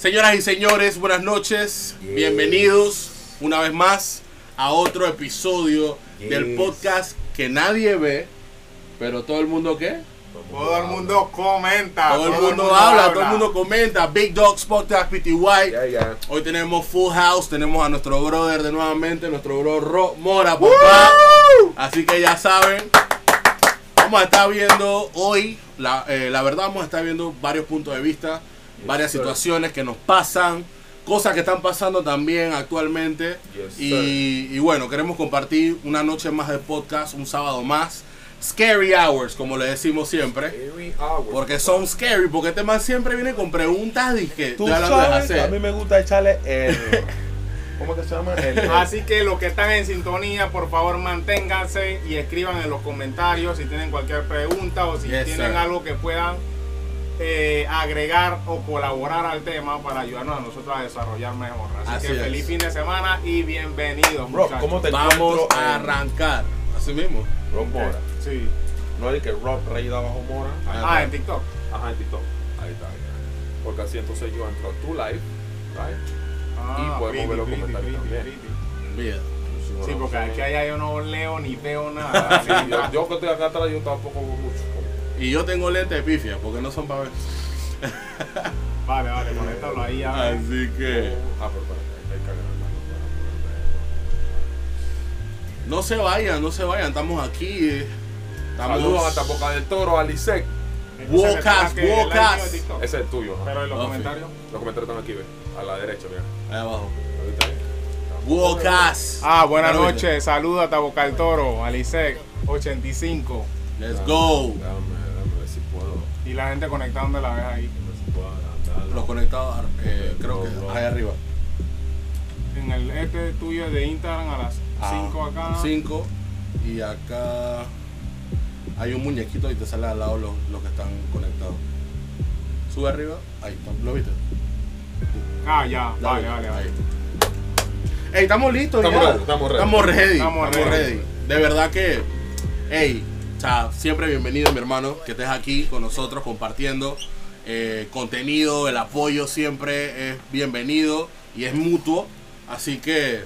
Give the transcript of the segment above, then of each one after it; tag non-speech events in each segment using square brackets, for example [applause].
Señoras y señores, buenas noches. Yes. Bienvenidos una vez más a otro episodio del Yes. podcast que nadie ve, pero todo el mundo qué? Todo el mundo comenta. Todo el mundo habla, todo el mundo comenta. Big Dogs Podcast PTY. Ya, ya. Hoy tenemos Full House, tenemos a nuestro brother de nuevamente, nuestro bro Ro Mora, papá. Así que ya saben, vamos a estar viendo hoy, la, eh, la verdad vamos a estar viendo varios puntos de vista, varias sir. situaciones que nos pasan, cosas que están pasando también actualmente. Yes, y, y bueno, queremos compartir una noche más de podcast, un sábado más. Scary Hours, como le decimos siempre. Every hour. Porque son scary, porque este man siempre viene con preguntas y que Tú de sabes, hacer. a mí me gusta echarle el... [laughs] ¿Cómo que se llama? El, el- Así que los que están en sintonía, por favor manténganse y escriban en los comentarios si tienen cualquier pregunta o si Yes, tienen sir. algo que puedan eh, agregar o colaborar al tema para ayudarnos a nosotros a desarrollar mejor. Así, Así que es. feliz fin de semana y bienvenidos. Rob, muchachos. ¿cómo te Vamos a en- arrancar. Así mismo. Rob Mora. Sí. No hay que Rob Rey de abajo Mora. Ah, en TikTok. Ajá, en TikTok. Ahí está. Porque así entonces yo entro a tu live, right? Ah, podemos pretty, ver los comentarios pretty, también. pretty. Mira. Sí, porque aquí allá yo no leo ni veo nada. [laughs] Sí, yo, yo que estoy acá atrás, yo tampoco veo mucho. Y yo tengo lentes de pifia, porque no son para ver. [laughs] Vale, vale, conéctalo ahí. a ver. Así que. Ah, pero No se vayan, no se vayan. Estamos aquí. eh, Estamos. Saludos hasta Boca del Toro, a Lisek. Entonces, Walkas, ¿será que el live walkas. mío de TikTok? Ese es el tuyo. ajá. Pero en los sí. comentarios. Los comentarios están aquí, ve. A la derecha, mira. Ahí abajo. Wocas. Ah, buenas noches. Saludos a Taboca el Toro, Alisec 85. Let's go. Y la gente conectando la vez ahí. Los conectados, eh, creo que ahí arriba. En el este tuyo de Instagram a las 5 acá. 5. Y acá hay un muñequito y te sale al lado los, los que están conectados. Sube arriba. Ahí, ¿lo viste? Ah, ya. Vale, Dale, vale, vale. Ey, estamos listos Estamos ya. ready, estamos ready. Estamos ready. Estamos ready. ready. De verdad que, hey, o sea, siempre bienvenido, mi hermano, que estés aquí con nosotros compartiendo eh, contenido, el apoyo siempre es bienvenido y es mutuo. Así que,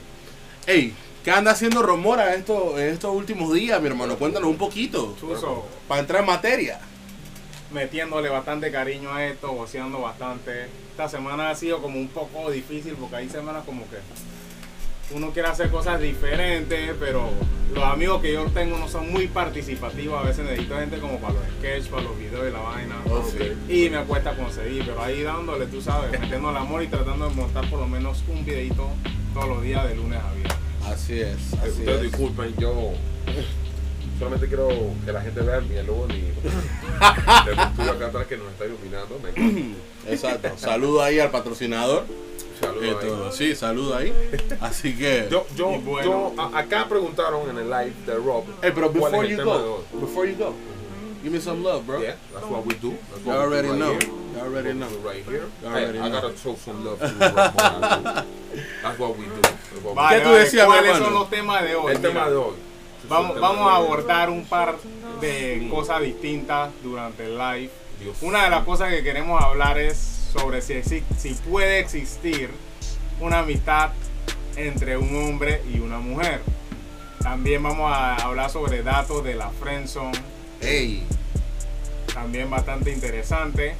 hey, ¿qué anda haciendo Romora en estos, en estos últimos días, mi hermano? Cuéntanos un poquito. Para entrar en materia. metiéndole bastante cariño a esto, goceando bastante. Esta semana ha sido como un poco difícil porque hay semanas como que uno quiere hacer cosas diferentes, pero los amigos que yo tengo no son muy participativos. A veces necesito gente como para los sketches, para los videos y la vaina. Oh, sí. Y me cuesta conseguir, pero ahí dándole, tú sabes, metiendo el amor y tratando de montar por lo menos un videito todos los días de lunes a viernes. Así es. Eh, Así Ustedes es. disculpen, yo solamente quiero que la gente vea mi luz ni [laughs] el estudio acá atrás que nos está iluminando. Me. Exacto. Saludo ahí al patrocinador. Saludos ahí. Esto, sí, saludo ahí. Así que. Yo, yo, bueno. yo, a- acá preguntaron en el live de Rob. Hey, pero before you go, before you go, give me some love, bro. Yeah, that's what we do. That's You what we already do right know. here. You already know. do right here. You Hey, already I gotta show some love to. That's what we do. What tú decías, ¿Cuáles hermano? son los temas de hoy? El tema Mira. de hoy. Vamos, vamos a abordar un par de cosas distintas durante el live. Dios. Una de las cosas que queremos hablar es sobre si, si puede existir una amistad entre un hombre y una mujer. También vamos a hablar sobre datos de la friendzone, Hey, también bastante interesante.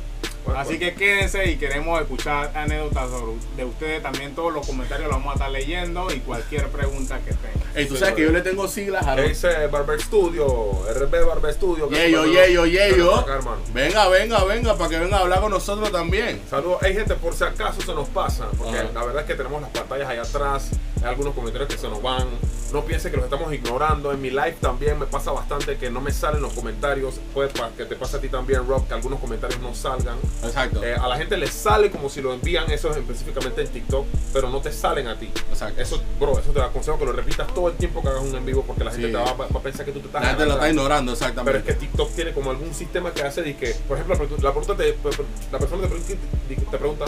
Bueno, Así bueno. que quédense y queremos escuchar anécdotas de ustedes. También todos los comentarios los vamos a estar leyendo y cualquier pregunta que tengan. hey, tú Sí, sabes que yo le tengo siglas a. Dice Barber Studio, RB Barber Studio. Yeyo, yeyo, yeyo. Venga, venga, venga, para que venga a hablar con nosotros también. Saludos. Hay gente, por si acaso se nos pasa, porque Ajá. la verdad es que tenemos las pantallas ahí atrás, hay algunos comentarios que se nos van. No piense que los estamos ignorando. En mi live también me pasa bastante que no me salen los comentarios. Puede que te pase a ti también, Rob, que algunos comentarios no salgan. Exacto. Eh, a la gente les sale como si lo envían eso específicamente en TikTok, pero no te salen a ti. Exacto. Eso, bro, eso te aconsejo que lo repitas todo el tiempo que hagas un en vivo porque la gente Sí. te va, va a pensar que tú te estás La gente lo está ignorando, Pero exactamente. es que TikTok tiene como algún sistema que hace de que, por ejemplo, la pregunta te, la persona te, te pregunta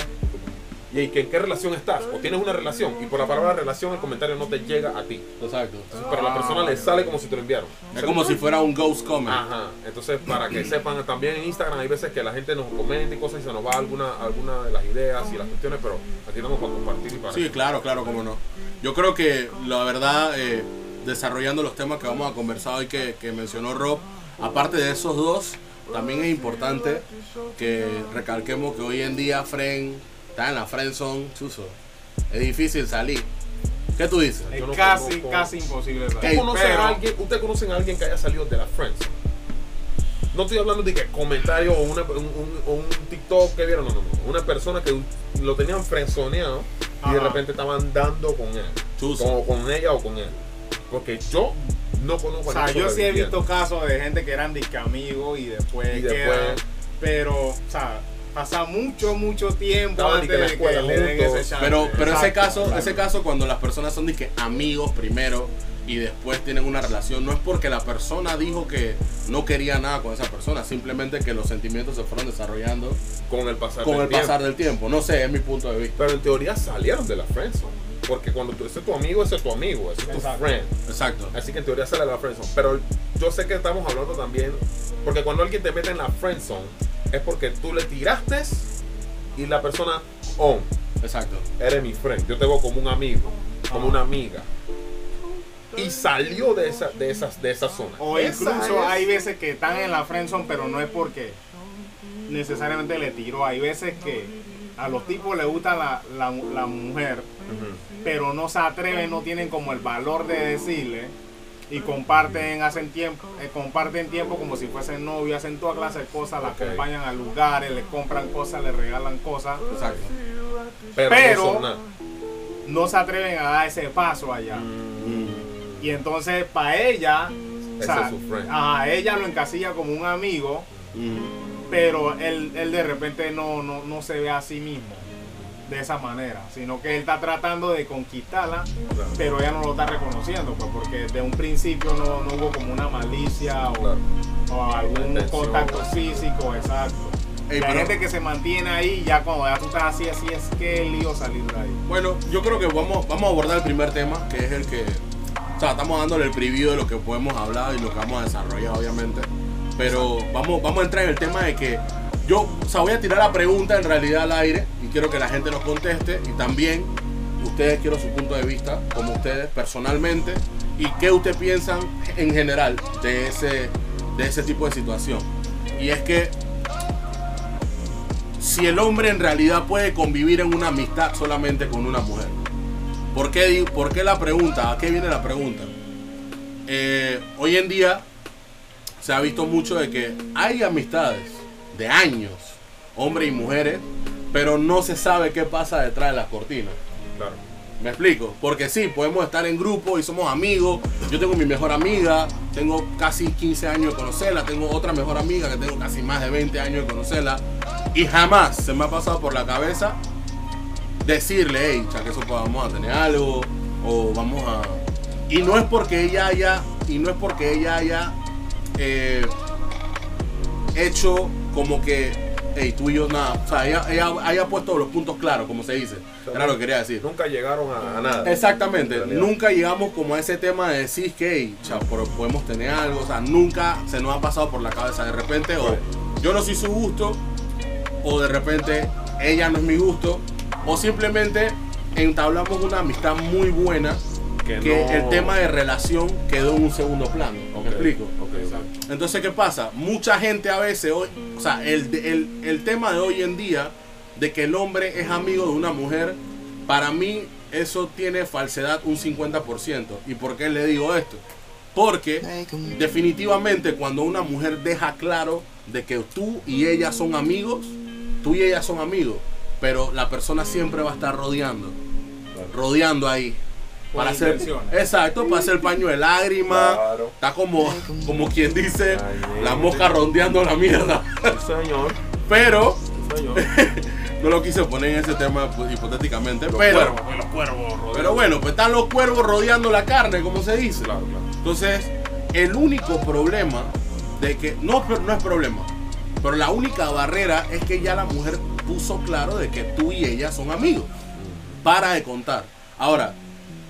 y en qué relación estás, o tienes una relación, y por la palabra relación el comentario no te llega a ti. Exacto. Entonces, pero a la persona le sale como si te lo enviaron. Es como si fuera un ghost comment. Ajá, entonces para que sepan, también en Instagram hay veces que la gente nos comenta y cosas y se nos va alguna, alguna de las ideas y las cuestiones, pero aquí estamos para compartir y para... Sí, claro, claro, cómo no. Yo creo que la verdad, eh, desarrollando los temas que vamos a conversar hoy que, que mencionó Rob, aparte de esos dos, también es importante que recalquemos que hoy en día Fren está en la friend zone, chuzo. Es difícil salir. ¿Qué tú dices? Es no casi, conozco- casi imposible. ¿Usted conoce Pero- a alguien, ¿Usted conoce a alguien que haya salido de la Friends? No estoy hablando de que comentario o una- un, un- o un TikTok que vieron, no, no, no. Una persona que lo tenían frenzoneado y de repente estaban dando con él. Chuzo. Como con ella o con él. Porque yo no conozco O a sea, nadie yo sí he visto casos de gente que eran disque amigos y después Y quedan, pero, o sea, pasa mucho, mucho tiempo Estaban antes la escuela que le den juntos. ese chance. Pero, pero ese caso, ese caso cuando las personas son de que amigos primero y después tienen una relación, no es porque la persona dijo que no quería nada con esa persona, simplemente que los sentimientos se fueron desarrollando Con el pasar con del el tiempo. pasar del tiempo. No sé, es mi punto de vista. Pero en teoría salieron de la friendzone. Porque cuando tú, ese es tu amigo, ese es tu amigo, ese es tu Exacto. friend. Exacto. Así que en teoría sale de la friendzone. Pero yo sé que estamos hablando también, porque cuando alguien te mete en la friendzone, es porque tú le tiraste y la persona, oh, Exacto. eres mi friend, yo te veo como un amigo, como una amiga. Y salió de esa, de esas, de esa zona. O Esa incluso es- hay veces que están en la friendzone, pero no es porque necesariamente le tiró. Hay veces que a los tipos les gusta la, la, la mujer, pero no se atreven, no tienen como el valor de decirle y comparten, hacen tiempo, eh, comparten tiempo como si fuesen novios, hacen toda clase de cosas, la acompañan a lugares, le compran cosas, le regalan cosas, Exacto. Pero, Pero- no se atreven a dar ese paso allá. Mm. Y entonces para ella, o sea, es ajá, ella lo encasilla como un amigo, Mm. pero él, él de repente no, no, no se ve a sí mismo de esa manera, sino que él está tratando de conquistarla, Claro. pero ella no lo está reconociendo, pues porque de un principio no, no hubo como una malicia o, Claro. o algún contacto físico, exacto. Ey, pero- gente que se mantiene ahí, ya cuando ya tú estás así, así es que lío salir de ahí. Bueno, yo creo que vamos, vamos a abordar el primer tema, que es el que. O sea, estamos dándole el preview de lo que podemos hablar y lo que vamos a desarrollar, obviamente. Pero vamos, vamos a entrar en el tema de que yo, o voy a tirar la pregunta en realidad al aire y quiero que la gente nos conteste y también ustedes quiero su punto de vista, como ustedes personalmente, y qué ustedes piensan en general de ese, de ese tipo de situación. Y es que si el hombre en realidad puede convivir en una amistad solamente con una mujer. ¿Por qué, por qué la pregunta? ¿A qué viene la pregunta? Eh, hoy en día se ha visto mucho de que hay amistades de años, hombres y mujeres, pero no se sabe qué pasa detrás de las cortinas. Claro. ¿Me explico? Porque sí, podemos estar en grupo y somos amigos. Yo tengo mi mejor amiga, tengo casi 15 años de conocerla, tengo otra mejor amiga que tengo casi más de 20 años de conocerla. Y jamás se me ha pasado por la cabeza decirle, hey, ya que eso vamos a tener algo, o vamos a... Y no es porque ella haya, y no es porque ella haya eh, hecho como que, hey, tú y yo nada, o sea, ella, ella haya puesto los puntos claros, como se dice. Era lo que quería decir. Nunca llegaron a, a nada. Exactamente, nunca llegamos como a ese tema de decir que hey, cha, podemos tener algo, o sea, nunca se nos ha pasado por la cabeza de repente, o Right. yo no soy su gusto, o de repente ella no es mi gusto, o simplemente entablamos una amistad muy buena Que que no- el tema de relación quedó en un segundo plano, ¿me explico? Entonces, ¿qué pasa? Mucha gente a veces, hoy, o sea, el, el, el tema de hoy en día, de que el hombre es amigo de una mujer, para mí eso tiene falsedad un 50%. ¿Y por qué le digo esto? Porque definitivamente cuando una mujer deja claro de que tú y ella son amigos, tú y ella son amigos, pero la persona siempre va a estar rodeando, rodeando ahí. Para hacer, [laughs] exacto, para hacer paño de lágrimas. Claro. Está como, como quien dice, Ay, la mosca rondeando la mierda. Señor. Pero, señor. [laughs] no lo quise poner en ese tema pues, hipotéticamente. Los pero, cuervos, los cuervos. rodeando. pero bueno, pues están los cuervos rodeando la carne, como se dice. Claro, claro. Entonces, el único problema de que, no, no es problema, pero la única barrera es que ya la mujer puso claro de que tú y ella son amigos. Para de contar. Ahora,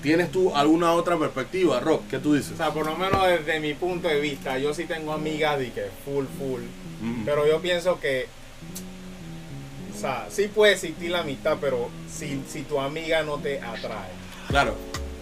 ¿tienes tú alguna otra perspectiva, Rob? ¿Qué tú dices? O sea, por lo menos desde mi punto de vista, yo sí tengo amigas de que full, full. Ujú. Pero yo pienso que, o sea, sí puede existir la amistad, pero si, si tu amiga no te atrae. Claro,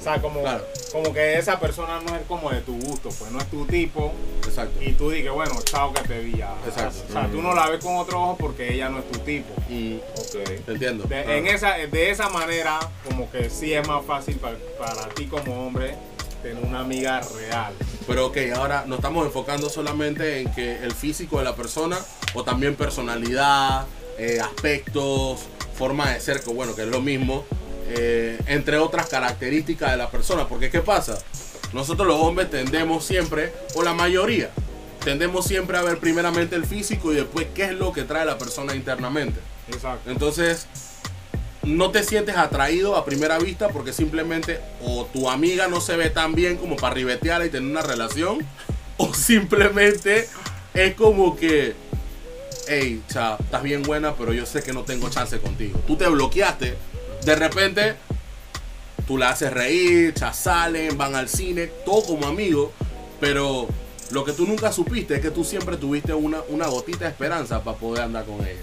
sea, como, Claro. como que esa persona no es como de tu gusto, pues no es tu tipo. exacto. Y tú dices, bueno, chao que te vi ya. Exacto. O sea, tú no la ves con otro ojo porque ella no es tu tipo. Mm, Ok. te entiendo. De, Ah. en esa, de esa manera, como que sí es más fácil pa- para ti como hombre tener una amiga real. Pero ok, ahora nos estamos enfocando solamente en que el físico de la persona o también personalidad, eh, aspectos, forma de ser, que bueno, que es lo mismo, eh, entre otras características de la persona. Porque ¿qué pasa? Nosotros los hombres tendemos siempre, o la mayoría, tendemos siempre a ver primeramente el físico y después qué es lo que trae la persona internamente. Exacto. Entonces, no te sientes atraído a primera vista porque simplemente o tu amiga no se ve tan bien como para ribetearla y tener una relación, [laughs] o simplemente es como que, hey, cha, estás bien buena, pero yo sé que no tengo chance contigo. Tú te bloqueaste, de repente tú la haces reír, cha, salen, van al cine, todo como amigos, pero lo que tú nunca supiste es que tú siempre tuviste una, una gotita de esperanza para poder andar con ella.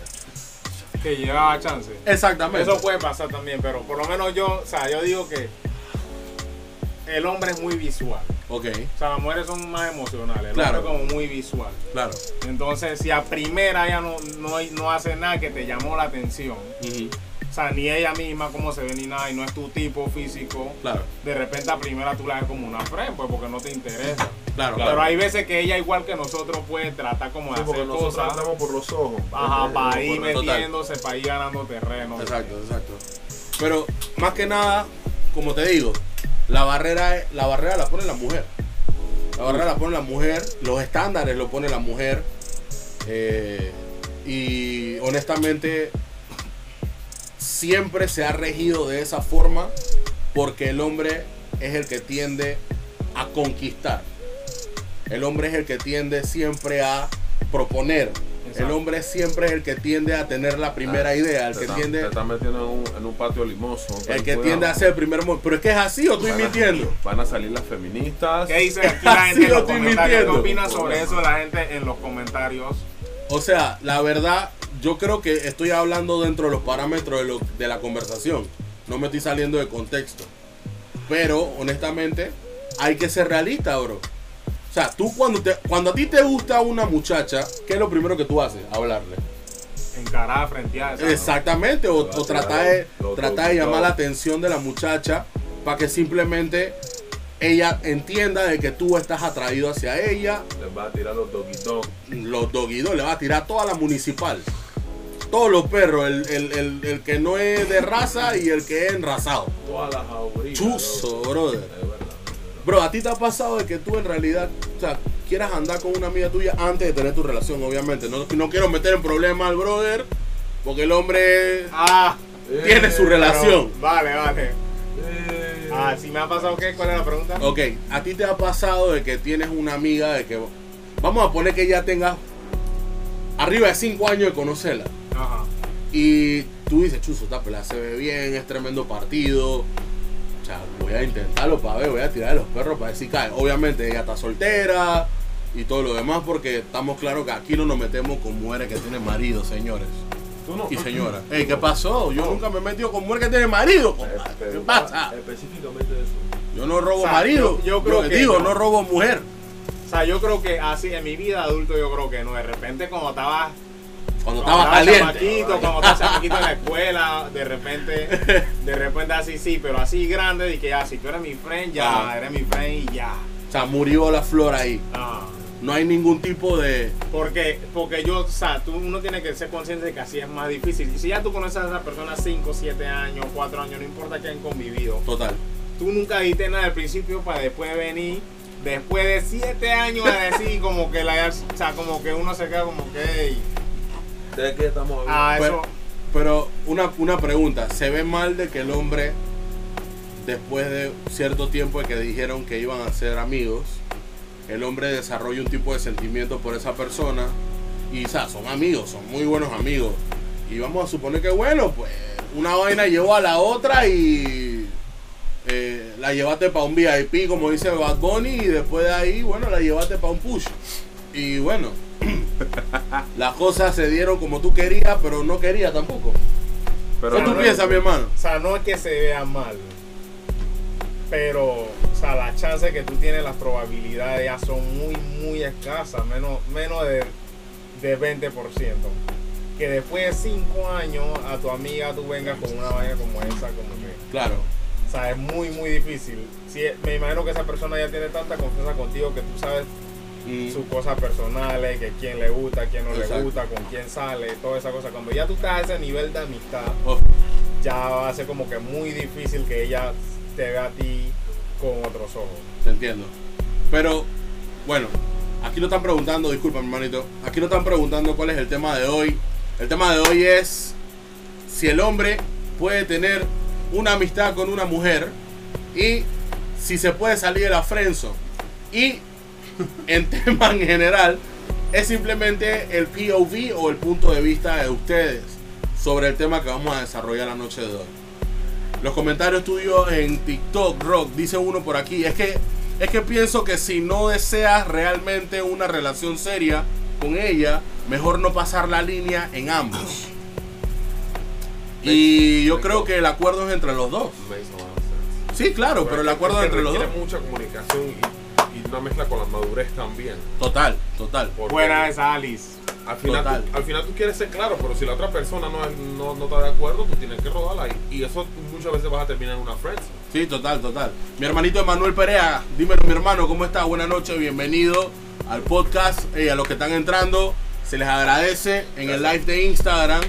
Que llevaba chance. Exactamente. Eso puede pasar también, pero por lo menos yo, o sea, yo digo que el hombre es muy visual. Ok, O sea, las mujeres son más emocionales. El Claro. hombre es como muy visual. claro. Entonces, si a primera ella no, no, no hace nada que te llamó la atención, o sea, ni ella misma cómo se ve ni nada, y no es tu tipo físico, Claro, de repente a primera tú la ves como una friend, pues porque no te interesa. claro, Claro. Pero hay veces que ella, igual que nosotros, puede tratar como de Sí, hacer nosotros cosas. andamos por los ojos. Ajá, Eh, para ir por- Total. metiéndose, para ir ganando terreno. Exacto, exacto. Pero más que nada, como te digo, la barrera, es- la barrera la pone la mujer. La barrera la pone la mujer, los estándares lo pone la mujer. eh, y honestamente, siempre se ha regido de esa forma porque el hombre es el que tiende a conquistar. El hombre es el que tiende siempre a proponer. El hombre siempre es el que tiende a tener la primera Ah, idea, el Te que están- tiende, Te están metiendo en un, en un patio limoso. el que cuidado. tiende a hacer el primer Pero es que es así o estoy Van a- mintiendo. Van a salir las feministas. ¿Qué dice aquí la [laughs] gente en los comentarios? ¿Qué opina sobre eso la gente en los comentarios? O sea, la verdad, yo creo que estoy hablando dentro de los parámetros de, lo- de la conversación. No me estoy saliendo de contexto. Pero, honestamente, hay que ser realista, bro. O sea, tú cuando, te, cuando a ti te gusta una muchacha, ¿qué es lo primero que tú haces? Hablarle. Encarada, frenteada. ¿sabes? Exactamente, o, a o tratar de, tratar de llamar la atención de la muchacha para que simplemente ella entienda de que tú estás atraído hacia ella. Les va a tirar los doggy dog. Los doguidos le va a tirar toda la municipal. Todos los perros, el, el- el- el que no es de raza y el que es enrasado. Todas las aurigas. Chuzo, brother. Es verdad. Bro, ¿a ti te ha pasado de que tú en realidad, o sea, quieras andar con una amiga tuya antes de tener tu relación, obviamente? No, no quiero meter en problemas al brother, porque el hombre Ah, tiene su Eh, relación. pero- vale, vale. eh, Ah, si me ha pasado qué, ¿cuál es la pregunta? Ok, ¿a ti te ha pasado de que tienes una amiga de que, vamos a poner que ya tenga arriba de 5 años de conocerla? Ajá. Y tú dices, chuzo, esta pelada se ve bien, es tremendo partido. O sea, voy a intentarlo para ver, voy a tirar de los perros para ver si cae. Obviamente ella está soltera y todo lo demás porque estamos claros que aquí no nos metemos con mujeres que tienen marido, señores Tú no. y señoras. Ey, ¿qué pasó? Yo nunca me he metido con mujeres que tienen marido, compadre. Eh, ¿Qué pero pasa? Específicamente eso. Yo no robo O sea, marido. yo- yo creo Lo que digo, no. no robo mujer. O sea, yo creo que así en mi vida adulto yo creo que no. De repente cuando estaba, Cuando cuando estaba caliente. chamaquito, cuando estaba chamaquito en la escuela, de repente, de repente así sí, pero así grande, de que ya, si tú eres mi friend, ya, Ah. eres mi friend y ya. O sea, murió la flor ahí. Ajá. No hay ningún tipo de. Porque, porque yo, o sea, tú, uno tiene que ser consciente de que así es más difícil. Y si ya tú conoces a esa persona 5, 7 años, 4 años, no importa que hayan convivido, Total. tú nunca diste nada al principio para después venir, después de 7 años a decir [laughs] como que la, o sea, como que uno se queda como que, "Ey, ¿De qué estamos hablando? ah, Pero- eso, Pero una, una pregunta, ¿se ve mal de que el hombre, después de cierto tiempo de que dijeron que iban a ser amigos, el hombre desarrolla un tipo de sentimiento por esa persona y o sea, son amigos, son muy buenos amigos Y vamos a suponer que, bueno, pues una vaina llevó a la otra y eh, la llevaste para un VIP, como dice Bad Bunny, y después de ahí, bueno, la llevaste para un push. Y bueno, [laughs] las cosas se dieron como tú querías, pero no querías tampoco. Pero ¿Qué tú no, piensas, mi hermano? O sea, no es que se vea mal, pero, o sea, la chance que tú tienes, las probabilidades ya son muy, muy escasas, menos, menos de, de 20%. Que después de 5 años a tu amiga tú vengas con una vaina como esa, como que, Claro, o sea, es muy, muy difícil. Si, me imagino que esa persona ya tiene tanta confianza contigo que tú sabes Mm, sus cosas personales, que quién le gusta, quién no Exacto. le gusta, con quién sale, toda esa cosa. Cuando ya tú estás a ese nivel de amistad, oh, ya va a ser como que muy difícil que ella te vea a ti con otros ojos. te entiendo. Pero, bueno, aquí lo están preguntando, disculpa, hermanito. Aquí lo están preguntando cuál es el tema de hoy. El tema de hoy es si el hombre puede tener una amistad con una mujer y si se puede salir de la friendzone. Y [laughs] en tema en general es simplemente el POV o el punto de vista de ustedes sobre el tema que vamos a desarrollar la noche de hoy. Los comentarios tuyos en TikTok, Rock, dice uno por aquí, es que es que pienso que si no deseas realmente una relación seria con ella, mejor no pasar la línea en ambos. Y yo creo que el acuerdo es entre los dos. Sí, claro, pero el acuerdo es entre los dos. mucha comunicación y, y una mezcla con la madurez también. Total, total. Porque Buena esa Alice. Al final, tú, al final tú quieres ser claro, pero si la otra persona no, no, no está de acuerdo, tú tienes que rodarla. Y, y eso muchas veces vas a terminar en una friendzone. Sí, total, total. Mi hermanito Emanuel Perea, dímelo mi hermano, ¿cómo estás? Buenas noches, bienvenido al podcast. Eh, a los que están entrando, se les agradece en el live de Instagram.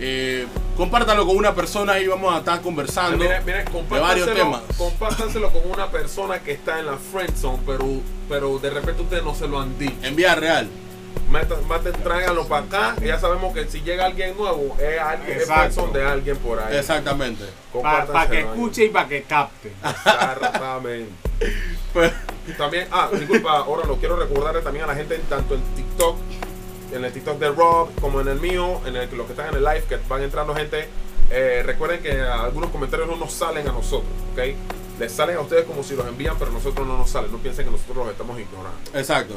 Eh, compártalo con una persona y vamos a estar conversando Mira, mira, de varios temas. compártanselo con una persona que está en la friendzone, pero, pero de repente ustedes no se lo han dicho. En vía real. Meta- mate- tráiganlo para acá. y ya sabemos que si llega alguien nuevo, es alguien es Exacto. de alguien por ahí. Exactamente. Para que escuche y para que capte. Exactamente. Pues, [laughs] También, ah, disculpa, ahora lo quiero recordarle también a la gente, tanto en TikTok, en el TikTok de Rob, como en el mío, en el, los que están en el live, que van entrando gente. eh, recuerden que algunos comentarios no nos salen a nosotros, ¿ok? Les salen a ustedes como si los envían, pero nosotros no nos salen. No piensen que nosotros los estamos ignorando. exacto.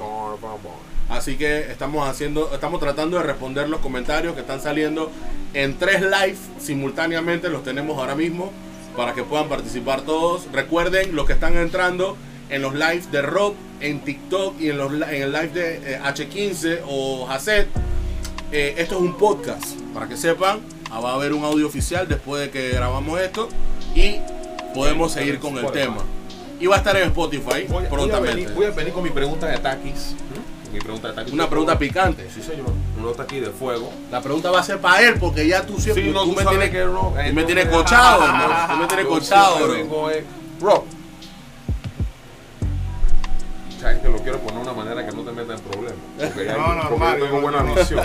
Así que estamos haciendo, estamos tratando de responder los comentarios que están saliendo en tres live simultáneamente, los tenemos ahora mismo para que puedan participar todos. Recuerden los que están entrando en los lives de Rob, en TikTok y en, los, en el live de eh, H15 o Haset. Eh, esto es un podcast, para que sepan. ah, Va a haber un audio oficial después de que grabamos esto y podemos seguir con el tema. Y va a estar en Spotify Voy, voy a prontamente. venir, voy a venir con mi pregunta de taquis. Mi pregunta de taquis. Una pregunta picante. Sí, señor. Una nota aquí de fuego. La pregunta va a ser para él, porque ya tú siempre Sí, no, tú tú me tienes, que no, tú me tienes cochado, [laughs] ¿no? Tú me tienes Yo cochado, bro. Bro. Sabes que lo quiero poner de una manera que no te meta en problemas. Porque, ya- [laughs] No, porque yo tengo buena visión.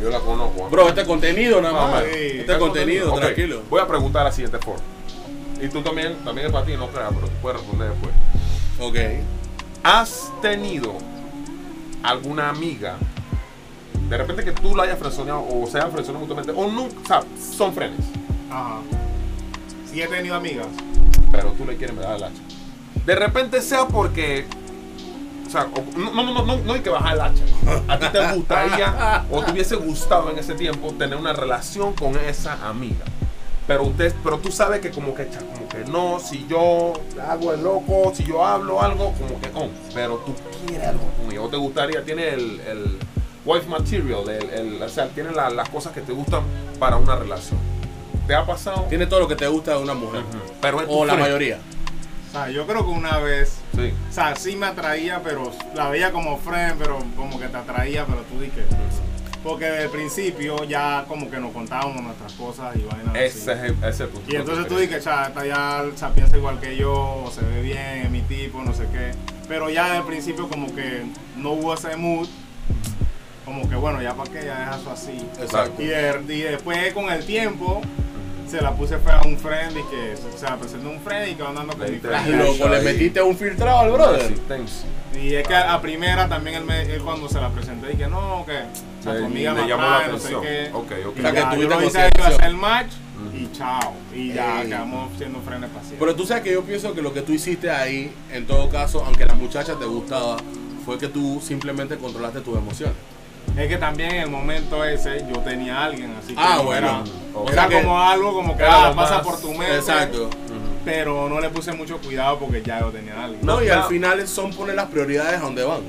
Yo la conozco. ¿eh? Bro, este contenido nada más. Ah, este contenido, Ok, tranquilo. Voy a preguntar así de esta forma. Y tú también, también es para ti, no creas, pero tú puedes responder después. Ok. ¿Has tenido alguna amiga, de repente que tú la hayas frenzoneado o se hayan frenzoneado mutuamente, o nunca, o sea, son frenes, Ajá. Sí he tenido amigas. pero tú le quieres dar el hacha? De repente sea porque, o sea, no, no, no, no hay que bajar el hacha. A ti te gustaría o te hubiese gustado en ese tiempo tener una relación con esa amiga. Pero usted, pero tú sabes que como que, como que no, si yo hago el loco, si yo hablo algo, como que oh, pero tú quieres algo con ella, o te gustaría, tiene el, el wife material, el, el- o sea, tiene la- las cosas que te gustan para una relación. ¿Te ha pasado? Tiene todo lo que te gusta de una mujer. Pero es tu O la mayoría. O sea, yo creo que una vez, Sí. o sea, sí me atraía, pero la veía como friend, pero como que te atraía, pero tú di que. Porque desde el principio ya como que nos contábamos nuestras cosas y vainas así. Ese es el, ese punto. Y entonces tú dices, cha, esta ya sea, piensa igual que yo, o se ve bien, es mi tipo, no sé qué. Pero ya desde el principio como que no hubo ese mood. Como que bueno, ya para qué, ya deja eso así. Exacto. Y, de- y después con el tiempo, se la puse fue a un friend y que se la presenté a un friend y que va andando con mi diste Estás friend. loco, le metiste un filtrado al brother. Sí, thanks. Y es que a primera también él, me, él cuando se la presenté y que no, que o sea, tu amiga me llamó la atrae, no sé atención. qué. Ok, ok. Y O sea, que ya, yo lo hice ahí, iba a hacer el match y chao. Y ya Ey. quedamos siendo frenes siempre. Pero tú sabes que yo pienso que lo que tú hiciste ahí, en todo caso, aunque la muchacha te gustaba, fue que tú simplemente controlaste tus emociones. Es que también en el momento ese yo tenía a alguien, así que Ah, no bueno. era, O era sea que- como algo como que ah, lo pasa por tu mente. Exacto. Pero no le puse mucho cuidado porque ya yo tenía a alguien. No, No, y al final son poner las prioridades a donde van.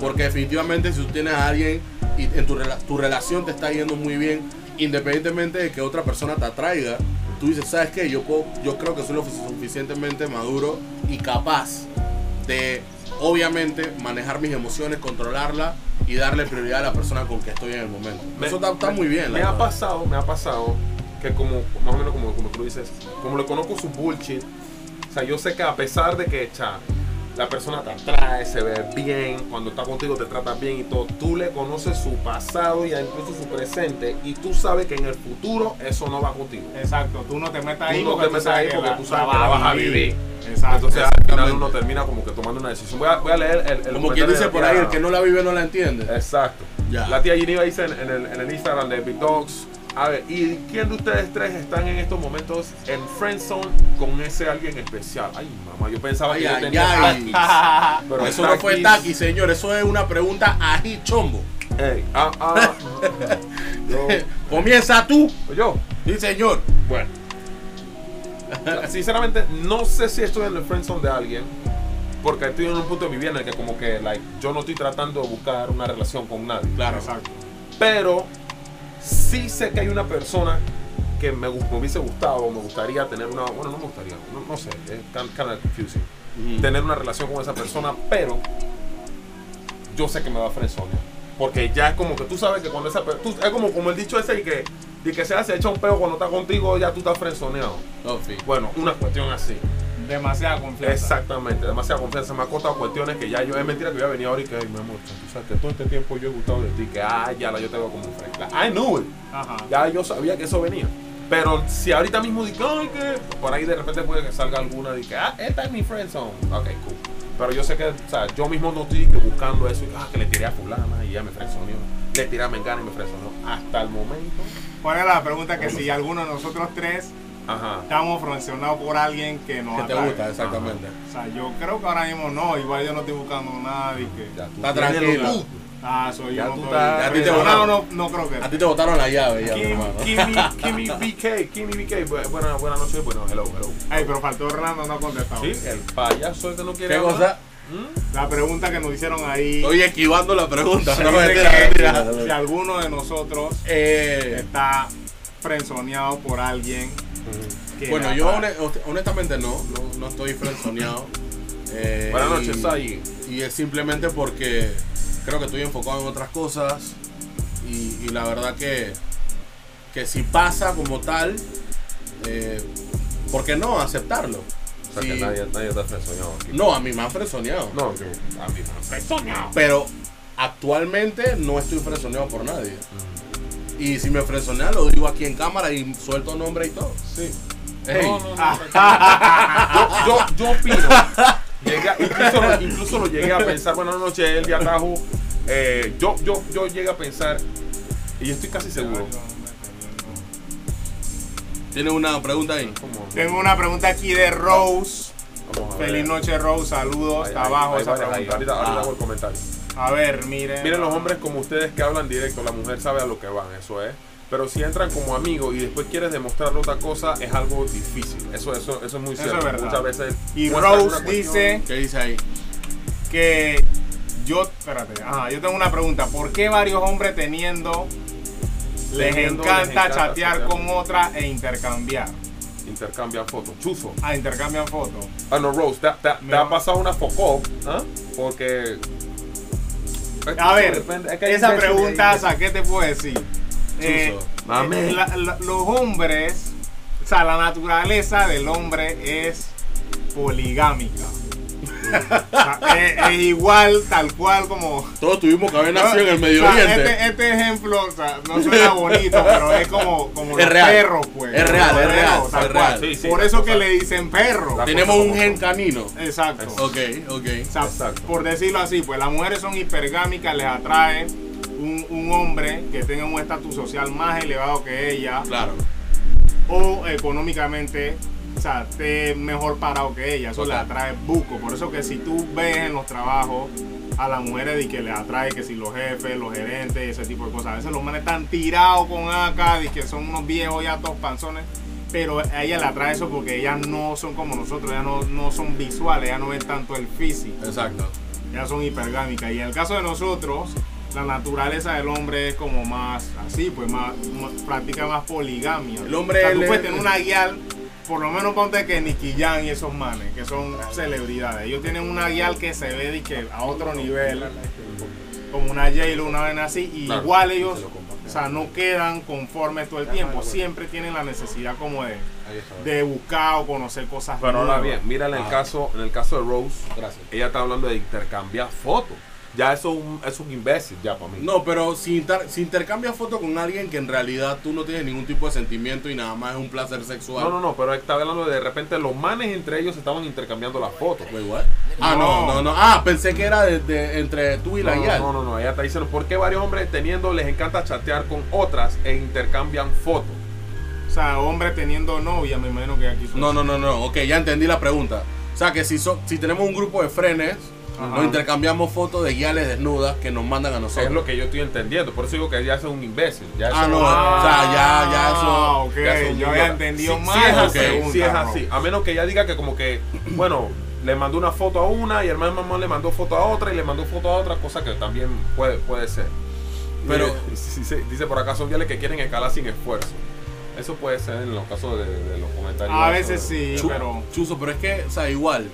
Porque definitivamente si tú tienes a alguien y en tu, rela- tu relación te está yendo muy bien, independientemente de que otra persona te atraiga, tú dices, ¿sabes qué? Yo, puedo- yo creo que soy lo suficientemente maduro y capaz de, obviamente, manejar mis emociones, controlarlas y darle prioridad a la persona con que estoy en el momento. Me- Eso está, está muy bien. la Me ha pasado, me ha pasado que como, más o menos como, como tú dices, como le conozco su bullshit, o sea, yo sé que a pesar de que cha, la persona te atrae, se ve bien, cuando está contigo te trata bien y todo, tú le conoces su pasado y incluso su presente y tú sabes que en el futuro eso no va contigo. Exacto, tú no te metas ahí Tú no porque te metes sabes ahí que porque tú sabes que la vas a vivir. Exacto. Entonces al final uno termina como que tomando una decisión. Voy a, voy a leer el, el Como quien dice por ahí, el que no la vive no la entiende. Exacto. Ya. La tía Geneva dice en, en el, en el Instagram de Big Dogs. A ver, ¿y quién de ustedes tres están en estos momentos en Friendzone con ese alguien especial? Ay, mamá, yo pensaba Ay, que yo ay, tenía ay. taquis. [laughs] Pero eso no fue taquis- taqui, señor. Eso es una pregunta ají chombo. Ey, ah, ah. [laughs] yo, Comienza tú. yo, Sí, señor. bueno. [laughs] Sinceramente, no sé si estoy en el friendzone de alguien. Porque estoy en un punto de mi vida en el que como que like, yo no estoy tratando de buscar una relación con nadie. Claro. Exacto. Pero sí sé que hay una persona que me, me hubiese gustado, me gustaría tener una, bueno, no me gustaría, no, no sé, es kind of confusing. Ujú. Tener una relación con esa persona, pero yo sé que me va a frenzonear. Porque ya es como que tú sabes que cuando esa persona, es como, como el dicho ese y que, y que se hace echa un peo cuando está contigo, ya tú estás frenzoneado. No, fi. Bueno, una cuestión así. Demasiada confianza. Exactamente, demasiada confianza. Me ha costado cuestiones que ya yo, es mentira que yo había venido ahora y que, ay, mi amor, tú sabes que todo este tiempo yo he gustado de ti, que, ah, ya la yo te veo como fresca. I knew it. Ajá. Ya yo sabía que eso venía. Pero si ahorita mismo digo, ay, que por ahí de repente puede que salga alguna y que, ah, esta es mi friend zone. Ok, cool. Pero yo sé que, o sea, yo mismo no estoy que buscando eso. y, Ah, que le tiré a fulana y ya me frenzoneó. Le tiré a Mengana y me frenzoneó. Hasta el momento. ¿Cuál es la pregunta que si alguno de nosotros tres Ajá. estamos froncionados por alguien que nos Que te atrae? gusta, exactamente. O sea, yo creo que ahora mismo no, igual yo no estoy buscando nada y que... Ya tú Está tranquilo. lo tuyo. Ah, soy Ya yo no tú estoy... estás- a ti te no, creo que... A ti te botaron la llave ya, mi Kimi. Kimi, BK, Kimi BK. Bu- Buena, buenas noches. Bueno, hello, hello. Ay, pero faltó Orlando, no ha contestado. Sí, el payaso que no quiere ¿Qué cosa? ¿Mm? La pregunta que nos hicieron ahí... Estoy esquivando la pregunta. No, si alguno de nosotros Eh, está frenzoneado por alguien bueno, yo honestamente no, no, no estoy frenzoneado. Eh, Buenas y- noches, Sai. Y es simplemente porque creo que estoy enfocado en otras cosas. Y, y la verdad que, que si pasa como tal, eh, ¿por qué no aceptarlo? O sea, que nadie, nadie está frenzoneado aquí. no, a mí me han frenzoneado. No, yo, a mí me han frenzoneado. Pero actualmente no estoy frenzoneado por nadie. Y si me frenzonean, lo digo aquí en cámara y suelto nombre y todo. Sí. No, no, no. yo, [laughs] yo, yo opino. Llegué a- incluso, lo, incluso lo llegué a pensar. Buenas noches, el de Atajo. Eh, yo, yo, yo llegué a pensar, y yo estoy casi seguro. ¿Tienes una pregunta ahí? Tengo una pregunta aquí de Rose. Feliz noche, Rose. Saludos. Ahí- Está ahí- abajo ahí esa pregunta. Ahorita, ahorita Ah. hago el comentario. A ver, miren. Miren los hombres como ustedes que hablan directo, la mujer sabe a lo que van, eso es. Pero si entran como amigos y después quieres demostrarle otra cosa, es algo difícil. Eso, eso, eso es muy Eso cierto. es verdad. Muchas veces. Y Rose dice ¿Qué dice ahí? que yo, espérate, ajá, yo tengo una pregunta. ¿Por qué varios hombres teniendo les Teniendo, encanta, les encanta chatear chatear. con otra e intercambiar? Intercambian fotos. Chuzo. Ah, intercambian fotos. Ah, no, Rose, te, te- te Me- ha pasado una foco, ¿ah? Porque. A ver, esa pregunta, ¿qué te puedo decir? Eh, eh, la- la- los hombres, o sea, la naturaleza del hombre es poligámica. O [laughs] sea, es, es igual, tal cual como. Todos tuvimos que haber nacido en el Medio O sea, Oriente. Este, este ejemplo, o sea, no suena bonito, [laughs] pero es como, como Es los real. perros, pues. Es real, es real, perros, es real. cual. Sí, sí, Por eso cosa- que le dicen perro. Tenemos un gen canino. Exacto. Ok, ok. O sea, Exacto. por decirlo así, pues las mujeres son hipergámicas, les atrae un, un hombre que tenga un estatus social más elevado que ella Claro. o económicamente, o sea, esté mejor parado que ella. Eso Total. le atrae buco. Por eso que si tú ves en los trabajos a las mujeres y que les atrae que si los jefes, los gerentes, ese tipo de cosas. A veces los manes están tirados con acá y que son unos viejos ya todos panzones. Pero a ella le atrae eso porque ellas no son como nosotros, ellas no, no son visuales, ellas no ven tanto el físico Exacto. ya son hipergámicas. Y en el caso de nosotros, la naturaleza del hombre es como más así, pues más, más- practica más poligamia. El hombre O sea, tú puedes tener una guial, por lo menos ponte que Nicky Jam y esos manes, que son celebridades. Ellos tienen una guial que se ve de que a otro nivel, como una J-Lo, una vez así, y Claro. igual ellos, o sea, no quedan conformes todo el tiempo. Siempre tienen la necesidad como de, de buscar o conocer cosas Pero ahora nuevas. bien, mira en el Ah. caso, en el caso de Rose, Gracias. ella está hablando de intercambiar fotos. Ya eso es un, es un imbécil ya para mí. No, pero si, inter- si intercambias foto con alguien que en realidad tú no tienes ningún tipo de sentimiento y nada más es un placer sexual. No, no, no, pero estaba hablando de, de repente los manes entre ellos estaban intercambiando las fotos. Wait, what? Ah, no, no, no. Ah, pensé que era de, de- entre tú y la No, guía. no, no, no, ella está diciendo, ¿por qué varios hombres teniendo les encanta chatear con otras e intercambian fotos? O sea, hombre teniendo novia, me imagino que aquí son No, no, no, no. Ok, ya entendí la pregunta. O sea, que si, so- si tenemos un grupo de frenes, Ajá. nos intercambiamos fotos de guiales desnudas que nos mandan a Es nosotros. lo que yo estoy entendiendo. Por eso digo que ya es un imbécil. Ya Ah, no, o sea, ya, ya eso- Ah, ok, ya es yo había entendido Sí, mal. sí es así, pregunta, sí es ¿no? así. A menos que ella diga que como que, [clears throat] bueno, le mandó una foto a una y el hermano mamá le mandó foto a otra y le mandó foto a otra, cosa que también puede, puede ser. Pero- dice, [laughs] dice por acá, son guiales que quieren escalar sin esfuerzo. Eso puede ser en los casos de, de los comentarios. A veces sobre- sí, Chu- pero Chuzo, pero es que, o sea, igual.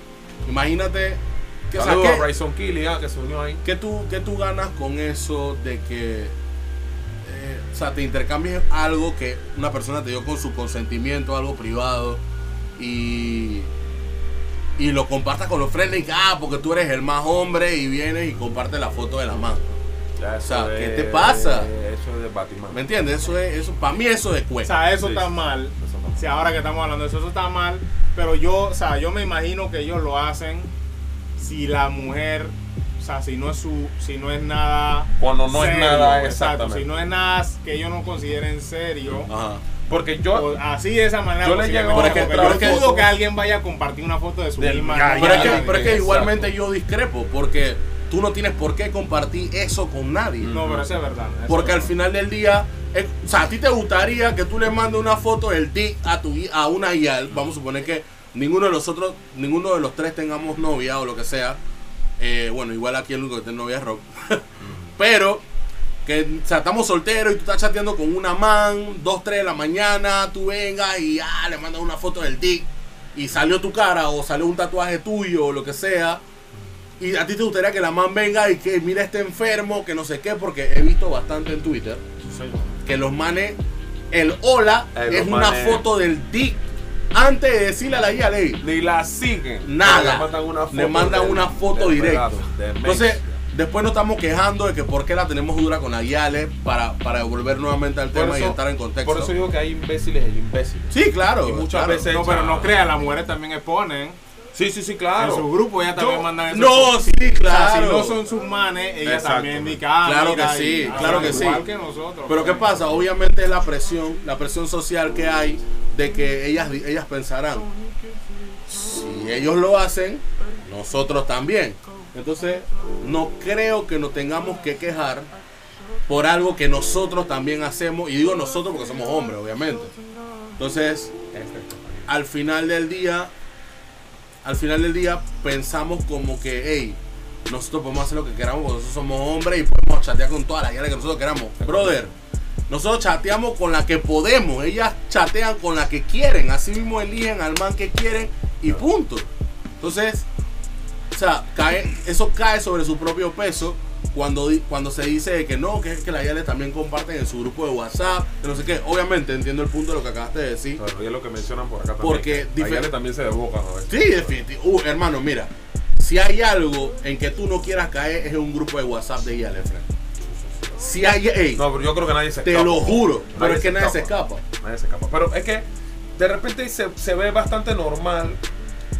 Imagínate. Que, o sea, Saludos ¿qué- a Bryson Kelly, ah, que se unió ahí. ¿Qué tú, qué tú ganas con eso de que, eh, o sea, te intercambies algo que una persona te dio con su consentimiento, algo privado, y, y lo compartas con los friends y que, ah, porque tú eres el más hombre y vienes y compartes la foto de la mano? Ya, O sea, ¿qué es- te pasa? Eso es de Batman. ¿Me entiendes? Eso es, eso, para mí eso es o cuesta. sea, eso Sí, está sí. mal. Eso está mal. Si ahora que estamos hablando de eso, eso está mal, pero yo, o sea, yo me imagino que ellos lo hacen si la mujer, o sea, si no es su, si no es nada Cuando no es serio, nada, exacto, exactamente. si no es nada que ellos no consideren serio. Ajá. Porque yo, o así de esa manera Yo le llego a porque yo dudo fotos que alguien vaya a compartir una foto de su Del- misma. Pero es que, ya, pero es que exacto. igualmente yo discrepo, porque tú no tienes por qué compartir eso con nadie. no pero eso es verdad eso Porque es al verdad. final del día, es- o sea, a ti te gustaría que tú le mandes una foto del dick a tu a una IAL. Vamos a suponer que ninguno de nosotros, ninguno de los tres tengamos novia o lo que sea. Eh, bueno, igual aquí el único que tiene novia es Rock. [laughs] Pero que o sea, estamos solteros y tú estás chateando con una man, 2, 3 de la mañana, tú vengas y ah, le mandas una foto del dick y salió tu cara o salió un tatuaje tuyo o lo que sea. Y a ti te gustaría que la man venga y que mira este enfermo, que no sé qué, porque he visto bastante en Twitter que los manes, el hola Eh, es los una foto del dick antes de decirle a la guía ley. ni la siguen. Nada. Le mandan una foto, Le mandan del- una foto del directa. Entonces, después nos estamos quejando de que por qué la tenemos dura con la guiale para, para volver nuevamente al Por tema y entrar en contexto. Por eso digo que hay imbéciles y imbéciles. sí, claro. y muchas claro. veces- no pero no creas las mujeres también exponen Sí, sí, sí, en su claro. grupo ellas también Yo- mandan esas No, sí, O sea, claro. si no son sus manes, ellas Exacto. también ah, Claro que sí, y- claro que sí. Igual que nosotros. Pero ¿qué pues. pasa? Obviamente es la presión, la presión social que hay de que ellas, ellas pensarán, si ellos lo hacen, nosotros también. Entonces, no creo que nos tengamos que quejar por algo que nosotros también hacemos, y digo nosotros porque somos hombres, obviamente. Entonces, al final del día, al final del día pensamos como que, hey, nosotros podemos hacer lo que queramos porque nosotros somos hombres y podemos chatear con todas las guías que nosotros queramos. Brother, nosotros chateamos con la que podemos, ellas chatean con la que quieren, así mismo eligen al man que quieren y punto. Entonces, o sea, cae, eso cae sobre su propio peso cuando, cuando se dice que no, que es que las guías también comparten en su grupo de WhatsApp, no sé qué. Obviamente entiendo el punto de lo que acabaste de decir. Pero es lo que mencionan por acá también. Porque ella también se desbocan a veces. Sí, definitivo. Uh, hermano, mira. Si hay algo en que tú no quieras caer, es en un grupo de WhatsApp de IAL, Efren. Si hay, ey, No, pero yo creo que nadie se te escapa. lo juro, pero es que nadie se escapa. Nadie se escapa. Pero es que de repente se, se ve bastante normal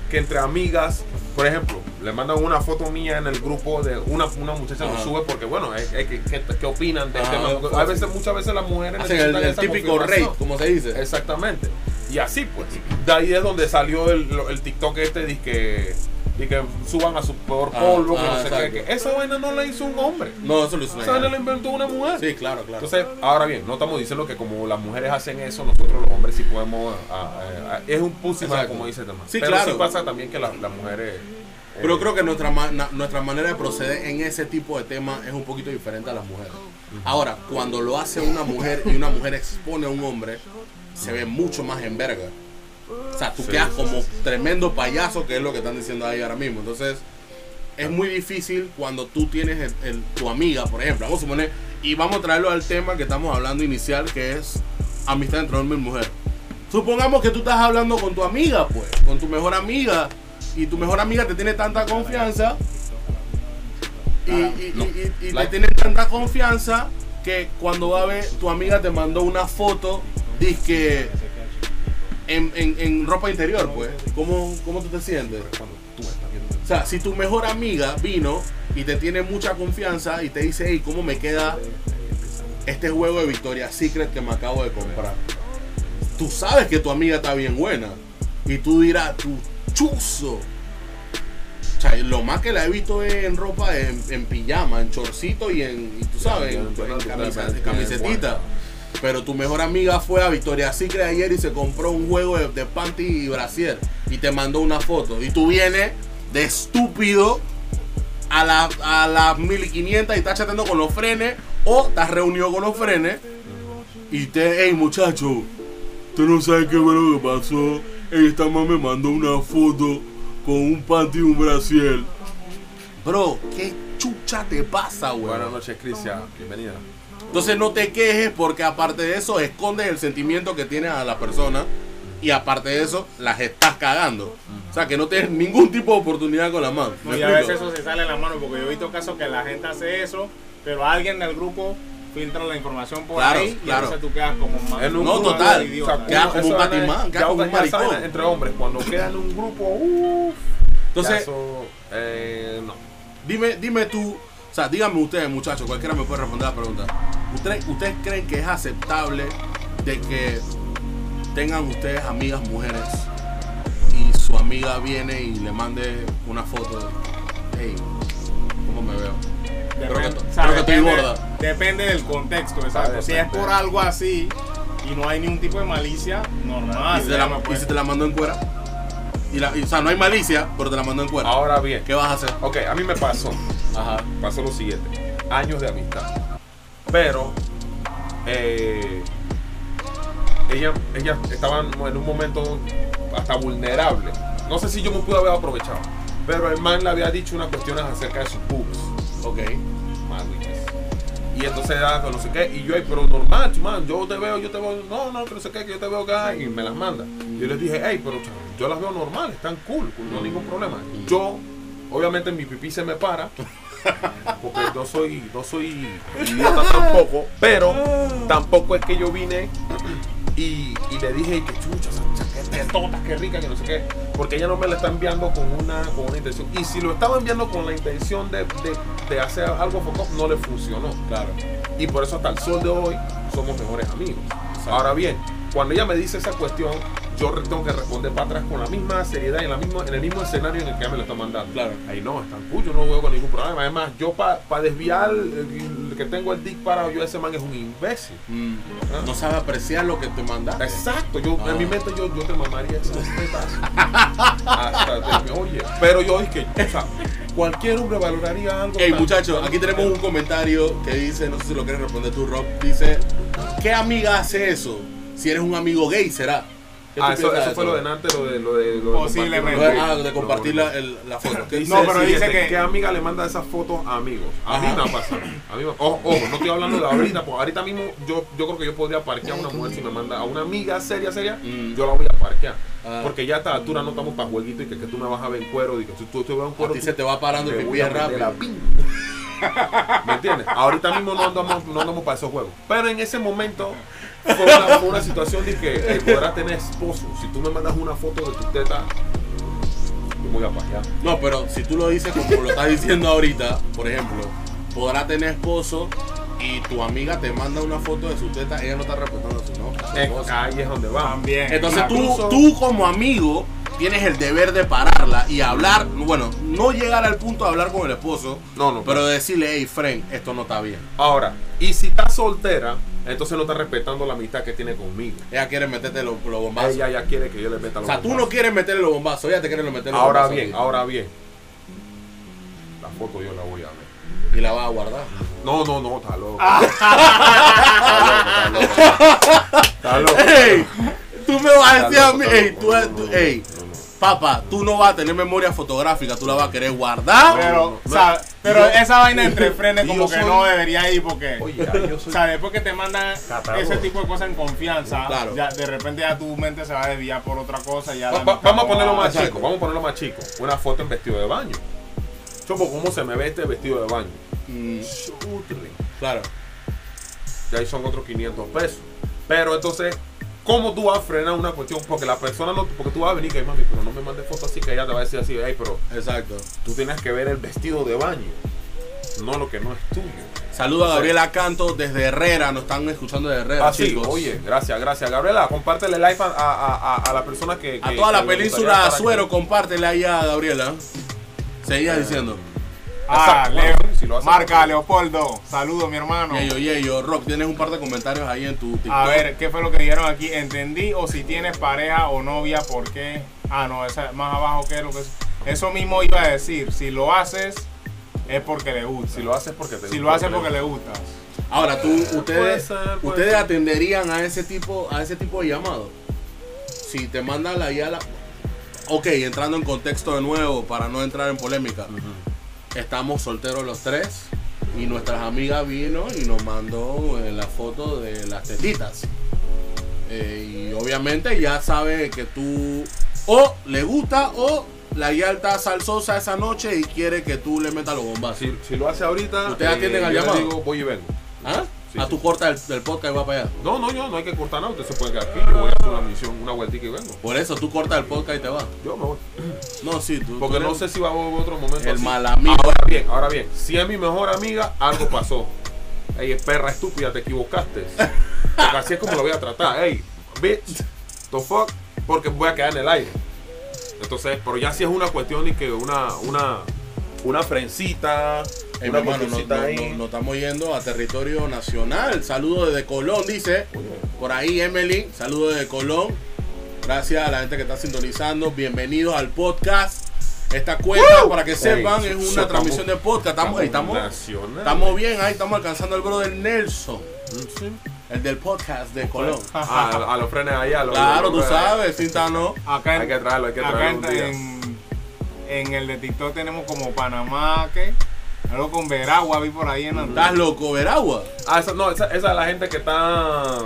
que entre amigas, por ejemplo, le mandan una foto mía en el grupo de una, una muchacha lo sube porque, bueno, que, que- ¿qué opinan del tema? A veces, muchas veces las mujeres el, necesitan el esa típico confirmación. como se dice. Exactamente. Y así pues. De ahí es donde salió el, el TikTok este de de que suban a su peor Ah, polvo, que ah, no sé qué, que Esa vaina no la hizo un hombre. No, eso lo hizo una Esa vaina la inventó una mujer. Sí, claro, claro. Entonces, ahora bien, no estamos diciendo que como las mujeres hacen eso, nosotros los hombres sí podemos. ah, es un Exacto. como dice el tema. Sí, Pero claro. sí pasa también que la- las mujeres. eh, Pero creo que nuestra, na- nuestra manera de proceder en ese tipo de temas es un poquito diferente a las mujeres. Ahora, cuando lo hace una mujer y una mujer expone a un hombre, se ve mucho más en verga. O sea, tú Sí, quedas como tremendo payaso, que es lo que están diciendo ahí ahora mismo. Entonces, es muy difícil cuando tú tienes el- el- tu amiga, por ejemplo, vamos a suponer, y vamos a traerlo al tema que estamos hablando inicial, que es amistad entre hombre y mujer. Supongamos que tú estás hablando con tu amiga, pues, con tu mejor amiga, y tu mejor amiga te tiene tanta confianza, y, y- No. y- te tiene tanta confianza que cuando va a ver, tu amiga te mandó una foto, que en, en, en ropa interior, pues, ¿cómo, ¿cómo tú te sientes? O sea, si tu mejor amiga vino y te tiene mucha confianza y te dice, hey, ¿cómo me queda este juego de Victoria's Secret que me acabo de comprar? Tú sabes que tu amiga está bien buena. Y tú dirás, tu chuzo. O sea, lo más que la he visto es en ropa, en, en pijama, en chorcito y en, y tú sabes, en camisetita. Pero tu mejor amiga fue a Victoria's Secret ayer y se compró un juego de, panty y brasier y te mandó una foto. Y tú vienes de estúpido a las a las 1500 y estás chateando con los frenes o estás reunido con los frenes y te, hey muchacho, tú no sabes qué fue lo que pasó. Esta mamá me mandó una foto con un panty y un brasier. Bro, ¿qué chucha te pasa, güey? Buenas noches, Cristian. Bienvenida. Entonces no te quejes porque aparte de eso escondes el sentimiento que tienes a la persona y aparte de eso las estás cagando. O sea que no tienes ningún tipo de oportunidad con la mano. No, ¿Me y a veces eso se sale en la mano porque yo he visto casos que la gente hace eso, pero alguien del grupo filtra la información por Claro, ahí y claro. entonces tú quedas como un No, grupo, total. idiota. O sea, queda como un esa vaina batimán, es- queda ya como un maricón. Entre hombres, cuando quedan en un grupo, uff. Entonces, eso, eh, no. dime, dime tú, o sea, díganme ustedes, muchachos, cualquiera me puede responder la pregunta. ¿Ustedes, ¿Ustedes creen que es aceptable de que tengan ustedes amigas mujeres y su amiga viene y le mande una foto? Hey, ¿cómo me veo? Depende, Creo que- o sea, creo que estoy depende- gorda. Depende del contexto, exacto. Ah, Si es depende. por algo así y no hay ningún tipo de malicia, normal. ¿Y si, te la, no y puede- si te la mandó en cuera? Y la, y, o sea, no hay malicia, pero te la mandó en cuera. Ahora bien, ¿Qué vas a hacer? ok, a mí me pasó. Ajá. pasó lo siguiente: años de amistad. Pero, eh, ella, ella estaba en un momento hasta vulnerable. No sé si yo me pude haber aprovechado. Pero el man le había dicho unas cuestiones acerca de sus boobs. Ok. Madriles. Y entonces con no sé qué. Y yo, "Ey, pero normal, man, yo te veo, yo te veo. No, no, que no sé qué, que yo te veo acá. Y me las manda. Yo les dije, hey, pero yo las veo normal, están cool, no ningún problema. Yo, obviamente, mi pipí se me para. [laughs] Porque no soy, no soy idiota tampoco. Pero tampoco es que yo vine y, y le dije que chucha, totas, qué rica, que no sé qué. Porque ella no me la está enviando con una, con una intención. Y si lo estaba enviando con la intención de, de, de hacer algo foco, no le funcionó. Claro. Y por eso hasta el sol de hoy somos mejores amigos. Ahora bien, cuando ella me dice esa cuestión, yo tengo que responder para atrás con la misma seriedad y en, la misma, en el mismo escenario en el que ella me lo está mandando. Claro. Ahí no, están cool, yo no veo con ningún problema. Además, yo para desviar el, el que tengo el dick parado, yo ese man es un imbécil. Mm, no sabe apreciar lo que te mandaste. Exacto, yo Ah. en mi mente yo, yo te mamaría esas tetas. Hasta te- oye, pero yo dije, o sea, cualquier hombre valoraría algo. Hey muchachos, aquí tenemos un comentario que dice, no sé si lo quieres responder tú, Rob, dice, ¿qué amiga hace eso? Si eres un amigo gay, será. ¿Qué tú Ah, eso, eso fue lo de Nante, lo de, lo de, lo de Posiblemente. De- compartir- ah, de compartir la, el- la foto. [laughs] ¿Qué Dice No, pero el dice que- ¿Qué amiga le manda esas fotos a amigos? A mí me ha pasado. A mí me- ojo, ojo, no estoy hablando de [laughs] ahorita, porque ahorita mismo yo, yo creo que yo podría parquear a una mujer si me manda a una amiga seria, seria, Mm. yo la voy a parquear. Ah. Porque ya a esta altura no estamos para jueguito y que, que tú me vas a ver en cuero y que si tú te vas en A cuero ti tú- se te va parando el voy a meter rápido. ¿Me entiendes? Ahorita mismo no andamos, no andamos para esos juegos. Pero en ese momento fue una, fue una situación de que eh, podrás tener esposo. Si tú me mandas una foto de tu teta, yo me voy a pasear. No, pero si tú lo dices como lo estás diciendo ahorita, por ejemplo, podrá tener esposo y tu amiga te manda una foto de su teta, ella no está respetando a su no, a su esposa. ahí es donde va. También. Entonces tú, tú como amigo tienes el deber de pararla y hablar, bueno, no llegar al punto de hablar con el esposo, No, no. pero decirle, hey, friend, esto no está bien. Ahora, y si estás soltera, entonces no estás respetando la amistad que tiene conmigo. Ella quiere meterte los, los bombazos. Ella ya quiere que yo le meta o los sea, tú no bombazos. quieres meterle los bombazos, ella te quiere meter los Ahora bombazos. bien, a ti. ahora bien. La foto yo la voy a ver. Y la vas a guardar. No, no, no, está loco. Ah. Está loco, está loco. [laughs] Está loco. Ey, tú me vas a decir a mí, ey, tú, No, tú- ey, papá, tú no vas a tener memoria fotográfica, tú la vas a querer guardar. Pero, o sea, pero yo- esa vaina entre frenes como que soy- no debería ir porque. Oye, ya, yo O soy. sea, después que te mandan Catador. ese tipo de cosas en confianza, Claro. ya de repente ya tu mente se va a desviar por otra cosa. y Ya Va- vamos a ponerlo más chico, vamos a ponerlo más chico. Una foto en vestido de baño. Chopo, ¿cómo se me ve este vestido de baño? Mm, claro. Y ahí son otros 500 pesos. Pero entonces, ¿cómo tú vas a frenar una cuestión? Porque la persona no, porque tú vas a venir que mami, pero no me mandes foto así que ella te va a decir así, hey, pero Exacto. tú tienes que ver el vestido de baño, no lo que no es tuyo. Saluda a Gabriela Canto desde Herrera, nos están escuchando de Herrera, Así, chicos. Ah, oye, gracias, gracias. Gabriela, compártele live a, a, a, a la persona que. a toda la península. Azuero, compártele ahí a Gabriela. Seguías diciendo. Ah, Leo. bueno, si lo hace- Marca, Leopoldo. Saludos, mi hermano. Yeyo, yeyo, Rock, tienes un par de comentarios ahí en tu TikTok. A ver, ¿qué fue lo que dijeron aquí? Entendí o si tienes pareja o novia, ¿por qué? Ah, no, esa más abajo que lo que es. Eso mismo iba a decir. Si lo haces, es porque le gusta. Si lo haces porque te Si lo haces porque le gusta. Ahora, tú, Puede ustedes, ser, puede ustedes ser. atenderían a ese tipo, a ese tipo de llamado. Si te mandan la guía, la... ok, entrando en contexto de nuevo para no entrar en polémica. Estamos solteros los tres y nuestras amigas vino y nos mandó eh, la foto de las tetitas. Eh, y obviamente ya sabe que tú o le gusta o la guía está salsosa esa noche y quiere que tú le metas los bombazos. Si, si lo hace ahorita. ¿Ustedes atienden al yo le llamado? digo, voy y vengo. ¿Ah? Sí, a sí. tu corta del, del podcast y va para allá. No, no, yo no hay que cortar nada. Usted se puede quedar aquí. Yo voy a hacer una misión, una vueltita y vengo. Por eso tú cortas el podcast y te vas. Yo me voy. No, sí, tú. Porque tú no eres sé si va a haber otro momento. El así. mal amigo. Ahora bien, ahora bien. Si es mi mejor amiga, algo pasó. Ey, perra estúpida, te equivocaste. Porque así es como lo voy a tratar. Ey, bitch, the fuck. Porque voy a quedar en el aire. Entonces, pero ya si es una cuestión de que una, una, una frencita, Ey, una hermano, no, cuestioncita no- ahí. no- no estamos yendo a territorio nacional. Saludos desde Colón, dice. Por ahí, Emily. Saludos desde Colón. Gracias a la gente que está sintonizando. Bienvenidos al podcast. Esta cuenta, para que sepan, Ey, es una estamos- transmisión de podcast. Estamos, estamos, nacional. estamos bien ahí. Estamos alcanzando al brother Nelson, sí. el del podcast de Colón. [laughs] A, a los frenes allá. a los- Claro, tú sabes, Cintano. Acá en, Hay que traerlo, hay que acá traerlo en, día. en, en el de TikTok tenemos como Panamá, que algo con Veragua, vi por ahí en ¿Estás Andalucía. loco, Veragua? Ah, esa, no, esa, esa es la gente que está.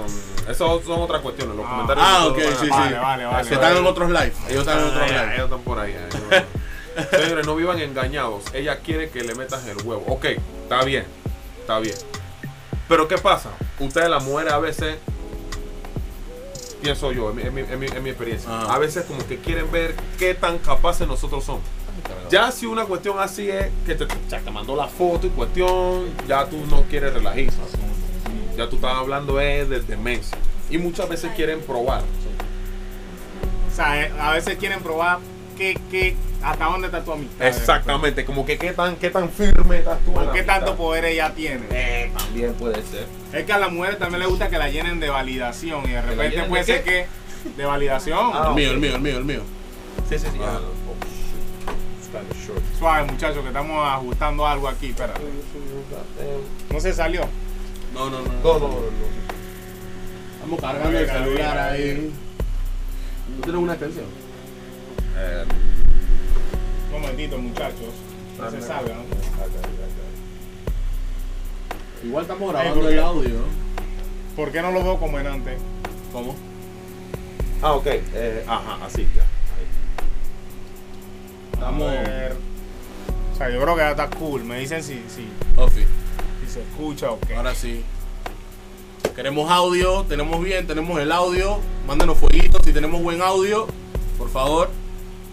Esos son otras cuestiones. Los Ah. comentarios. Ah, ok, sí, sí. Vale, vale, vale. Que están en otros live. Ellos están en otros Ah, ya, live. ellos están por ahí. [laughs] Señores, no vivan engañados. Ella quiere que le metas el huevo. Ok, está bien. Está bien. Pero ¿qué pasa? Ustedes las mujeres a veces, pienso yo, en mi, en mi- en mi- en mi experiencia, Ajá. a veces como que quieren ver qué tan capaces nosotros somos. Ya si una cuestión así es que te, ya te mandó la foto y cuestión, ya tú no quieres relajar. Ya tú estás hablando es de demencia. Y muchas veces quieren probar. O sea, eh, a veces quieren probar qué, qué, hasta dónde está tu amistad. Exactamente, como que qué tan, qué tan firme estás tú. en ¿Con la qué tanto poder ella tiene? Eh, también puede ser. Es que a las mujeres también les gusta que la llenen de validación y de repente puede de ser que de validación. Ah, El mío, el mío, el mío, el mío. Sí, sí, sí. Ah. Suave, muchachos, que estamos ajustando algo aquí. Espera. No se salió. No, no, no. No, no, no. Estamos cargando el celular ahí. ¿Tú tienes una extensión? Eh, Un momentito, muchachos. No se sabe, ¿no? Igual estamos grabando ¿por el audio. ¿Por qué no lo veo como en antes? ¿Cómo? Ah, ok. eh, ajá, así ya. Estamos-. O sea, yo creo que ya está cool. Me dicen si, si, Ofi. si se escucha o qué. Ahora sí. Queremos audio, tenemos bien, tenemos el audio. Mándenos fueguitos si tenemos buen audio. Por favor.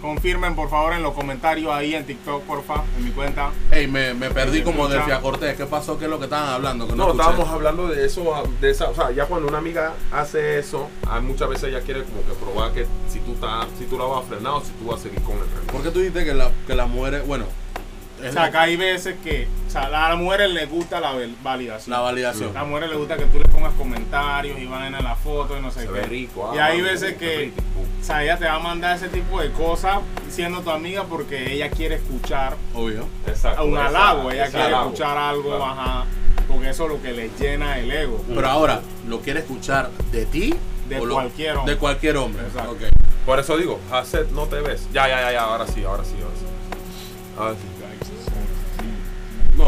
Confirmen, por favor, en los comentarios ahí en TikTok, porfa, en mi cuenta. Ey, me, me perdí ¿Se como escucha? Delfia Cortés. ¿Qué pasó? ¿Qué es lo que estaban hablando? Que no, estábamos hablando de eso, de esa, o sea, ya cuando una amiga hace eso, hay muchas veces ella quiere como que probar que si tú estás, si tú la vas a frenar o si tú vas a seguir con el ritmo. ¿Por qué tú dices que, la, que las mujeres, bueno, O sea, acá hay veces que o sea, a las mujeres les gusta la validación. la validación? A las mujeres les gusta que tú le pongas comentarios y van en la foto y no sé Se qué. ve rico. ah, y hay veces que, o sea, ella te va a mandar ese tipo de cosas siendo tu amiga porque ella quiere escuchar Obvio. Exacto. un halago, ella quiere halago. escuchar algo, Claro. ajá, porque eso es lo que le llena el ego. Pero ahora, ¿lo quiere escuchar de ti? De o lo- cualquier hombre. De cualquier hombre. Exacto. Por eso digo, Haset, no te ves. Ya, ya, ya, ya, ahora sí, ahora sí, ahora sí. Ahora sí. No,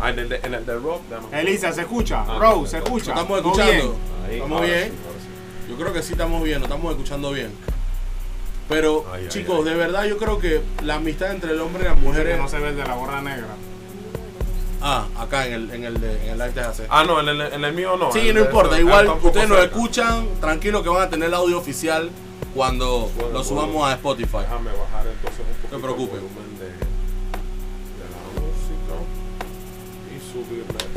Ah, en el de, en el de Rob, Elisa, ¿se escucha? Ah, Rose, no, ¿se no, escucha? ¿Estamos ¿Todo escuchando? bien? Ahí, ¿Estamos bien? sí, ahora sí. Yo creo que sí estamos bien, nos estamos escuchando bien. Pero, Ay, chicos, ay. de verdad yo creo que la amistad entre el hombre y la mujer Que es... no se ve el de la gorra negra. Ah, acá en el, en el, de, en el live de AC. Ah, no, en el, en el mío no. sí, no importa. Igual ustedes nos escuchan, tranquilo que van a tener el audio oficial cuando Bueno, lo subamos bueno. a Spotify. Déjame bajar entonces un poquito te preocupes.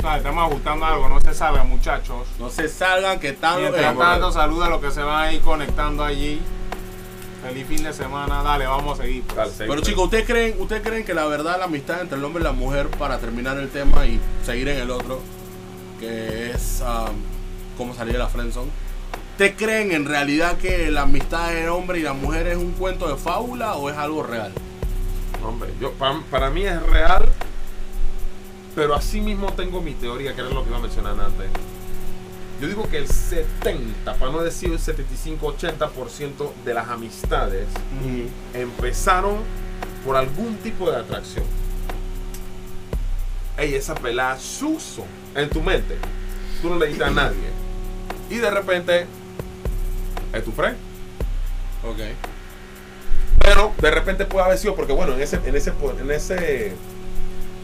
Sea, estamos ajustando algo, no se sabe, muchachos. No se salgan que están... Mientras tanto, saluda a los que se van a ir conectando allí. Feliz fin de semana, dale, vamos a seguir. pues. Dale, Pero chicos, ¿ustedes creen, ¿ustedes creen que la verdad la amistad entre el hombre y la mujer, para terminar el tema y seguir en el otro, que es um, cómo salir de la friendzone, ¿ustedes creen en realidad que la amistad del hombre y la mujer es un cuento de fábula o es algo real? Hombre, yo, para, para mí es real, pero así mismo tengo mi teoría, que era lo que iba a mencionar antes. Yo digo que el 70, para no decir el 75-80% de las amistades empezaron por algún tipo de atracción. Ey, esa pelada suso en tu mente. Tú no le dices a nadie. Y de repente, es tu friend. Ok. Pero de repente puede haber sido porque bueno, en ese, en ese, en ese,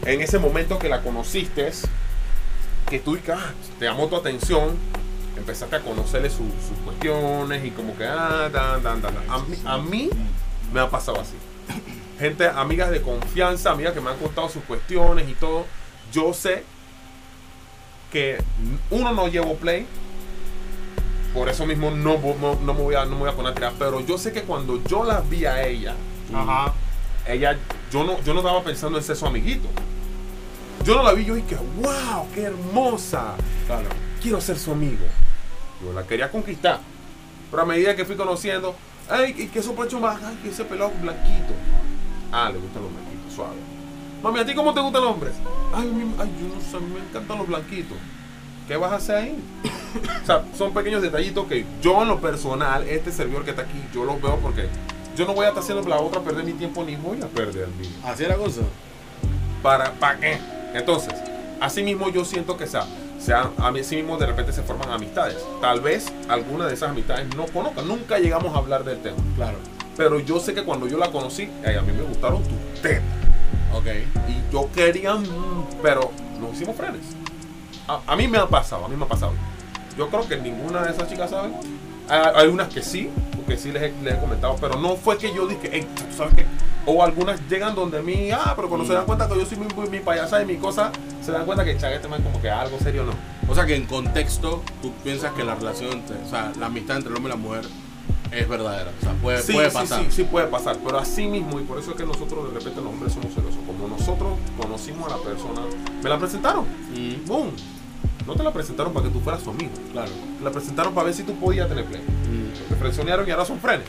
en ese momento que la conociste, que tú ah, te llamó tu atención, empezaste a conocerle su- sus cuestiones y como que ah, dan, dan, dan. A, mí, a mí me ha pasado así. Gente, amigas de confianza, amigas que me han contado sus cuestiones y todo. Yo sé que uno no llevo play, por eso mismo no, no, no me voy a, no me voy a poner a tirar. Pero yo sé que cuando yo la vi a ella, Ajá. ella, yo no, yo no estaba pensando en ser su amiguito. Yo no la vi, yo dije, wow, qué hermosa. Claro. Quiero ser su amigo. Yo la quería conquistar. Pero a medida que fui conociendo, ay, ¿y qué sopacho más? Ay, que ese pelado blanquito. Ah, le gustan los blanquitos, suave. Mami, ¿a ti cómo te gustan los hombres? Ay, mí- ay, yo no sé, a mí me encantan los blanquitos. ¿Qué vas a hacer ahí? [coughs] o sea, son pequeños detallitos que yo en lo personal, este servidor que está aquí, yo los veo porque yo no voy a estar haciendo la otra perder mi tiempo ni voy a perder el mío. Así la cosa. ¿Para, ¿Para qué? Entonces, así mismo yo siento que sea, sea, así mismo de repente se forman amistades. Tal vez alguna de esas amistades no conozcan, nunca llegamos a hablar del tema. Claro. Pero yo sé que cuando yo la conocí, a mí me gustaron tus tetas. Ok. Y yo quería, mm, pero nos hicimos frenes. A, a mí me ha pasado, a mí me ha pasado. Yo creo que ninguna de esas chicas sabe. Hay, hay unas que sí, porque sí les he, les he comentado, pero no fue que yo dije, hey, ¿tú ¿sabes qué? O algunas llegan donde mí, ah, pero cuando se dan cuenta que yo soy mi, mi, payasa y mi cosa, se dan cuenta que chaguete man como que algo serio no. O sea que en contexto tú piensas que la relación entre, o sea, la amistad entre el hombre y la mujer es verdadera. O sea, puede, Sí, puede sí, pasar. sí, sí puede pasar, pero así mismo, y por eso es que nosotros de repente los hombres somos celosos. Como nosotros conocimos a la persona, me la presentaron, Mm, boom. No te la presentaron para que tú fueras su amigo. claro. Te la presentaron para ver si tú podías tener play. Mm, Te frenzonearon y ahora son frenes.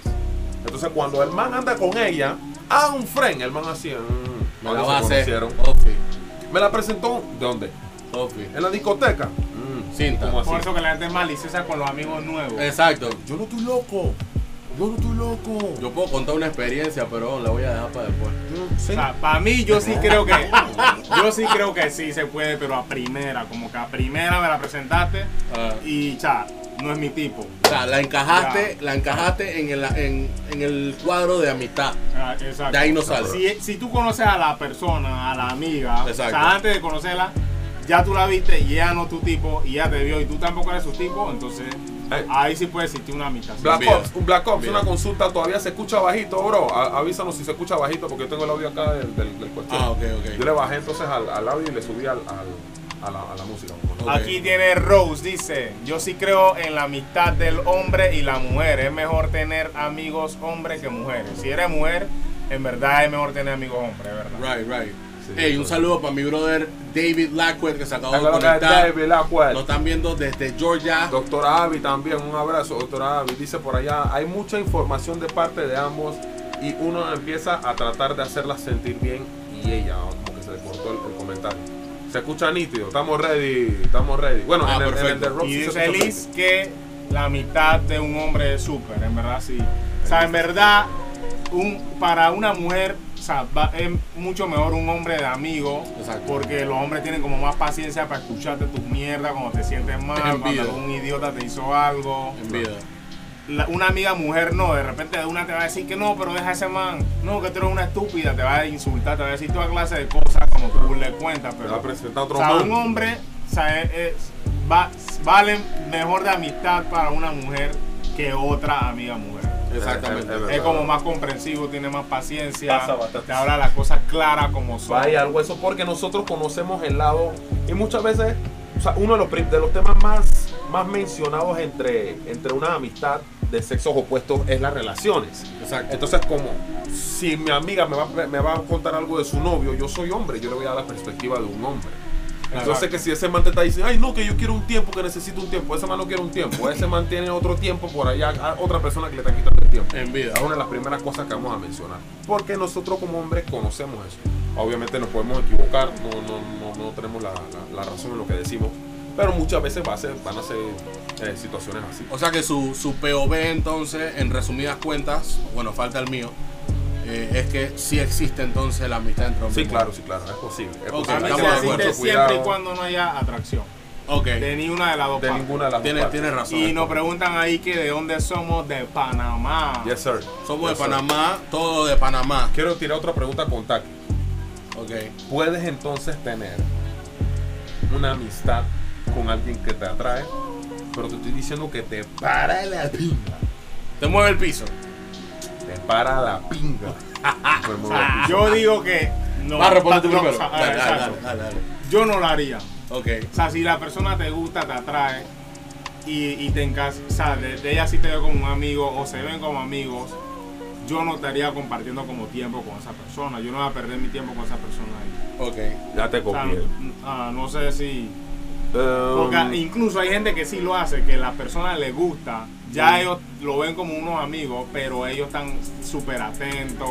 Entonces cuando el man anda con ella, a un fren, el man así, mm, me la va a hacer. Me la presentó, ¿de dónde? Ofi. En la discoteca. Mm, Cinta. Por eso que la gente es maliciosa con los amigos nuevos. Exacto. Yo no estoy loco. No, no estoy loco. Yo puedo contar una experiencia, pero la voy a dejar para después. No, sí. O sea, para mí yo sí creo que yo sí creo que sí se puede, pero a primera, como que a primera me la presentaste Ah. y cha, no es mi tipo. O sea, la encajaste, la encajaste en el, en, en el cuadro de amistad. Ah, exacto. De ahí no sale. Si, si tú conoces a la persona, a la amiga, o sea, antes de conocerla, ya tú la viste y ella no es tu tipo y ella te vio y tú tampoco eres su tipo, entonces Eh. ahí sí puede existir una amistad. Black Bien. Ops, un Black Ops, Bien. una consulta, todavía se escucha bajito, bro. A- avísanos si se escucha bajito, porque yo tengo el audio acá del, del, del cuestión. Ah, ok, Yo ok. le bajé entonces al, al audio y le subí al, al- a, la, a la música. Aquí tiene Rose, dice, yo sí creo en la amistad del hombre y la mujer. Es mejor tener amigos hombres que mujeres. Si eres mujer, en verdad es mejor tener amigos hombres, ¿verdad? Right, right. Hey, un saludo para mi brother David Lackwell que se acabó de lo conectar. David Lackwell. Nos están viendo desde Georgia. Doctora Avi también, un abrazo, doctora Avi. Dice por allá, hay mucha información de parte de ambos y uno empieza a tratar de hacerla sentir bien y ella, como que se le cortó el, el comentario. Se escucha nítido, estamos ready, estamos ready. Bueno, Ah, en, el, en el perfecto. de Rock Y sí dice escucha Liz que la mitad de un hombre es súper, en verdad sí. O sea, en verdad, un, para una mujer, o sea, va- es mucho mejor un hombre de amigo, Exacto. porque los hombres tienen como más paciencia para escucharte tus mierdas cuando te sientes mal, En cuando vida. algún idiota te hizo algo. En vida. La- una amiga mujer no, de repente de una te va a decir que no, pero deja a ese man, no, que tú eres una estúpida, te va a insultar, te va a decir toda clase de cosas como tú le cuentas, pero a presentar o sea, man. un hombre o sea, es- es- va- vale mejor de amistad para una mujer que otra amiga mujer. Exactamente. Es- es verdad. Es como más comprensivo, tiene más paciencia, te habla las cosas claras como son. Vaya algo eso porque nosotros conocemos el lado y muchas veces, o sea, uno de los, de los temas más, más mencionados entre, entre una amistad de sexos opuestos es las relaciones. Exacto. Entonces, como si mi amiga me va, me va a contar algo de su novio, yo soy hombre, yo le voy a dar la perspectiva de un hombre. Entonces, que si ese man te está diciendo, ay, no, que yo quiero un tiempo, que necesito un tiempo, ese man no quiere un tiempo, ese man tiene otro tiempo por allá, a otra persona que le está quitando el tiempo. En vida. Es una de las primeras cosas que vamos a mencionar. Porque nosotros como hombres conocemos eso. Obviamente nos podemos equivocar, no, no, no, no tenemos la, la- la razón en lo que decimos. Pero muchas veces va a ser, van a ser eh, situaciones así. O sea que su, su POV entonces, en resumidas cuentas, bueno, falta el mío, eh, es que sí existe entonces la amistad entre hombres. Sí, claro, sí, claro, es posible. Es Ok, A posible. de existe acuerdo, siempre y cuando no haya atracción. Ok, De ni una de las dos De partes. ninguna de las dos tiene, partes. tiene razón. Y nos preguntan ahí que de dónde somos, de Panamá. Yes, sir. Somos Yes, de sir. Panamá, todo de Panamá. Quiero tirar otra pregunta con Taki. Ok. ¿Puedes entonces tener una amistad con alguien que te atrae? Pero te estoy diciendo que te para la pinga. Te mueve el piso. Te para la pinga. [laughs] Yo digo que no. Va a responder tú no, primero. o sea, Dale, dale, exacto. dale, dale, dale. Yo no lo haría. Ok. O sea, si la persona te gusta, te atrae y, y te encas, o sea, de, de ella sí te ve como un amigo o se ven como amigos, yo no estaría compartiendo como tiempo con esa persona. Yo no voy a perder mi tiempo con esa persona ahí. Ok. Ya te O sea, copié. no, ah, no sé si. Um, Porque incluso hay gente que sí lo hace, que la persona le gusta, ya ellos lo ven como unos amigos, pero ellos están súper atentos,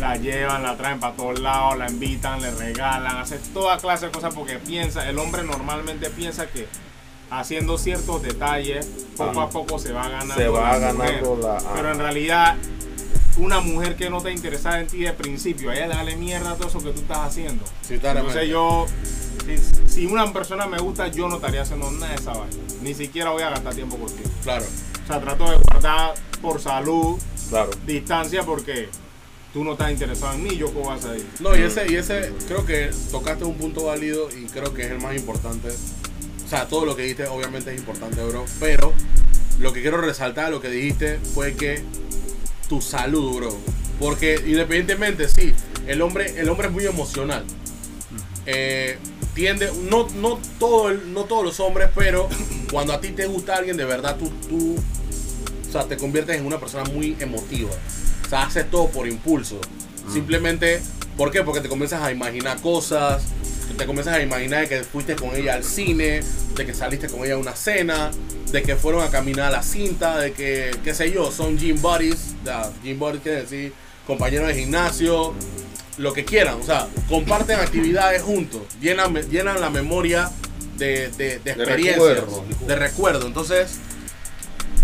la llevan, la traen para todos lados, la invitan, le regalan, hacen toda clase de cosas porque piensa, el hombre normalmente piensa que haciendo ciertos detalles, poco a poco se va ganando. Se va ganando la- Pero en realidad, una mujer que no está interesada en ti de principio, a ella le vale mierda todo eso que tú estás haciendo. Sí. Entonces yo, si, si una persona me gusta, yo no estaría haciendo nada de esa vaina. Ni siquiera voy a gastar tiempo contigo. Claro. O sea, trato de guardar por salud, Claro. distancia, porque tú no estás interesado en mí, yo cómo vas a ir. No, y ese, y ese, creo que tocaste un punto válido y creo que es el más importante. O sea, todo lo que dijiste obviamente es importante, bro. Pero lo que quiero resaltar, lo que dijiste, fue que tu salud, bro. Porque independientemente, sí, el hombre, el hombre es muy emocional. Eh, tiende, no, no, todo el- no todos los hombres, pero [coughs] cuando a ti te gusta alguien, de verdad tú, tú o sea, te conviertes en una persona muy emotiva. O sea, haces todo por impulso. Simplemente, ¿por qué? Porque te comienzas a imaginar cosas, te comienzas a imaginar de que fuiste con ella al cine, de que saliste con ella a una cena, de que fueron a caminar a la cinta, de que, qué sé yo, son gym buddies, ya, gym buddies quiere decir compañeros de gimnasio, lo que quieran, o sea, comparten actividades juntos, llenan, llenan la memoria de, de, de experiencias, recuerdo. de recuerdo. Entonces,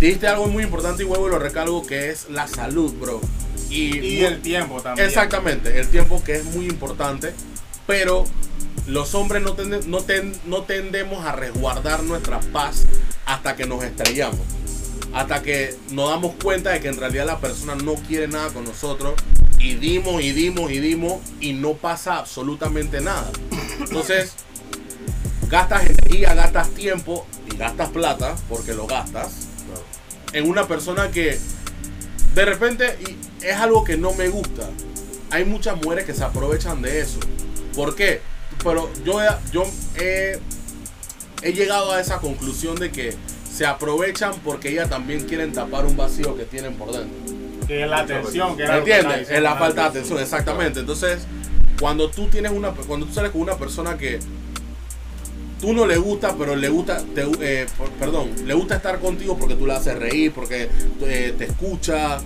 Dijiste algo muy importante y huevo y lo recalco que es la salud, bro. Y, Y el tiempo también. Exactamente, el tiempo que es muy importante, pero los hombres no, tende- no, ten- no tendemos a resguardar nuestra paz hasta que nos estrellamos, hasta que nos damos cuenta de que en realidad la persona no quiere nada con nosotros y dimos y dimos y dimos y no pasa absolutamente nada. Entonces, gastas energía, gastas tiempo y gastas plata, porque lo gastas, en una persona que de repente es algo que no me gusta. Hay muchas mujeres que se aprovechan de eso. ¿Por qué? Pero yo, he- yo he, he llegado a esa conclusión de que se aprovechan porque ellas también quieren tapar un vacío que tienen por dentro. Que es la atención, que ¿Me era que entiendes? Es la falta de atención, exactamente. Entonces, cuando tú tienes una, cuando tú sales con una persona que tú no le gusta, pero le gusta, te- eh, perdón, le gusta estar contigo porque tú la haces reír, porque eh, te escucha,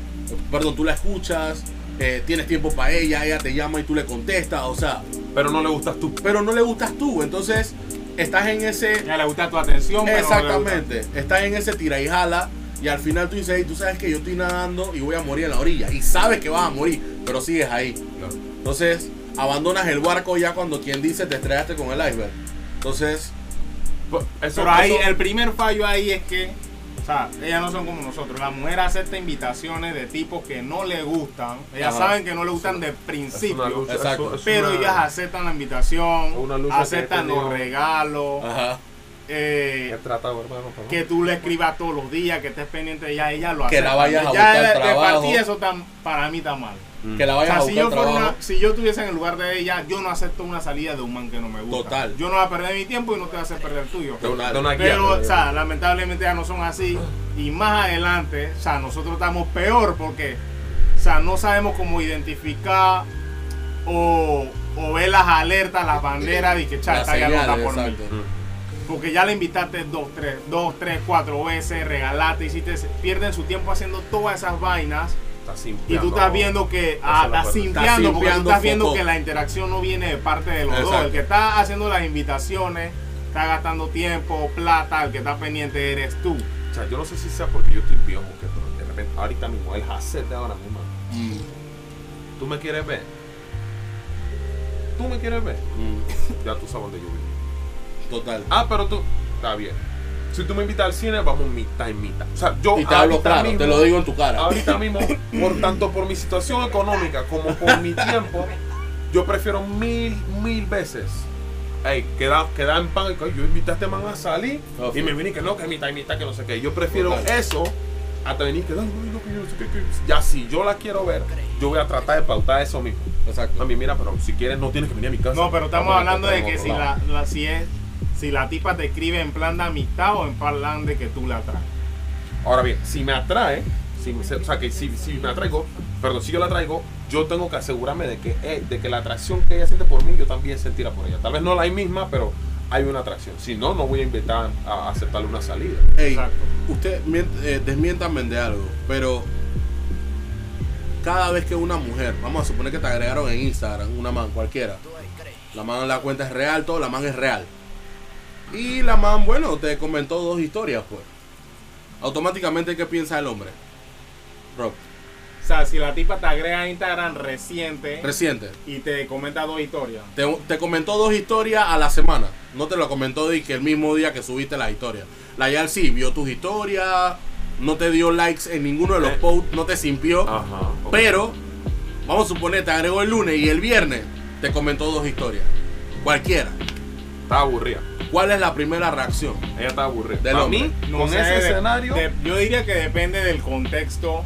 perdón, tú la escuchas, eh, tienes tiempo para ella, ella te llama y tú le contestas, o sea, Pero no le gustas tú. pero no le gustas tú, entonces estás en ese, Ya le gusta tu atención, pero no Exactamente. Estás en ese tira y jala y al final tú dices, "Ey, tú sabes que yo estoy nadando y voy a morir en la orilla. Y sabes que vas a morir, pero sigues ahí. Entonces, abandonas el barco ya cuando quien dice te estrellaste con el iceberg. Entonces, Pues, Eso, Pero ahí, eso- el primer fallo ahí es que, o sea, ellas no son como nosotros. La mujer acepta invitaciones de tipos que no le gustan. Ellas Ajá. saben que no le gustan de es una principio. lucha, Exacto. Pero una- ellas aceptan la invitación, Una lucha que aceptan los regalos, ajá. eh, tratado, hermano. que tú le escribas todos los días, que estés pendiente de ella, ella lo Que la vayas a ya buscar de, de trabajo. partida eso tan, para mí está mal. Mm. Que la O vayas sea, a si yo, fuera una- si yo estuviese en el lugar de ella, yo no acepto una salida de un man que no me gusta. Total. Yo no voy a perder mi tiempo y no te voy a hacer perder el tuyo. Pero, o sea, lamentablemente ya no son así. Y más adelante, o sea, nosotros estamos peor porque, o sea, no sabemos cómo identificar o, o ver las alertas, las banderas de que, cha, Las está ya loca señales, por mí. exacto. Mm. Porque ya le invitaste dos, tres, dos, tres, cuatro veces, regalaste, hiciste, pierden su tiempo haciendo todas esas vainas. Está Y tú estás viendo que ah, estás simpiando, porque tú estás viendo foco. que la interacción no viene de parte de los dos. El que está haciendo las invitaciones está gastando tiempo, plata, el que está pendiente eres tú. O sea, yo no sé si sea porque yo estoy viejo pero de repente, ahorita mismo, el hacer de ahora mismo, Mm, ¿tú me quieres ver? ¿Tú me quieres ver? mm, [laughs] Ya tú sabes dónde yo vivo. total. Ah, pero tú, está bien. Si tú me invitas al cine, vamos mitad y mitad. O sea, yo Y te hablo ahorita claro, mismo- te lo digo en tu cara. Ahorita [laughs] mismo, por tanto por mi situación económica como por mi tiempo, yo prefiero mil, mil veces. Ey, queda, queda en pan, yo invité a este man a salir No, y sí. me vine que no, que mitad y mitad, que no sé qué. Yo prefiero eso hasta venir que "Ay, no, que yo no sé qué, que-". Ya si yo la quiero ver, yo voy a tratar de pautar eso mismo. Exacto. A mí, mira, pero si quieres no tienes que venir a mi casa. No, pero estamos Vamos a hablando de que si la, la- si es si la tipa te escribe en plan de amistad o en plan de que tú la atraes. Ahora bien, si me atrae, si, o sea, que si, si me atraigo, perdón, si yo la traigo, yo tengo que asegurarme de que, eh, de que la atracción que ella siente por mí, yo también sentirá por ella. Tal vez no la misma, pero hay una atracción. Si no, no voy a invitar a aceptarle una salida. Ey, Exacto. usted eh, desmiéntame de algo, pero cada vez que una mujer, vamos a suponer que te agregaron en Instagram, una man cualquiera, la man la cuenta es real, todo, la man es real. Y la man, bueno, te comentó dos historias, pues. Automáticamente, ¿qué piensa el hombre? Rob, O sea, si la tipa te agrega a Instagram reciente reciente. y te comenta dos historias. Te, te comentó dos historias a la semana. No te lo comentó de que el mismo día que subiste las historias. La Yal sí vio tus historias, no te dio likes en ninguno de los Eh. posts, no te simpió. Ajá. Pero, vamos a suponer, te agregó el lunes y el viernes te comentó dos historias. Cualquiera. Está aburrida. ¿Cuál es la primera reacción? Ella está aburrida. Del a hombre. mí, No con sé, ese de- escenario, de- yo diría que depende del contexto.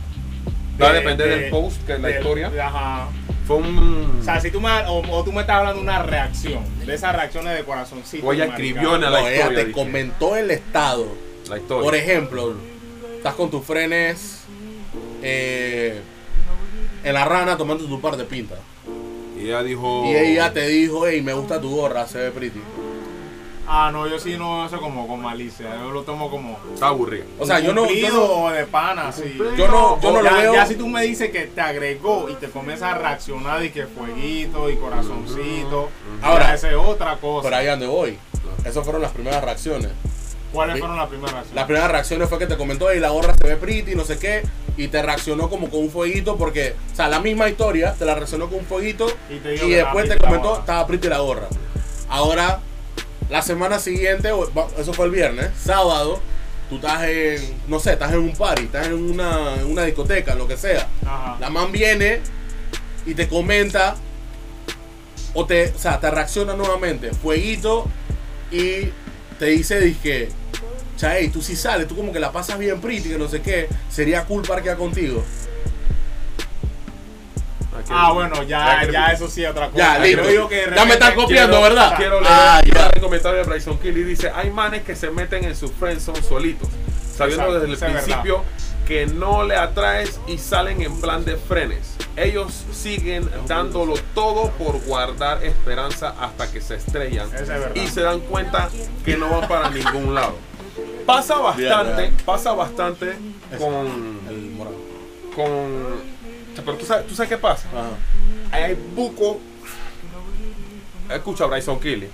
va a de- depender de- del post, que es la historia. Ajá. Fue un. O sea, si tú me, o, o tú me estás hablando de una reacción, de esas reacciones de corazoncito. O ella marica. escribió en el- No, la ella historia, te dije. comentó el estado. la historia. Por ejemplo, estás con tus frenes eh, en la rana tomando tu par de pinta. y ella dijo. Y ella te dijo, hey, me gusta tu gorra, se ve pretty. Ah, no, yo sí no veo eso como con malicia. Yo lo tomo como. Está aburrida. O sea, yo no, yo no, de pana, sí. yo no, yo no lo veo. ya si tú me dices que te agregó y te comienza a reaccionar y que fueguito y corazoncito, Ahora, ahora esa es otra cosa. Pero ahí donde voy. Esas fueron las primeras reacciones. ¿Cuáles fueron las primeras reacciones? Las primeras reacciones fue que te comentó, y la gorra se ve pretty, no sé qué, y te reaccionó como con un fueguito, porque, o sea, la misma historia, te la reaccionó con un fueguito, Y y, te después te comentó, estaba pretty la gorra. Ahora, la semana siguiente, eso fue el viernes, sábado, tú estás en, no sé, estás en un party, estás en una, en una discoteca, lo que sea. Ajá. La man viene y te comenta, o te, o sea, te reacciona nuevamente, fueguito, y te dice, dije, Chay, tú sí sales, tú como que la pasas bien pretty, que no sé qué, sería cool parquear contigo. Aquí- Ah, bueno, ya, ya eso sí es otra cosa. Ya, Yo listo. digo que Ya me están copiando, Quiero- ¿verdad? Quiero leer Ah, ya. el comentario de Bryson Kill y dice, hay manes que se meten en su friendzone solitos, sabiendo Exacto, desde el principio que no le atraes y salen en plan de frenes. Ellos siguen dándolo todo por guardar esperanza hasta que se estrellan es y se dan cuenta que no van para ningún lado. Pasa bastante, pasa bastante con, El morado. con... Pero tú sabes, ¿tú sabes qué pasa? Ajá. hay buco. Escucha, Bryson Kelly.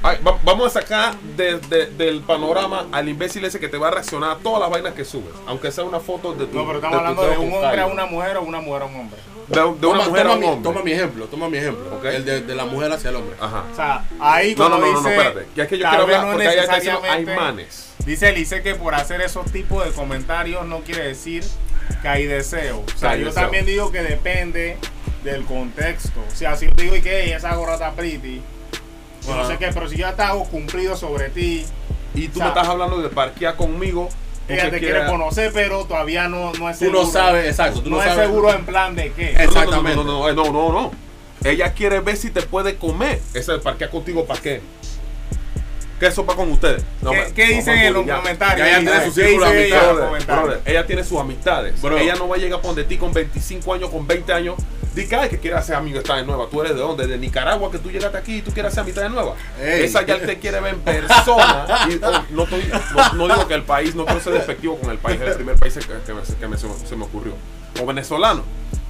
Ay, va- vamos a sacar de- de- del panorama al imbécil ese que te va a reaccionar a todas las vainas que subes. Aunque sea una foto de tu. No, pero estamos de hablando de un hombre a una mujer o una mujer a un hombre. De, de una Toma- mujer toma a un mi, hombre. toma mi ejemplo, toma mi ejemplo. El de, de la mujer hacia el hombre. Ajá. O sea, ahí No, no, no, no, no, dice, espérate. Que es que yo quiero hablar no porque ahí hay manes. Dice Lice que por hacer esos tipos de comentarios no quiere decir que hay deseo. O sea, yo deseo. también digo que depende del contexto. O sea, si yo te digo y que "Ey, esa gorra está pretty, yo no sé qué, pero si yo ya te hago cumplido sobre ti, Y tú O sea, me estás hablando de parquear conmigo. tú ella te quiere conocer, pero todavía no, no es Tú seguro. no sabes, exacto, tú no, no, es seguro en plan de qué. Es- No, no, no, Exactamente. No, no, no, no, no, no. Ella quiere ver si te puede comer. Ese parquear contigo, ¿para qué? ¿Qué eso va con ustedes? No, ¿Qué, me- qué no, dicen en los comentarios? Ella tiene su ¿qué círculo de dice ella Brother, tiene sus amistades. Bro. Ella no va a llegar por de ti con 25 años, con 20 años. Di que, ay, que quiere hacer amigo está de nueva. ¿Tú eres de dónde? De Nicaragua, que tú llegaste aquí y tú quieres hacer amistad de nueva. Ey. Esa ya te quiere ver en persona. Y, oh, no, estoy- no- no digo que el país, no quiero ser despectivo con el país, es el primer país que, que me, que me- se, me, se me ocurrió. O venezolano.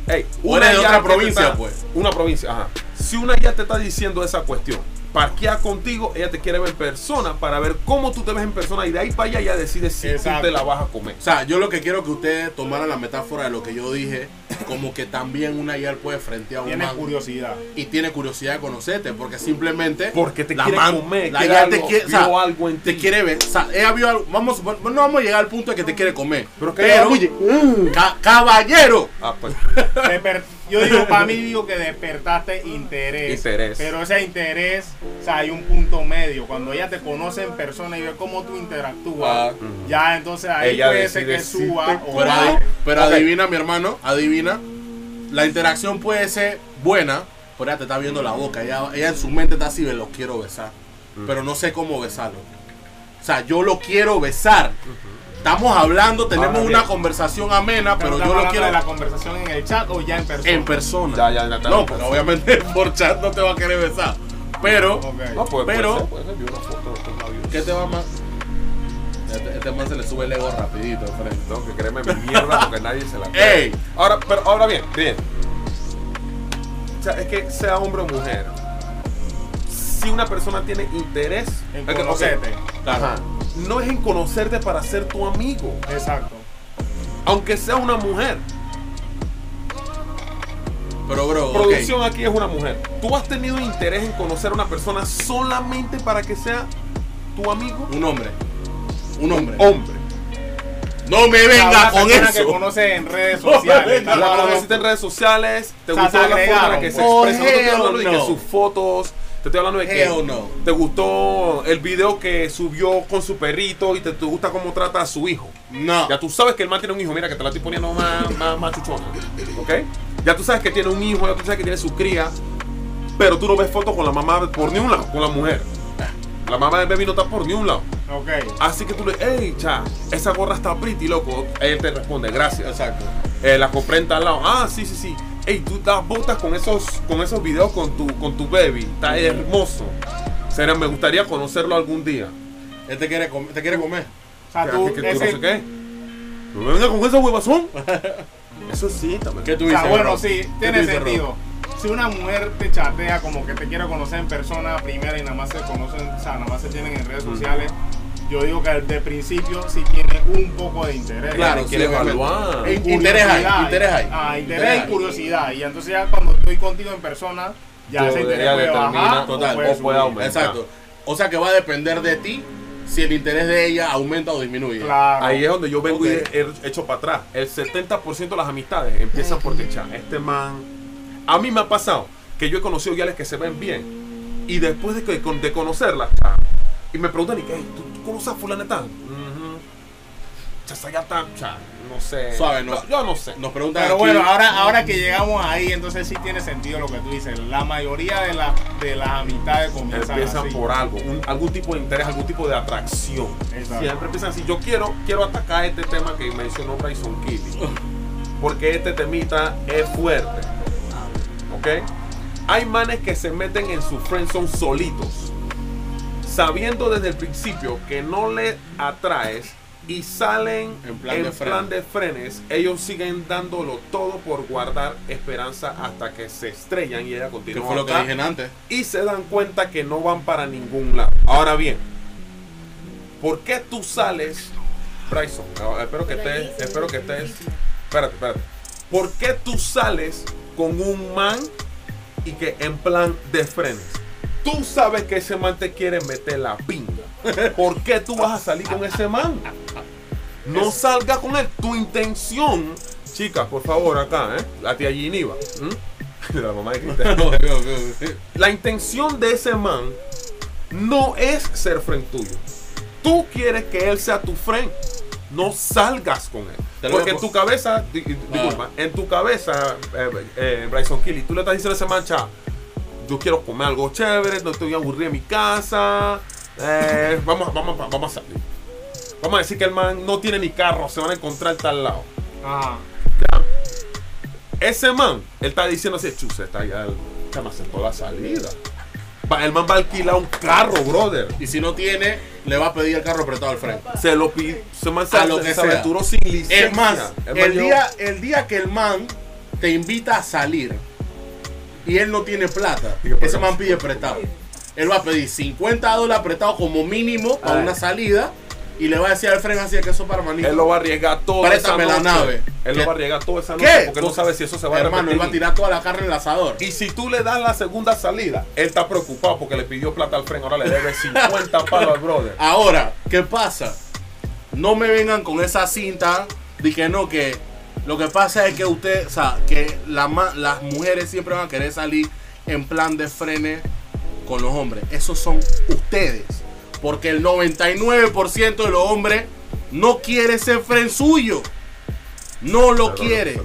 Ey, O eres de ya otra provincia, está- pues. Una provincia, ajá. Si una ya te está diciendo esa cuestión, parquea contigo, ella te quiere ver en persona para ver cómo tú te ves en persona y de ahí para allá ya decide si tú te la vas a comer. O sea, yo lo que quiero que ustedes tomaran la metáfora de lo que yo dije, como que también una ayer puede frente a un Tiene man curiosidad. y tiene curiosidad de conocerte, porque simplemente Porque te la quiere man- comer, la quiere algo, te quiere, o vio sea, algo en te quiere ver, o sea, ella vio algo, vamos, no vamos a llegar al punto de que te quiere comer, Pero que pero, ella- ca- caballero, Ah, pues, yo digo, para mí digo que despertaste interés. Interés. Pero ese interés, o sea, hay un punto medio. Cuando ella te conoce en persona y ve cómo tú interactúas, Ah. ya entonces ahí Ella puede ser que suba o pero, adi- pero adivina mi hermano, adivina, la interacción puede ser buena, pero ella te está viendo la boca, ella, ella en su mente está así, "Ve, lo quiero besar, pero no sé cómo besarlo, o sea, yo lo quiero besar. Estamos hablando, tenemos Ahora una bien. conversación amena, Pero pero yo lo quiero de la conversación en el chat o ya en persona. en persona. Ya, ya, ya, no, pero obviamente [laughs] por chat no te va a querer besar. Pero, no, pues, pero- puede ser, puede ser, una foto labios. ¿qué te va más? Este, este man se le sube el ego rapidito, frente. Tengo que creerme mi mierda porque nadie se la cree. ¡Ey! Ahora, pero ahora bien, bien. O sea, es que sea hombre o mujer. Si una persona tiene interés En conocerte. Ajá. No es en conocerte para ser tu amigo. Exacto. Aunque sea una mujer. Pero, bro. Producción aquí es una mujer. ¿Tú has tenido interés en conocer a una persona solamente para que sea tu amigo? Un hombre. Un hombre. Hombre. No me venga Una con persona que eso. conoce en redes [laughs] sociales. La conociste en redes sociales, te O sea, gustó la forma en la que se expresa. No te estoy hablando de que sus fotos, te estoy hablando de que no. te gustó el video que subió con su perrito y te, te gusta cómo trata a su hijo. No. Ya tú sabes que el man tiene un hijo, mira que te la estoy poniendo más, más, más chuchona. ¿Ok? Ya tú sabes que tiene un hijo, ya tú sabes que tiene su cría, pero tú no ves fotos con la mamá por ni un lado, con la mujer. La mamá del bebé no está por ni un lado. Ok. Así que tú le, hey, cha, esa gorra está pretty, loco. Él te responde, gracias. Exacto. Eh, la compré en tal lado. Ah, sí, sí, sí. Ey, tú das botas con esos, con esos videos con tu, con tu baby. Está hermoso. Será, me gustaría conocerlo algún día. Él te quiere, com- te quiere comer. O sea, ¿Qué- tú, qué- no sé qué? No me venga con esa huevazón. [laughs] Eso sí, también. ¿Qué tú o dices? sea, bueno, bro? sí, ¿Qué tiene sentido. bro? Si una mujer te chatea como que te quiere conocer en persona primero y nada más se conocen, o sea, nada más se tienen en redes sociales, yo digo que de principio sí tiene un poco de interés. Claro, quiere sí, evaluar. Interés hay, interés hay. Ah, interés Interés y hay. curiosidad. Y entonces ya cuando estoy contigo en persona, ya Yo ese interés puede bajar total, o puede, o puede aumentar. Exacto. O sea que va a depender de ti si el interés de ella aumenta o disminuye. Claro. Ahí es donde yo vengo y he he hecho para atrás. El 70% de las amistades empiezan porque, cha, este man. A mí me ha pasado que yo he conocido guiales que se ven bien. Y después de, que, de conocerlas, y me preguntan, ¿y qué? ¿Tú, tú conoces a esa ya está, cha, no sé. Suave, no. Yo no sé. Nos preguntan Pero aquí- bueno, ahora, ahora que llegamos ahí, entonces sí tiene sentido lo que tú dices. La mayoría de, la- de las amistades comienzan Empiezan así. por algo, un- algún tipo de interés, algún tipo de atracción. Exacto. Siempre empiezan así. Yo quiero, quiero atacar este tema que mencionó Bryson Kitty. Porque este temita es fuerte. ¿Ok? Hay manes que se meten en su friendzone solitos. Sabiendo desde el principio que no le atraes y salen En plan en de frenes, ellos siguen dándolo todo por guardar esperanza hasta que se estrellan y ella continúa. fue lo que dije antes. y se dan cuenta que no van para ningún lado. Ahora bien, ¿por qué tú sales, Bryson? ah, Espero que estés, espero que estés. Espérate, espérate. ¿Por qué tú sales con un man y que en plan de frenes? Tú sabes que ese man te quiere meter la pinga. ¿Por qué tú vas a salir con ese man? No salga con él. Tu intención, chicas, por favor, acá, ¿eh? La tía Giniva. [laughs] La mamá de Cristian. [laughs] Ok, ok, ok. La intención de ese man no es ser friend tuyo. Tú quieres que él sea tu friend. No salgas con él. Porque en tu cabeza, di- di- disculpa, en tu cabeza, eh, eh, Bryson Kelly, tú le estás diciendo a ese man, "Cha, yo quiero comer algo chévere, no estoy aburrido en mi casa, eh, vamos, vamos, vamos a salir. Vamos a decir que el man no tiene ni carro, se van a encontrar tal lado. Ajá. Ya. Ese man, él está diciendo así, chuse, está ya, el- ya me aceptó la salida. Va- El man va a alquilar un carro, brother. Y si no tiene, le va a pedir el carro apretado al frente. Se lo pide, se man se, A lo que se sea. aventuró sin licencia. Es más, man el llevó- día, el día que el man te invita a salir y él no tiene plata, ese man pide prestado. Él va a pedir 50 dólares prestado como mínimo para una salida y le va a decir al freno así que eso es para manito. Él lo va a arriesgar toda Préstame esa la noche. nave. Él ¿Qué? lo va a arriesgar toda esa noche ¿Qué? porque no sabe si eso se va a Hermano, él va a tirar toda la carne en el asador. Y si tú le das la segunda salida, él está preocupado porque le pidió plata al freno, ahora le debe 50 [laughs] palos al brother. Ahora, ¿qué pasa? No me vengan con esa cinta de que no, que lo que pasa es que usted, o sea, que la las mujeres siempre van a querer salir en plan de frene con los hombres. Esos son ustedes. Porque el 99% de los hombres no quiere ser fren suyo. No lo quiere.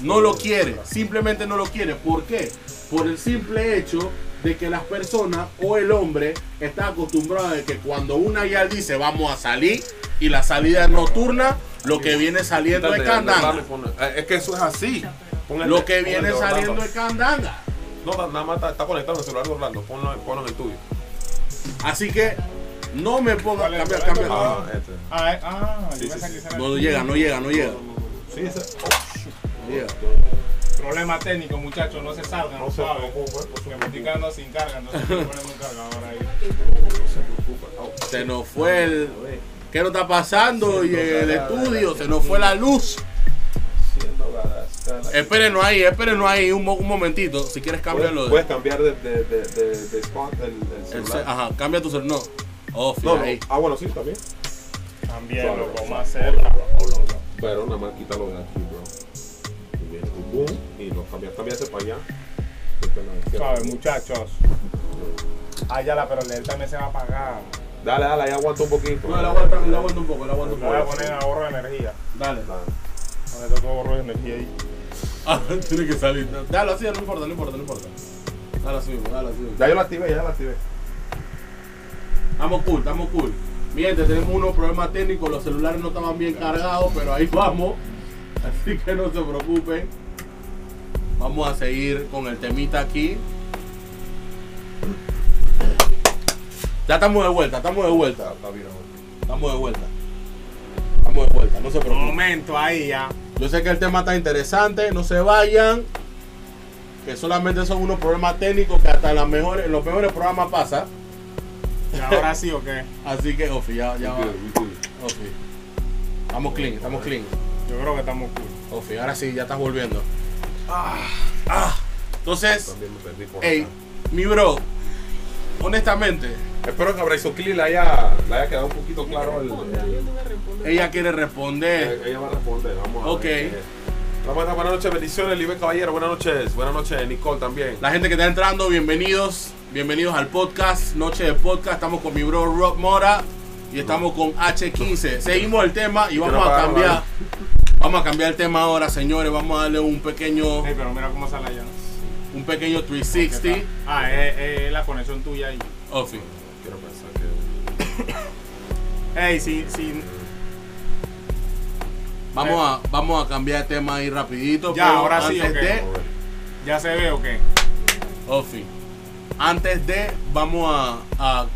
No lo quiere, simplemente no lo quiere. ¿Por qué? Por el simple hecho de que las personas o el hombre está acostumbrado a que cuando una ya dice vamos a salir y la salida es nocturna, lo que viene saliendo es candanga. Eh, Es que eso es así. Lo que pon el viene de Orlando. saliendo es candanga. No, na- nada más está, está conectado en el celular de Orlando. Ponlo, ponlo en el tuyo. Así que no me ponga ¿Cuál es? cambia, ¿Cuál es? cambia. Ah, este. Ah, eh, ah, Sí, yo pensé sí, que sí. No el- llega, no llega, no llega. Sí, ese. Oh. No. Problema técnico, muchachos, no se salgan, No no se saben. preocupe, no se Me estoy quedando sin carga, entonces estoy poniendo un cargador ahí. No se preocupe. Oh, Se nos fue el. ¿Qué nos está pasando? Y el estudio, se nos fue la luz. Espérenos ahí, espérenos ahí un, un momentito. Si quieres cambiarlo de. Puedes cambiar de, de, de, de, de spot el, el el ce- celular. ajá, cambia tu celular. No. Oh, No. Ah, bueno, sí, también. También, loco, suave. más cerca. Pero nada más quítalo de aquí, bro. Y viene tu boom y lo cambias. Cambiaste para allá. Izquierda. Suave, muchachos. Ah, ya la, pero él también se va a apagar. Dale, dale, ahí aguanta un poquito. No, le aguanta, le aguanta un poco, le aguanta un Le voy a poco. poner ahorro de energía. Dale. Dale. Tengo ahorro de energía ahí. [laughs] Ah, tiene que salir. Dale así, no importa, no importa, no importa. Dale así, dale así. Ya yo la activé, ya la activé. Estamos cool, estamos cool. Bien, tenemos unos problemas técnicos, los celulares no estaban bien cargados, pero ahí vamos. [laughs] Así que no se preocupen. Vamos a seguir con el temita aquí. Ya estamos de vuelta, estamos de vuelta. Estamos de vuelta. Estamos de vuelta, no se preocupen. Momento ahí ya. Yo sé que el tema está interesante, no se vayan. que solamente son unos problemas técnicos que hasta en, las mejores, en los mejores programas pasa. ¿Y ahora sí o qué? [laughs] Así que, Ofi, ya, ya va. Ofi. Estamos clean, estamos clean. Yo creo que estamos cool. Ofi, ahora sí, ya estás volviendo. Ah. Entonces, perdí por hey, mi bro, honestamente, Espero que a Bryson Kelly le haya, le haya quedado un poquito claro el, el- ella quiere responder. Eh, Ella va a responder, vamos a Ok. ver. eh. Buenas, buenas noches, bendiciones, Libre Caballero, buenas noches, buenas noches, Nicole también. La gente que está entrando, bienvenidos. Bienvenidos al podcast, Noche de Podcast. Estamos con mi bro Rob Mora y estamos con H15. Seguimos el tema y vamos a cambiar. Vamos a cambiar el tema ahora, señores. Vamos a darle un pequeño, Ey, pero mira cómo sale allá. Pequeño 360. Ah, es, es la conexión tuya ahí. Ofi. Quiero pensar que. [coughs] Ey, sí, sí. Vamos a, vamos a cambiar de tema ahí rapidito. Ya, pero ahora sí, ok. de. ¿Ya se ve o qué? Ofi. Antes de, vamos a, a,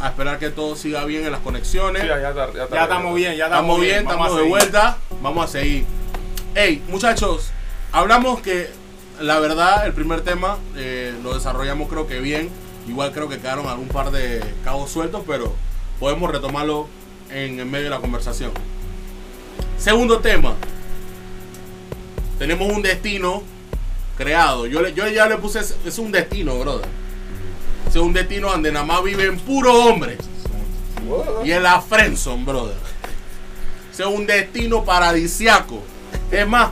a esperar que todo siga bien en las conexiones. Sí, ya, ya, está- ya está Ya estamos bien, ya estamos, Estamos bien, estamos de vuelta. Vamos a seguir. Hey, muchachos, hablamos que la verdad, el primer tema eh, lo desarrollamos creo que bien. Igual creo que quedaron algún par de cabos sueltos, pero podemos retomarlo en, en medio de la conversación. Segundo tema. Tenemos un destino creado. Yo, ya le puse, es un destino, brother. Es un destino donde nada más viven puro hombres. Y en la Friendzone, brother. Es un destino paradisiaco. Es más,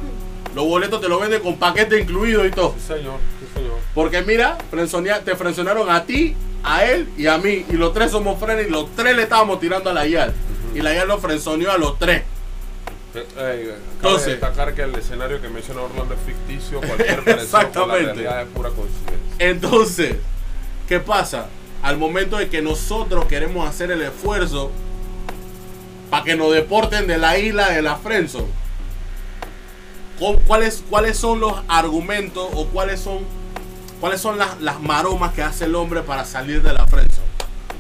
los boletos te los venden con paquete incluido y todo. Sí, señor, sí, señor. Porque mira, te frenzonearon a ti, a él y a mí. Y los tres somos frenes y los tres le estábamos tirando a la YAL. Y la YAL lo frenzoneó a los tres. Eh, eh, Entonces- destacar que el escenario que menciona Orlando es ficticio, cualquier parecido con la Exactamente. realidad es pura coincidencia. Entonces, ¿qué pasa? Al momento de que nosotros queremos hacer el esfuerzo para que nos deporten de la isla de la Friendzone, ¿cu- ¿cuáles, ¿cuáles son los argumentos o cuáles son, cuáles son las, las maromas que hace el hombre para salir de la Friendzone?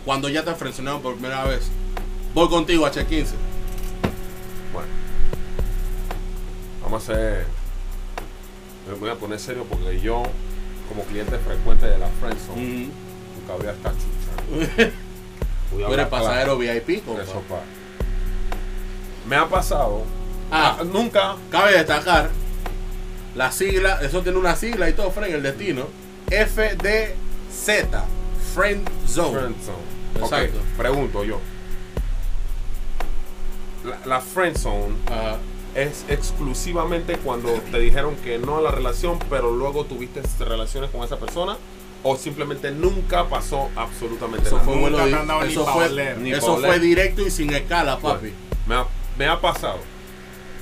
Cuando ya te frenzonearon por primera vez. Voy contigo, H15. Bueno, vamos a hacer. Me voy a poner serio porque yo, como cliente frecuente de la Friendzone, Mm. nunca voy a estar chucha. [laughs] Voy a Tú eres pasajero. VIP, compa. Eso, pa. Me ha pasado. Ah. ah, nunca. Cabe destacar la sigla, eso tiene una sigla y todo, Friend, el destino. FDZ, Friend Zone. Friendzone. Exacto. Ok, pregunto yo. La, la Friendzone Ajá. es exclusivamente cuando te dijeron que no a la relación, pero luego tuviste relaciones con esa persona, o simplemente nunca pasó absolutamente Eso nada. fue, Nunca bueno, ni eso fue, eso directo y sin escala, papi. Me ha, me ha pasado.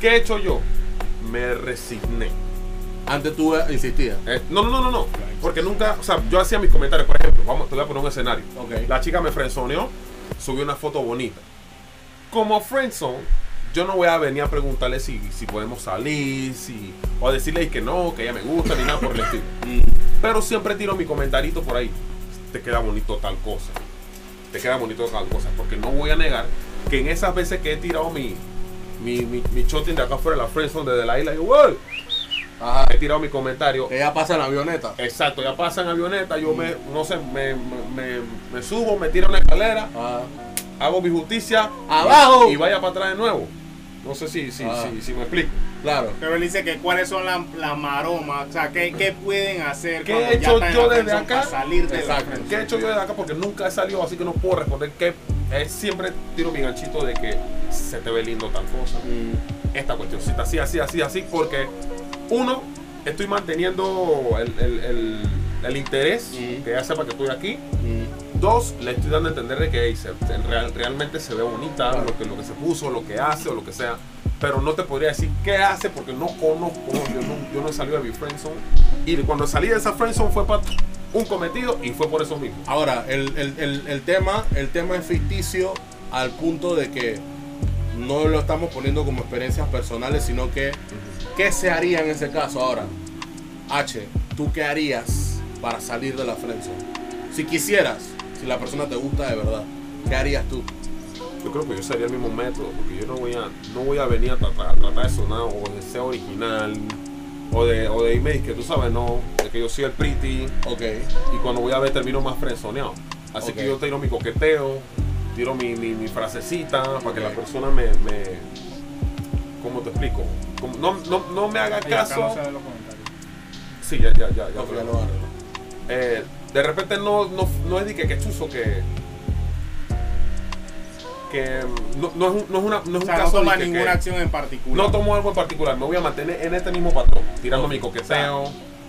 ¿Qué he hecho yo? Me resigné. Antes tú insistías. Eh, no, no, no, no, no. Porque nunca, o sea, yo hacía mis comentarios, por ejemplo, vamos, te voy a poner un escenario. Ok. La chica me frenzoneó, subió una foto bonita. Como friendzone, yo no voy a venir a preguntarle si, si podemos salir, si, o a decirle que no, que ella me gusta, ni nada por el estilo. Mm. Pero siempre tiro mi comentarito por ahí. Te queda bonito tal cosa. Te queda bonito tal cosa. Porque no voy a negar que en esas veces que he tirado mi, mi, mi, mi shotting de acá fuera de la friendzone desde la isla, yo, "Wow", Ajá. he tirado mi comentario. Que ya pasa en la avioneta. Exacto, ya pasa en avioneta, yo me, no sé, me, me, me- me subo, me tiro una escalera, Ajá. hago mi justicia. ¡Abajo! Y, y vaya para atrás de nuevo. No sé si, si, si, si me explico. Claro. Pero él dice que cuáles son las las maromas, o sea, ¿qué, qué pueden hacer ¿Qué he hecho yo la desde acá? para salir de Exacto. la ¿Qué he hecho yo desde acá? Porque nunca he salido, así que no puedo responder que eh, siempre tiro mi ganchito de que se te ve lindo tal cosa. Mm. Esta cuestioncita, así, así, así, así, porque uno, estoy manteniendo el, el, el- el interés, Mm. que ella sepa que estoy aquí. Mm. Dos, le estoy dando a entender de que hey, se- se- real- realmente se ve bonita Claro. lo, que, lo que se puso, lo que hace o lo que sea. Pero no te podría decir qué hace porque no conozco, yo no, yo no he salido de mi friendzone. Y cuando salí de esa friendzone fue para un cometido y fue por eso mismo. Ahora, el, el- el- el tema, el tema es ficticio al punto de que no lo estamos poniendo como experiencias personales, sino que ¿qué se haría en ese caso ahora? H, ¿tú qué harías para salir de la friendzone? Si quisieras, si la persona te gusta de verdad, ¿qué harías tú? Yo creo que yo sería el mismo método porque yo no voy a, no voy a venir a tratar, a tratar de sonar o de ser original O de, o de email que tú sabes, no, de que yo soy el pretty Ok. y cuando voy a ver termino más frenzoneado. Así que yo tiro mi coqueteo, tiro mi, mi, mi frasecita para que la persona me, me ¿cómo te explico? Como- no, no, no me haga caso. no. Sí, ya, ya, ya, ya. Ok, pero- ya lo agarro. eh, de repente no, no, no es de que, que chuzo que que no, no es un, no es una, no es O un sea, no caso de toma que- ninguna que- acción en particular. no tomo algo en particular, me voy a mantener en este mismo patrón, tirando mi coqueteo,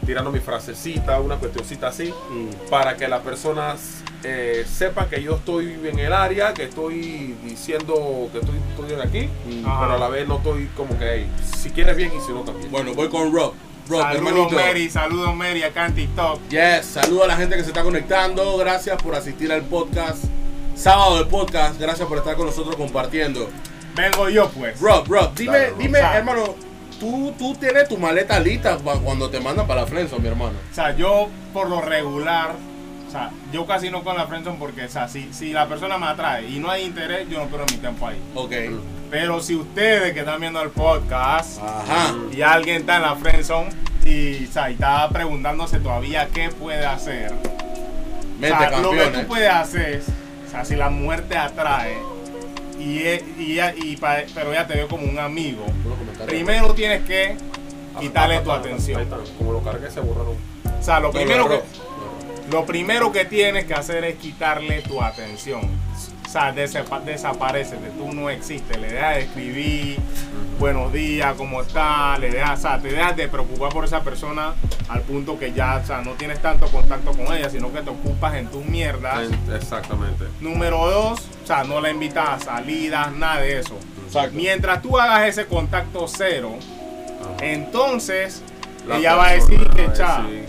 tirando mi frasecita, una cuestioncita así, Mm. para que las personas eh, sepan que yo estoy en el área, que estoy diciendo que estoy, estoy aquí, Mm. Pero a la vez no estoy como que, hey, si quieres bien y si no también. Bueno, voy con Rob. Rob, Saludos hermanito. Mary, saludos Mary acá en TikTok. Yes, saludo a la gente que se está conectando. Gracias por asistir al podcast. Sábado de podcast. Gracias por estar con nosotros compartiendo. Vengo yo pues. Rob, Rob, dime, Dale, Rob. dime, hermano, tú, tú tienes tu maleta lista pa- cuando te mandan para la Friendzone, mi hermano. O sea, yo por lo regular, o sea, yo casi no con la friendzone porque, o sea, si, si la persona me atrae y no hay interés, yo no pierdo mi tiempo ahí. Ok. Pero si ustedes que están viendo el podcast Ajá. y alguien está en la friendzone y, o sea, y está preguntándose todavía qué puede hacer, o Mente sea, lo que tú puedes hacer, o sea, si la mujer te atrae y, y, y pa- pero ella te ve como un amigo, primero tienes que quitarle tu Ahí atención. Como lo cargué se borraron. O sea, lo primero que. Lo primero que tienes que hacer es quitarle tu atención. Sea, desaparece, tú no existes. Le dejas de escribir, buenos días, ¿cómo está? Le dejas, o sea, te dejas de preocupar por esa persona al punto que ya, o sea, no tienes tanto contacto con ella, sino que te ocupas en tus mierdas. En- Exactamente. Número dos, o sea, no la invitas a salidas, nada de eso. Exacto. Mientras tú hagas ese contacto cero, entonces La ella va a decir que, decir,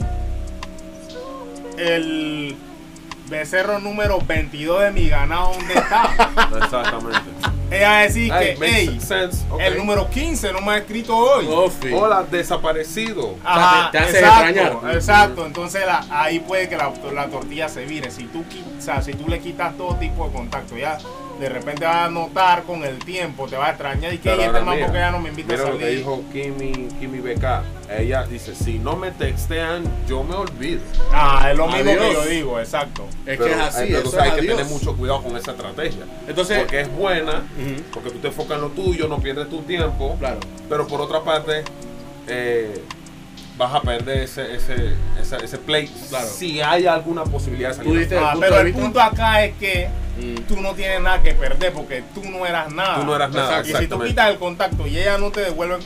el becerro número 22 de mi ganado, ¿dónde está? [laughs] Exactamente. Ella decir Hey, que, hey, el número 15 no me ha escrito hoy. Ofi. Hola, desaparecido. Ajá, te- te hace exacto, extrañar. exacto. Entonces la- ahí puede que la, la tortilla se vire. Si tú, o sea, si tú le quitas todo tipo de contacto, ya de repente vas a notar con el tiempo, te va a extrañar y que este man porque ya no me invita a Mira lo que salir. dijo Kimi, Kimi BK. Ella dice, si no me textean, yo me olvido. Ah, es lo mismo Adiós. que yo digo, exacto. Es Pero, que es así, eso entonces es hay que tener mucho cuidado con esa estrategia. Entonces, Porque es buena, porque tú te enfocas en lo tuyo, no pierdes tu tiempo. claro. Pero por otra parte, eh, vas a perder ese, ese, ese, ese play. Claro. Si hay alguna posibilidad de salir. Ah, punto pero de el vista- punto acá es que Mm. tú no tienes nada que perder porque tú no eras nada. Tú no eras nada, Exacto. Y si tú quitas el contacto y ella no te devuelve,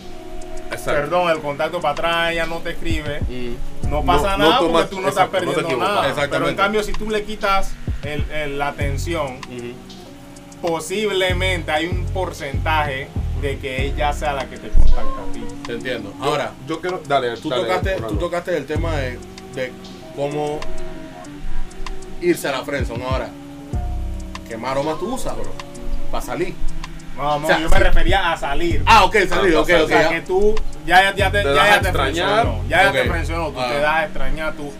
Exacto. perdón, el contacto para atrás, ella no te escribe, Mm. no pasa No- no nada tomas- porque tú no estás exacto, no te perdiendo nada. Exactamente. Pero en cambio, si tú le quitas el- el- la atención. Posiblemente hay un porcentaje de que ella sea la que te contacta a ti. Te entiendo. Ahora, Yo quiero. Dale, tú dale, tocaste, tú tocaste el tema de, de cómo irse a la friendzone. Ahora, ¿qué maromas tú usas, bro? Para salir. Vamos, O sea, yo me refería a salir. Ah, ok, salir, Ah, ok, o ok. o sea, ya. que tú ya, ya te, Te ya, ya te extrañar. frencionó, ya, te frencionó, tú Ah. te das a extrañar, tú,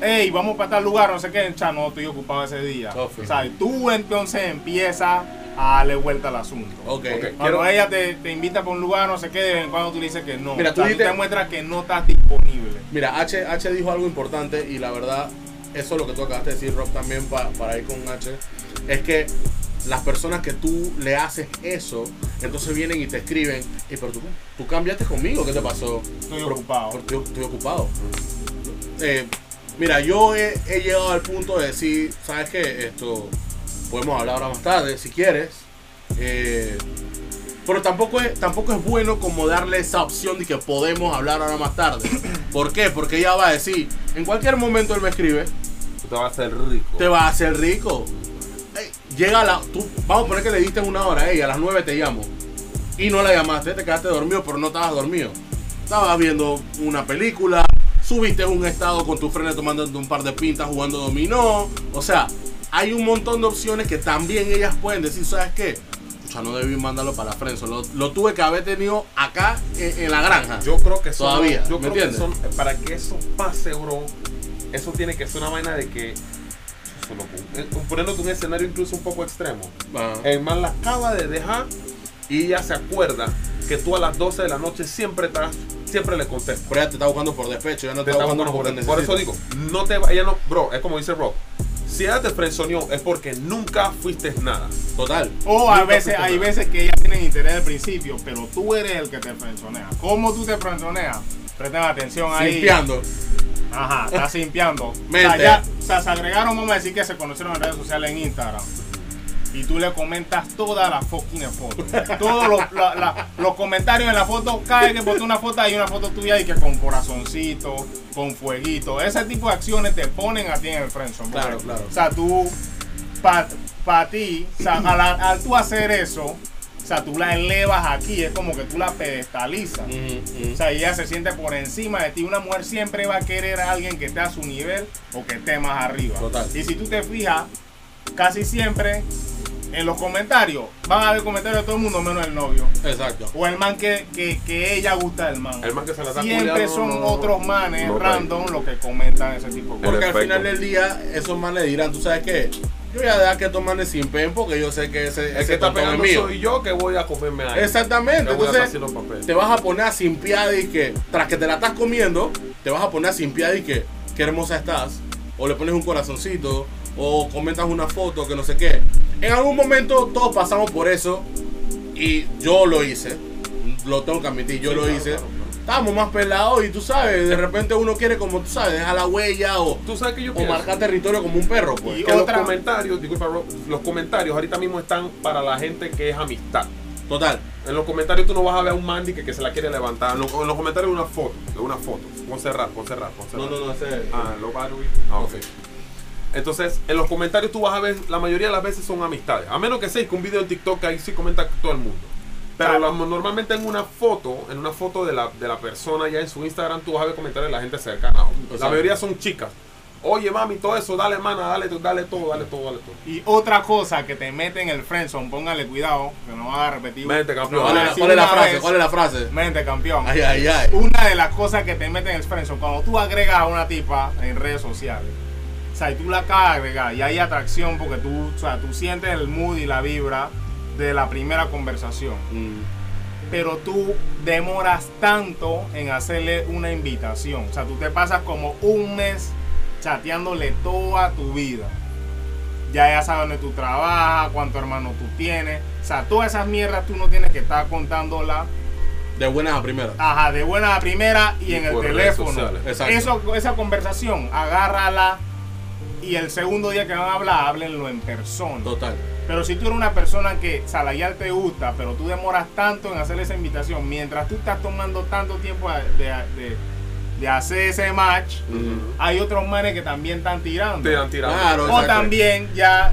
hey, vamos para tal lugar, no sé qué, cha, no, estoy ocupado ese día. O sea, tú entonces empiezas a darle vuelta al asunto. Ok. Ok. Cuando Quiero- ella te, te invita para un lugar, no sé qué, de vez en cuando tú le dices que no. Mira, O tú te muestras que no estás disponible. Mira, H, H dijo algo importante y la verdad, eso es lo que tú acabaste de decir, Rob, también pa- para ir con H, es que las personas que tú le haces eso, entonces vienen y te escriben, "Ey, pero tú, tú cambiaste conmigo, ¿qué te pasó? Estoy Pero- ocupado. Yo estoy ocupado. Eh, mira, yo he, he llegado al punto de decir, ¿sabes qué? Esto podemos hablar ahora más tarde, si quieres. Eh, pero tampoco es, tampoco es bueno como darle esa opción de que podemos hablar ahora más tarde. [clears throat] ¿Por qué? Porque ella va a decir, en cualquier momento él me escribe, te vas a hacer rico. te vas a hacer rico. Llega la. Tú, vamos a poner que le diste una hora, ey, a las 9 te llamo. Y no la llamaste, te quedaste dormido, pero no estabas dormido. Estabas viendo una película, subiste un estado con tu frente tomando un par de pintas jugando dominó. O sea, hay un montón de opciones que también ellas pueden decir, ¿sabes qué? Ya no debí mandarlo para la Friendzone. Lo, lo tuve que haber tenido acá en, en la granja. Yo creo que son, Todavía, yo ¿me creo que entiendes? son- para que eso pase, bro, eso tiene que ser una vaina de que eh, poniéndote un escenario incluso un poco extremo. El man la acaba de dejar y ella se acuerda que tú a las 12 de la noche siempre estás siempre le. Pero ella te está buscando por despecho, ya no te Te está buscando buscando porque por, por eso digo, no te vaya, no, bro, es como dice Rob. Si ella te frenzoneó es porque nunca fuiste nada. Total. O a veces, hay nada. veces que ellas tienen interés al principio, pero tú eres el que te frenzonea. ¿Cómo tú te frenzoneas? Presten atención ahí. Simpiando. Ajá, está simpiando. O sea, ya, o sea, se agregaron, vamos a decir que se conocieron en redes sociales en Instagram. Y tú le comentas todas las fucking fotos. Todos los, la- la- los comentarios en la foto. Cada vez que posté una foto, hay una foto tuya y que con corazoncito, con fueguito. Ese tipo de acciones te ponen a ti en el friendzone. Claro, claro. O sea, tú, para ti, o sea, al, al tú hacer eso, o sea, tú la elevas aquí. Es como que tú la pedestalizas. O sea, ella se siente por encima de ti. Una mujer siempre va a querer a alguien que esté a su nivel o que esté más arriba. Total. Y si tú te fijas, casi siempre en los comentarios van a haber comentarios de todo el mundo menos el novio. Exacto. O el man que, que, que ella gusta del man. El man que se la está Siempre son no, otros manes no, random los que comentan ese tipo de cosas. Porque al final del día, esos manes dirán, ¿tú sabes qué? Yo voy a dejar que estos manes sin pen porque yo sé que ese, El ese que está tontón es pegando mío. soy yo que voy a comerme a él. Exactamente. Entonces, te vas a poner a simpiar y que, tras que te la estás comiendo, te vas a poner a simpiar y que, qué hermosa estás. O le pones un corazoncito, o comentas una foto, que no sé qué. En algún momento todos pasamos por eso, y yo lo hice. Lo tengo que admitir, yo Sí, lo claro, hice. claro, claro. Estábamos más pelados y tú sabes, de repente uno quiere, como tú sabes, dejar la huella o, Tú sabes que yo o marcar territorio como un perro, pues. Y que otra- los comentarios, disculpa, Rob, los comentarios ahorita mismo están para la gente que es amistad. Total. En los comentarios tú no vas a ver a un Mandy que, que se la quiere levantar. En los, en los comentarios de una foto, de una foto. Cerrar, pon cerrar. No, no, no, ese. Ah, low battery. Ah, ok. Entonces, en los comentarios tú vas a ver, la mayoría de las veces son amistades. A menos que sea que un video en TikTok ahí sí comenta todo el mundo. Pero Claro. la- normalmente en una foto, en una foto de la, de la persona ya en su Instagram, tú vas a ver comentarios de la gente cercana. La Exacto. mayoría son chicas. Oye, mami, todo eso, dale, mana, dale, dale todo, dale todo, dale todo. Y otra cosa que te mete en el friendzone, póngale cuidado, que no va a repetir. Mente, campeón. No ¿Cuál es, la- decir cuál es la una frase? vez. ¿Cuál es la frase? Mente, campeón. Ay, ay, ay. Una de las cosas que te meten en el friendzone, cuando tú agregas a una tipa en redes sociales, o sea, y tú la acabas de agregar y hay atracción porque tú, o sea, tú sientes el mood y la vibra de la primera conversación, Mm, pero tú demoras tanto en hacerle una invitación, o sea, tú te pasas como un mes chateándole toda tu vida. Ya ella sabe dónde tú trabajas, cuántos hermanos tú tienes, o sea, todas esas mierdas tú no tienes que estar contándola De buenas a primeras. Ajá, de buena a primera y, Y en el teléfono. Eso, esa conversación, agárrala y el segundo día que van a hablar, háblenlo en persona. Total. Pero si tú eres una persona que Salayal te gusta, pero tú demoras tanto en hacer esa invitación, mientras tú estás tomando tanto tiempo de, de- de hacer ese match, hay otros manes que también están tirando. Te dan tirando. Claro, o también ya,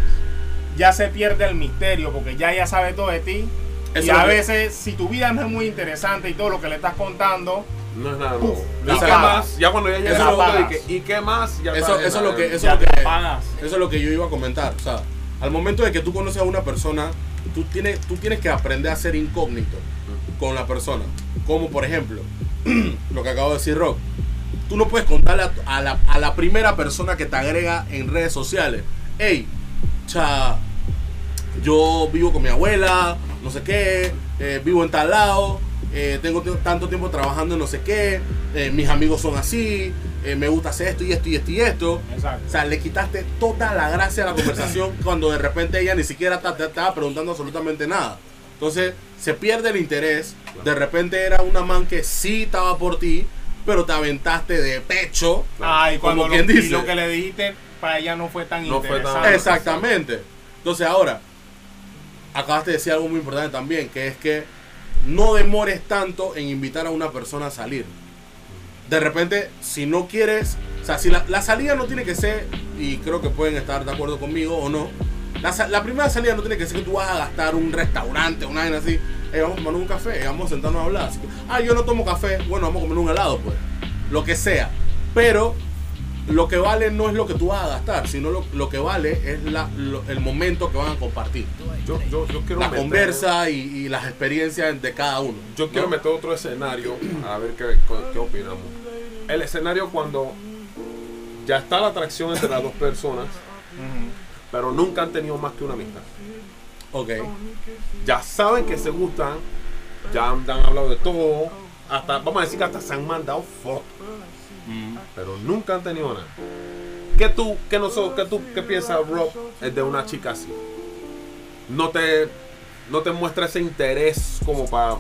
ya se pierde el misterio, porque ya ella sabe todo de ti. Eso y a lo que- veces, si tu vida no es muy interesante y todo lo que le estás contando, No es nada nuevo. Uf, ¿Y qué apagas. más? Ya cuando ya llega Eso de apagas. que, ¿y qué más? Ya Eso, eso es lo que, eso es ya lo que, eso es lo que yo iba a comentar. O sea, al momento de que tú conoces a una persona, tú tienes, tú tienes que aprender a ser incógnito con la persona. Como por ejemplo, [clears throat] lo que acabo de decir Rock. Tú no puedes contarle a, a la, a la primera persona que te agrega en redes sociales. Hey, cha, yo vivo con mi abuela, no sé qué, eh, vivo en tal lado, eh, tengo tanto tiempo trabajando en no sé qué, eh, mis amigos son así, me gusta hacer esto y esto y esto y esto. Exacto. O sea, le quitaste toda la gracia a la conversación [clears throat] cuando de repente ella ni siquiera te estaba preguntando absolutamente nada. Entonces, se pierde el interés. De repente era una man que sí estaba por ti, pero te aventaste de pecho. Ay, cuando como lo, quien y dice. lo que le dijiste para ella no fue tan No fue tan- interesante. Exactamente. Entonces, ahora, acabaste de decir algo muy importante también, que es que no demores tanto en invitar a una persona a salir. De repente, si no quieres, o sea, si la, la salida no tiene que ser, y creo que pueden estar de acuerdo conmigo o no, la, primera salida no tiene que ser que tú vas a gastar un restaurante, una vaina así, "Ey, vamos a tomar un café, vamos a sentarnos a hablar. Así que, ah, yo no tomo café, bueno, vamos a comer un helado, pues, lo que sea. Pero lo que vale no es lo que tú vas a gastar, sino lo, lo que vale es la, lo- el momento que van a compartir. Yo, yo, yo quiero La meter- conversa y, y las experiencias de cada uno. Yo quiero meter otro escenario, a ver qué, qué opinamos. El escenario cuando ya está la atracción entre las dos personas. Pero nunca han tenido más que una amistad. Ok. Ya saben que se gustan, ya han, han hablado de todo, hasta, vamos a decir que hasta se han mandado fotos, Mm. pero nunca han tenido nada. ¿Qué tú, qué nosotros, qué tú, qué piensas Rob es de una chica así? No te, no te muestra ese interés como para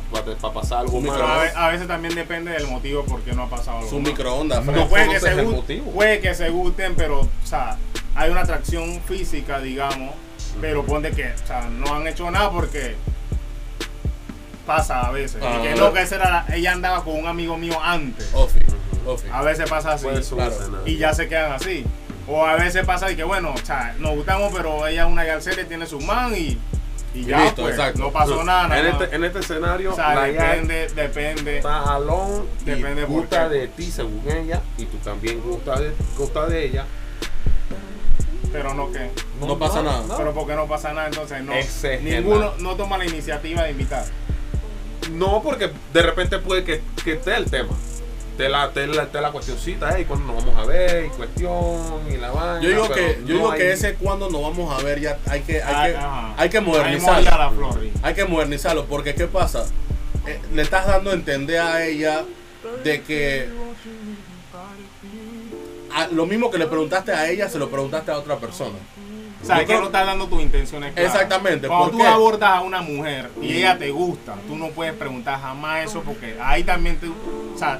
pasar algo. Pero a, ve- a veces también depende del motivo por qué no ha pasado algo. Su microondas, No. Puede, que se el gu- motivo. puede que se gusten, pero, o sea, hay una atracción física, digamos, pero ponte que, o sea, no han hecho nada porque pasa a veces. Ah. y que no, que esa era la- ella andaba con un amigo mío antes. Ofi, Ofi. A veces pasa así. Puede claro. Y ya se quedan así. O a veces pasa de que, bueno, o sea, nos gustamos, pero ella es una galcera, tiene su man y, y ya, listo, pues, exacto. no pasó nada. [laughs] nada en, más. este, en este escenario, o sea, la depende, depende. está alone y Depende por gusta qué. de ti según ella y tú también gusta de, gusta de ella. Pero no que. No pasa nada. Pero porque no pasa nada, entonces no. Ninguno no toma la iniciativa de invitar. No, porque de repente puede que, que esté el tema. Te la, te la, te la cuestioncita, hey, cuando nos vamos a ver, y cuestión, y la vaina. Yo digo que, yo no digo hay- que ese cuando nos vamos a ver ya hay que, hay que, Ah, hay que modernizarlo. la flor. y- Hay que modernizarlo porque ¿qué pasa? Eh, le estás dando a entender a ella de que a- lo mismo que le preguntaste a ella se lo preguntaste a otra persona. O sea, Yo que creo- no estás dando tus intenciones claras. Exactamente, Cuando ¿por tú qué? abordas a una mujer y ella te gusta, tú no puedes preguntar jamás eso porque ahí también te, o sea,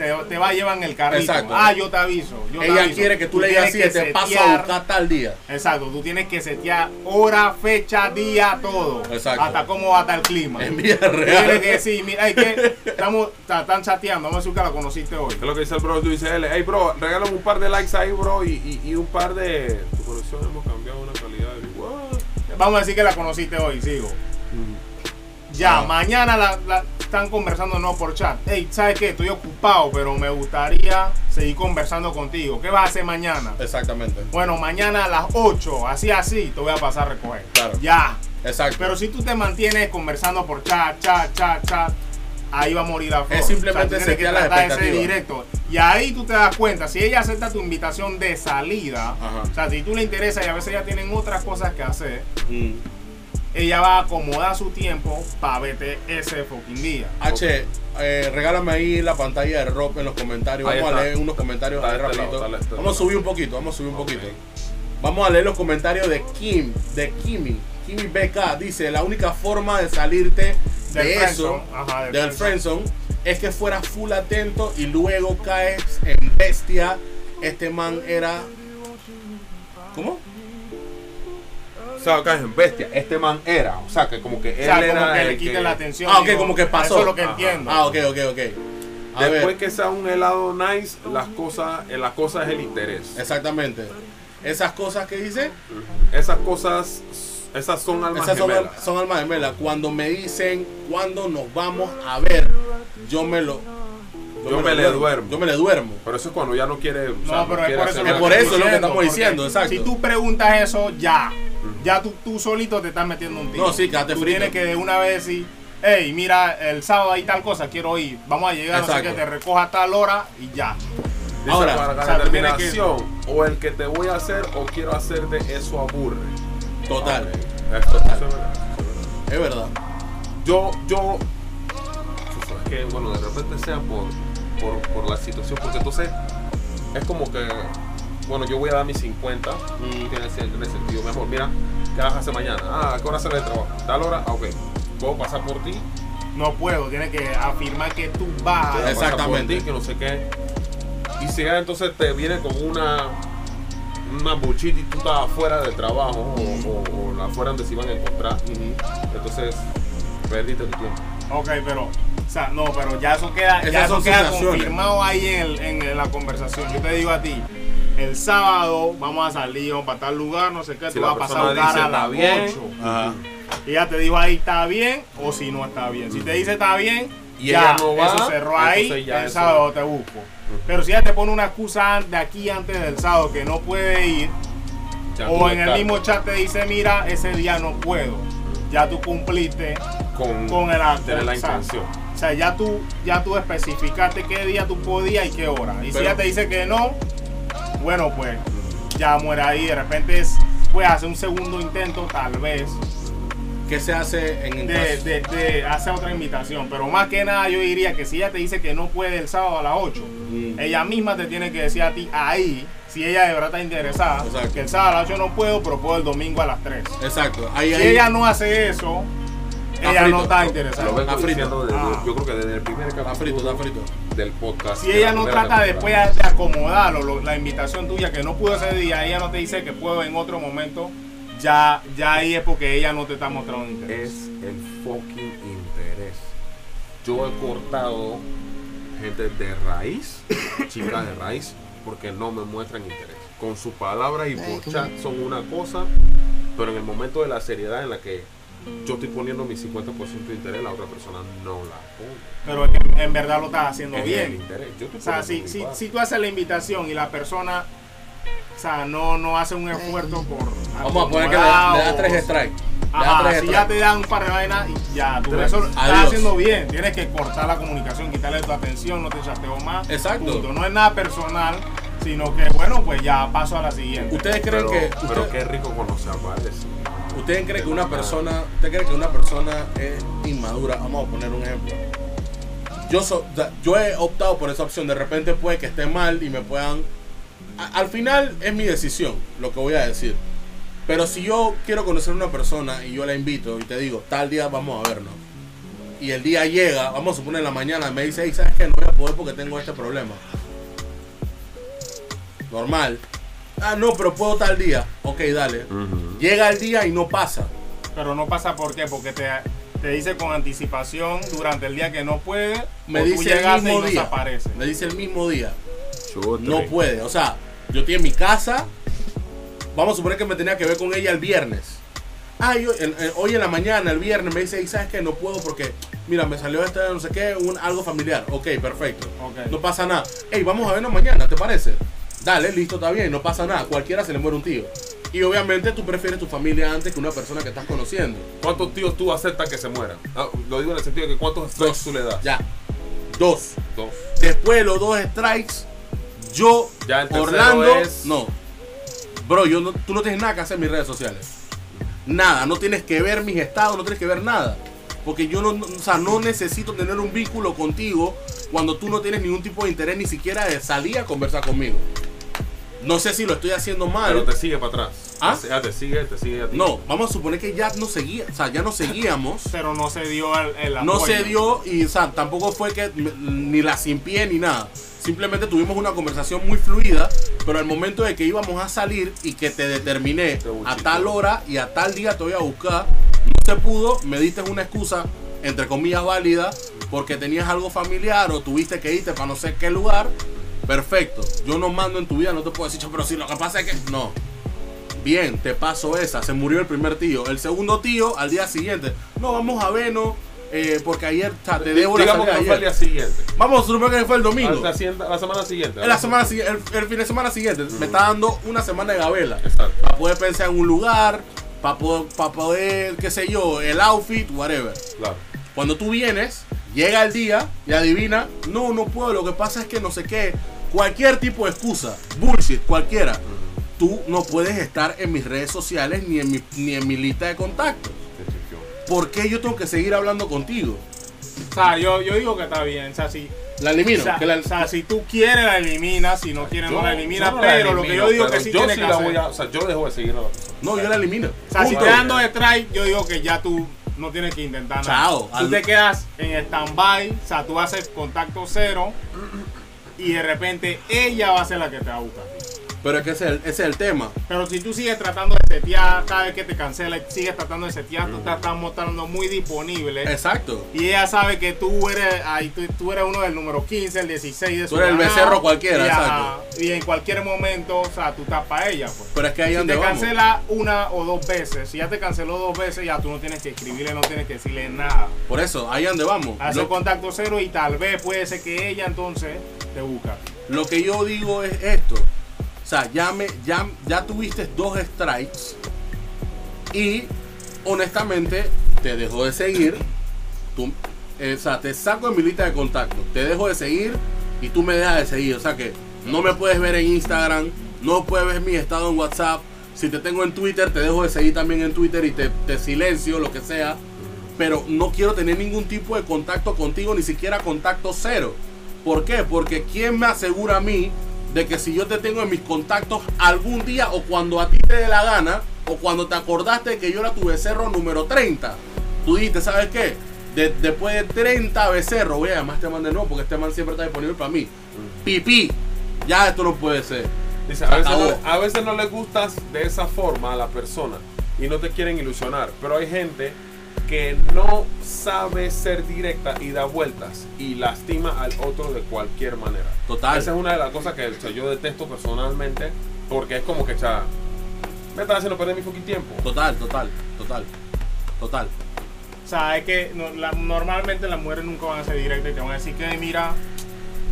te, te va a llevar en el carrito. Exacto. Ah, yo te aviso. yo te Ella aviso. quiere que tú le digas así, te paso a buscar tal día. Exacto, tú tienes que setear hora, fecha, día, todo. Exacto. Hasta cómo va a estar el clima. En vida Tú Tienes que real. decir, mira, hay que, estamos, ta- están chateando, vamos a decir que la conociste hoy. Es lo que dice el bro, tú dices, él, hey bro, regálame un par de likes ahí, bro, y, y, y un par de... Tu conexión hemos cambiado una calidad de... What? Vamos a decir que la conociste hoy, sigo. Ya, mañana la, la- están conversando no por chat. Hey, ¿sabes qué? Estoy ocupado, pero me gustaría seguir conversando contigo. ¿Qué vas a hacer mañana? Exactamente. Bueno, mañana a las 8, así así, te voy a pasar a recoger. Claro. Ya. Exacto. Pero si tú te mantienes conversando por chat, chat, chat, chat, ahí va a morir la flor. Es simplemente tienes que ser expectativas. directo. Y ahí tú te das cuenta, si ella acepta tu invitación de salida, Ajá. o sea, si tú le interesa y a veces ya tienen otras cosas que hacer, Mm. Ella va a acomodar su tiempo para verte ese fucking día. H, eh, regálame ahí la pantalla de Rob en los comentarios. Ahí Vamos a leer unos comentarios ahí de este rapidito. lado, este Vamos a subir un poquito, vamos a subir un poquito. Vamos a leer los comentarios de Kim, de Kimi. Kimi BK dice, la única forma de salirte Del de eso, ajá, del del friendzone. friendzone, es que fueras full atento y luego caes en bestia. Este man era... ¿Cómo? O sea, acá es en bestia. Este man era, o sea, que como que él O sea, como era que le quiten la atención. Ah, ok, digo, como que pasó. Eso es lo que Ajá. entiendo. Ah, ok, ok, ok. A Después ver, que sea un helado nice, las cosas, eh, la cosa es el interés. exactamente. Esas cosas que dice, Esas cosas, esas son almas esas son, gemelas. son almas gemelas. Cuando me dicen cuándo nos vamos a ver, yo me lo... Yo me le duermo. Yo me le duermo. Pero eso es cuando ya no quiere. o sea, No, pero es por eso, Es por eso lo que estamos diciendo, exacto. Si tú preguntas eso, ya. Ya tú, tú solito te estás metiendo un tiro. No, sí, quédate Tú frito. tienes que de una vez decir, hey, mira, el sábado hay tal cosa, quiero ir. Vamos a llegar, no sé Exacto. qué, te recoja a tal hora y ya. Dice Ahora, para o la sea, que- determinación, o el que te voy a hacer o quiero hacer de eso aburre. Total. Esto Total. eso es verdad, eso es verdad. Es verdad. Yo, yo, es que bueno, de repente sea por, por, por la situación, porque entonces es como que, bueno, yo voy a dar mis 50, Mm. tiene, sen- tiene sentido, mejor, mira, ¿qué vas a hacer mañana? Ah, ¿a qué hora sale el trabajo? Tal hora, ah, ok, puedo pasar por ti, No puedo, tienes que afirmar que tú vas. puedo a- pasar por Exactamente. ti, que no sé qué. Y si ya entonces te viene con una una bullshit y tú estás afuera del trabajo o, o, o afuera donde se iban a encontrar, entonces perdiste tu tiempo. Ok, pero, o sea, no, pero ya eso queda, ya eso queda confirmado ahí en, el- en- la conversación. Yo te digo a ti, el sábado vamos a salir, vamos para tal lugar, no sé qué, Si tú vas a pasar a dice, a "Está las bien". 8. Ajá. Y ella te dijo ahí está bien o si no está bien. Si te dice está bien, Y ya, ella no va, eso cerró ahí, ya el eso- sábado te busco. Pero si ella te pone una excusa de aquí antes del sábado que no puede ir, Ya o en el mismo chat te dice, mira, ese día no puedo, ya tú cumpliste con, con el acto. tener la intención. O sea, ya tú, ya tú especificaste qué día tú podías y qué hora. Y si ella te dice que no, bueno, pues ya muere ahí. De repente es, puedes hacer un segundo intento, tal vez. ¿qué se hace en el de, de, de hacer otra invitación. Pero más que nada yo diría que si ella te dice que no puede el sábado a las 8, Mm. ella misma te tiene que decir a ti ahí, si ella de verdad está interesada, Exacto. que el sábado a las 8 no puedo, pero puedo el domingo a las 3. Exacto. Ahí, Si ahí- ella no hace eso, ella frito. no está Lo interesada. vengo Está frito. diciendo desde- Ah. yo creo que desde el primer Está capítulo frito, está frito. del podcast. Si ella la no trata después de acomodarlo, lo- la invitación tuya que no pudo ese día, ella no te dice que puedo en otro momento, ya, ya ahí es porque ella no te está mostrando interés. es el fucking interés. Yo he cortado gente de raíz, [laughs] chicas de raíz, porque no me muestran interés. Con sus palabras y por chat son una cosa, pero en el momento de la seriedad en la que yo estoy poniendo mi 50% de interés, la otra persona no la pone. Pero en, en verdad lo estás haciendo Es el bien. interés. Yo estoy O sea, si, si, tú haces la invitación y la persona o sea, no, no hace un esfuerzo por. Vamos a poner que le, da tres strikes. Ajá, si ya te dan un par de vainas y ya, tú eso estás haciendo bien. Tienes que cortar la comunicación, quitarle tu atención, no te chateo más. Exacto. punto. No es nada personal, sino que, bueno, pues ya paso a la siguiente. ¿Ustedes creen pero, que pero usted- qué rico conocer a Vales. Ustedes creen que una persona, usted cree que una persona es inmadura? Vamos a poner un ejemplo. Yo so- yo he optado por esa opción. De repente puede que esté mal y me puedan. al final es mi decisión lo que voy a decir. Pero si yo quiero conocer a una persona y yo la invito y te digo, tal día vamos a vernos. Y el día llega, vamos a suponer en la mañana, me dice, hey, ¿sabes qué? No voy a poder porque tengo este problema. Normal. Ah, no, pero puedo tal día. Ok, dale. Llega el día y no pasa. Pero no pasa por qué, porque te, te dice con anticipación durante el día que no puede. Me dice el mismo y día. aparece. Me dice el mismo día. Chutre. No puede. O sea, yo estoy en mi casa. Vamos a suponer que me tenía que ver con ella el viernes. Ah, yo- en- en- hoy en la mañana, el viernes, me dice, "Ey, ¿sabes qué? No puedo porque, mira, me salió este, no sé qué, un, algo familiar. Ok, perfecto. Ok. No pasa nada. Hey, vamos a vernos mañana, ¿te parece? Dale, listo, está bien, no pasa nada. Cualquiera se le muere un tío. Y obviamente tú prefieres tu familia antes que una persona que estás conociendo. ¿Cuántos tíos tú aceptas que se mueran? Ah, lo digo en el sentido de que cuántos strikes tú le das. Ya. Dos. Dos. Después de los dos strikes, yo, Ya el Orlando, es- no. Bro, yo no, tú no tienes nada que hacer en mis redes sociales. Nada, no tienes que ver mis estados, no tienes que ver nada. Porque yo no, no- o sea, no necesito tener un vínculo contigo cuando tú no tienes ningún tipo de interés ni siquiera de salir a conversar conmigo. No sé si lo estoy haciendo mal. Pero te sigue para atrás. ¿Ah? Ya te sigue, te sigue a ti. No, vamos a suponer que ya no seguía, o sea, ya no seguíamos. [laughs] Pero no se dio el, el No se dio y o sea, tampoco fue que ni la sin pie ni nada. Simplemente tuvimos una conversación muy fluida, pero al momento de que íbamos a salir y que te determiné Te a tal hora y a tal día te voy a buscar, no se pudo, me diste una excusa, entre comillas válida, porque tenías algo familiar o tuviste que irte para no sé qué lugar. Perfecto, yo no mando en tu vida, no te puedo decir, "Che, pero si lo que pasa es que no. Bien, te paso esa. Se murió el primer tío. El segundo tío, al día siguiente. No, vamos a vernos. eh, porque ayer sea, te debo la que salida no fue el día siguiente. Vamos a suponer que fue el domingo. La, la semana siguiente. En la semana siguiente, el, el fin de semana siguiente. Me está dando una semana de gabela. Exacto. Para poder pensar en un lugar. Para poder, para poder, qué sé yo, el outfit, whatever. Claro. Cuando tú vienes, llega el día y adivina, no, no puedo, lo que pasa es que no sé qué, cualquier tipo de excusa, bullshit, cualquiera, tú no puedes estar en mis redes sociales ni en mi, ni en mi lista de contactos. ¿Por qué yo tengo que seguir hablando contigo? O sea, yo, yo digo que está bien. O sea, si, La elimino. o sea, que la- o sea, si tú quieres la eliminas, si no quieres no la eliminas, no pero lo que yo digo que sí yo tiene sí que la hacer. voy a, o sea, yo dejo de seguir a la persona. no, yo la elimino. O sea, si Punto. te dando de strike, yo digo que ya tú no tienes que intentar nada. Chao. Tú Al- te quedas en stand-by, o sea, tú haces contacto cero y de repente ella va a ser la que te va a buscar. Pero es que ese es el, ese es el tema. Pero si tú sigues tratando de setear, cada vez que te cancela y sigues tratando de setear, tú te estás mostrando muy disponible. Exacto. Y ella sabe que tú eres ahí tú, tú eres uno del número 15, el 16 de su Tú eres el becerro cualquiera, y, exacto. Y en cualquier momento, o sea, tú estás para ella, pues. Pero es que ahí Si donde te vamos. cancela una o dos veces, si ya te canceló dos veces, ya tú no tienes que escribirle, no tienes que decirle nada. Por eso, ahí donde vamos. Hace Lo- contacto cero y tal vez puede ser que ella entonces te busca. Lo que yo digo es esto. O sea, ya, me, ya, ya tuviste dos strikes y honestamente te dejo de seguir. Tú, eh, o sea, te saco de mi lista de contactos. Te dejo de seguir y tú me dejas de seguir. O sea que no me puedes ver en Instagram, no puedes ver mi estado en WhatsApp. Si te tengo en Twitter, te dejo de seguir también en Twitter y te, te silencio, lo que sea. Pero no quiero tener ningún tipo de contacto contigo, ni siquiera contacto cero. ¿Por qué? Porque ¿quién me asegura a mí de que si yo te tengo en mis contactos algún día o cuando a ti te dé la gana o cuando te acordaste de que yo era tu becerro número 30, tú dijiste, ¿sabes qué? De- después de 30 becerros, voy a llamar a este man de nuevo porque este man siempre está disponible para mí. Pipí, ya esto no puede ser. Dice, a veces, no, a veces no le gustas de esa forma a la persona y no te quieren ilusionar, pero hay gente que no sabe ser directa y da vueltas y lastima al otro de cualquier manera. Total. Esa es una de las cosas que o sea, yo detesto personalmente porque es como que, cha, me estás haciendo perder mi fucking tiempo. Total, total, total, total. O sea, es que no- la- normalmente las mujeres nunca van a ser directas y te van a decir que, mira,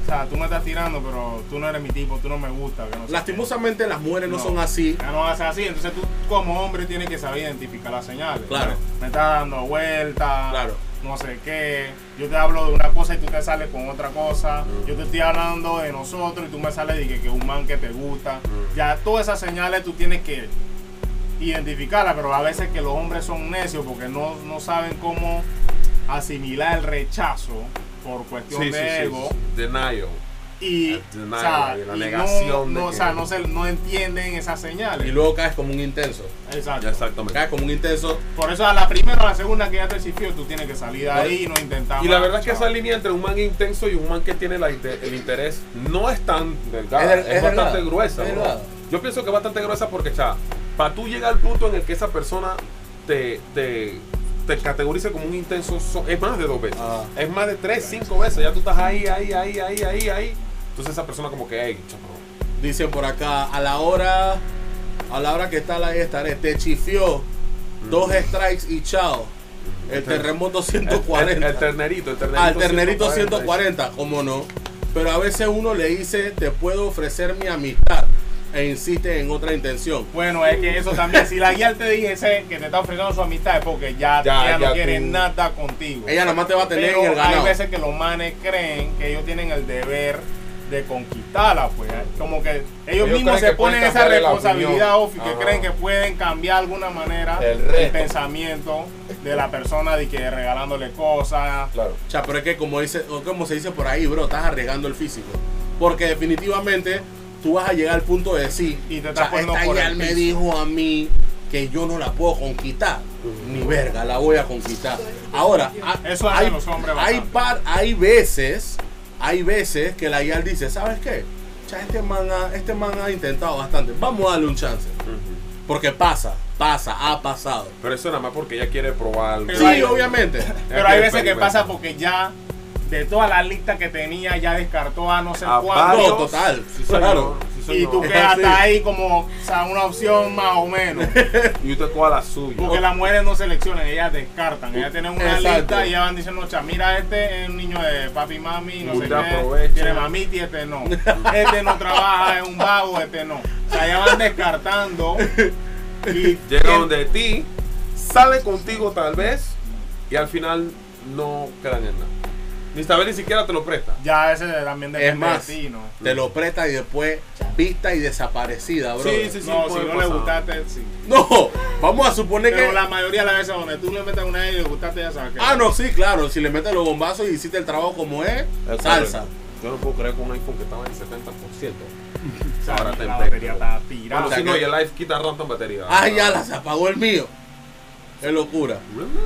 o sea, tú me estás tirando, pero tú no eres mi tipo, tú no me gusta. Que no sé qué. Lastimosamente las mujeres no, No. son así. Ya no ser así, entonces tú como hombre tienes que saber identificar las señales. Claro. Me estás dando vueltas, Claro. no sé qué. Yo te hablo de una cosa y tú te sales con otra cosa. Mm. Yo te estoy hablando de nosotros y tú me sales de que, que un man que te gusta. Mm. Ya todas esas señales tú tienes que identificarlas, pero a veces que los hombres son necios porque no, no saben cómo asimilar el rechazo por cuestión Sí, de sí, ego. sí. Denial. Y, El denial, o sea, la y negación no, no, o sea, no, se, no entienden esas señales. Y luego caes como un intenso. Exacto. Exactamente. Caes como un intenso. Por eso a la primera o a la segunda que ya te sirvió, tú tienes que salir de ahí y no intentar. Y la verdad es que esa línea entre un man intenso y un man que tiene la el interés no es tan delgada, Es es, del- es bastante gruesa. es bro. delgada. Yo pienso que es bastante gruesa porque, cha, para tú llegar al punto en el que esa persona te, te, te categorice como un intenso, so- es más de dos veces. Ah. Es más de tres, cinco veces. Ya tú estás ahí, ahí, ahí, ahí, ahí, ahí. Entonces esa persona como que, hey, chapo, Dicen por acá, a la hora, a la hora que está la estaré, te chifió. Dos strikes y chao. El terremoto el, 140. el- el ternerito, el ternerito. Al ternerito 140. 140, cómo no. Pero a veces uno le dice, te puedo ofrecer mi amistad. E insiste en otra intención. Bueno, es que eso también, si la guía te dijese que te está ofreciendo su amistad es porque ya, Ya, ella ya no quiere tú- nada contigo. Ella nada más te va a tener Pero en el ganado. hay veces que los manes creen que ellos tienen el deber de conquistarla, pues. Como que ellos, Ellos mismos se ponen esa responsabilidad, off, y que Ajá. creen que pueden cambiar de alguna manera El el, pensamiento de la persona de que regalándole cosas. Claro. O sea, pero es que como dice, o como se dice por ahí, bro, estás arriesgando el físico. Porque definitivamente tú vas a llegar al punto de decir, Y te o estás sea, poniendo esta por el me piso. dijo a mí que yo no la puedo conquistar. Ni verga, la voy a conquistar. Ahora, Eso hay, los hombres hay, bastante. par, hay veces, hay veces que la YAL dice, ¿sabes qué? Ya este man, ha, este man ha intentado bastante. Vamos a darle un chance. Porque pasa, pasa, ha pasado. Pero eso nada más porque ella quiere probar algo. Sí, hay- obviamente. [laughs] Pero hay veces que pasa porque ya de toda la lista que tenía ya descartó a no sé A cuánto. No, total. Sí, claro. Sí, Y tú [laughs] quedas hasta ahí como, o sea, una opción más o menos. [laughs] Y usted coja la suya. Porque las mujeres no seleccionan, ellas descartan. Ellas tienen una Exacto. lista y ellas van diciendo, "Cha, mira, este es un niño de papi y mami, no sé Usted qué. aprovecha. Tiene mamiti, este no. Este no trabaja, es un vago, este no. O sea, ellas van descartando. [laughs] Y Llega donde ti, sale contigo tal vez, y al final no quedan en nada. Ni saber ni siquiera te lo presta. ya ese también depende Es más, de ti, ¿no? te lo presta y después vista y desaparecida, bro. Sí, sí, sí. no, si no le gustaste, sí. No, vamos a suponer Pero que. la mayoría de las veces donde tú le metes una y le gustaste, ya sabes que. Ah, no, sí, claro. Si le metes los bombazos y hiciste el trabajo como es, salsa. Yo no puedo creer que un iPhone que estaba en 70%. [laughs] O sea, ahora la te batería empeño. está tirada. Bueno, o sea si no, y el live quita random batería. Ah, ya la se apagó el mío. Es locura.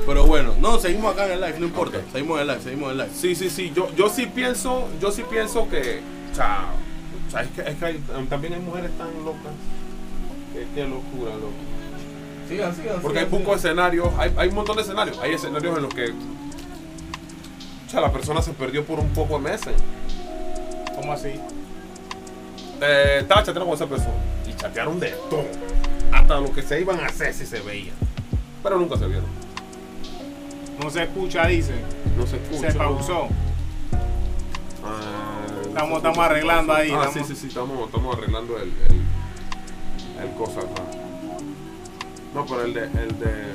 Pero bueno, no, seguimos acá en el live, no importa. Seguimos en el live, seguimos en el live. Sí, sí, sí. Yo, yo sí pienso, yo sí pienso que, o sea, o sea, es que, es que hay- también hay mujeres tan locas. Qué, qué locura, loco. Sigan, sigan. Porque hay pocos escenarios, hay, hay un montón de escenarios. Hay escenarios en los que o sea, la persona se perdió por un poco de meses. ¿Cómo así? Eh, estaba chateando con esa persona y chatearon de todo. Hasta lo que se iban a hacer si se veían. Pero nunca se vieron. No se escucha, dice. No se escucha. Se pausó. Ah, Estamos- estamos arreglando ahí, Ah, estamos- sí, sí, sí, estamos, estamos arreglando el, el, el cosa. No, pero el de, el de.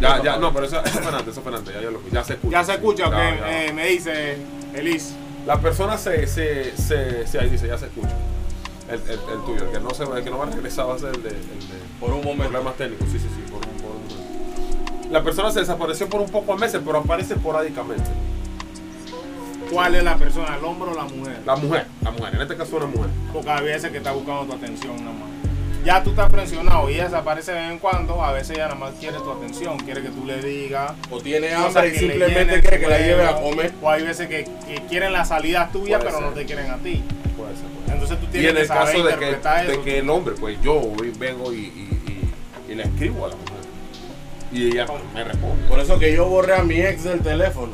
Ya, ya, no, pero eso, eso fue antes, eso fue antes, ya, ya, lo, ya se escucha. Ya se escucha, ya, ok. ya. Eh, me dice Elis. La persona se, se, se, se, ahí dice, ya se escucha. El, el, el tuyo, el que no se va, el que no va a regresar va a ser el de, el de Por un momento. problemas técnicos. Sí, sí, sí, por un, por un momento. La persona se desapareció por un poco de meses, pero aparece esporádicamente. ¿Cuál es la persona, el hombre o la mujer? La mujer, la mujer, en este caso una mujer. Porque a veces que está buscando tu atención nada más. Ya tú estás presionado y ella desaparece de vez en cuando, a veces ella nada más quiere tu atención, quiere que tú le digas. O tiene hambre y simplemente quiere que la lleve a comer. O hay veces que, que quieren las salidas tuyas, Puede pero no te quieren a ti. Entonces tú Y en el caso de que, de que el hombre, pues yo hoy vengo y, y, y, y le escribo a la mujer. Y ella me responde. Por eso que yo borré a mi ex del teléfono.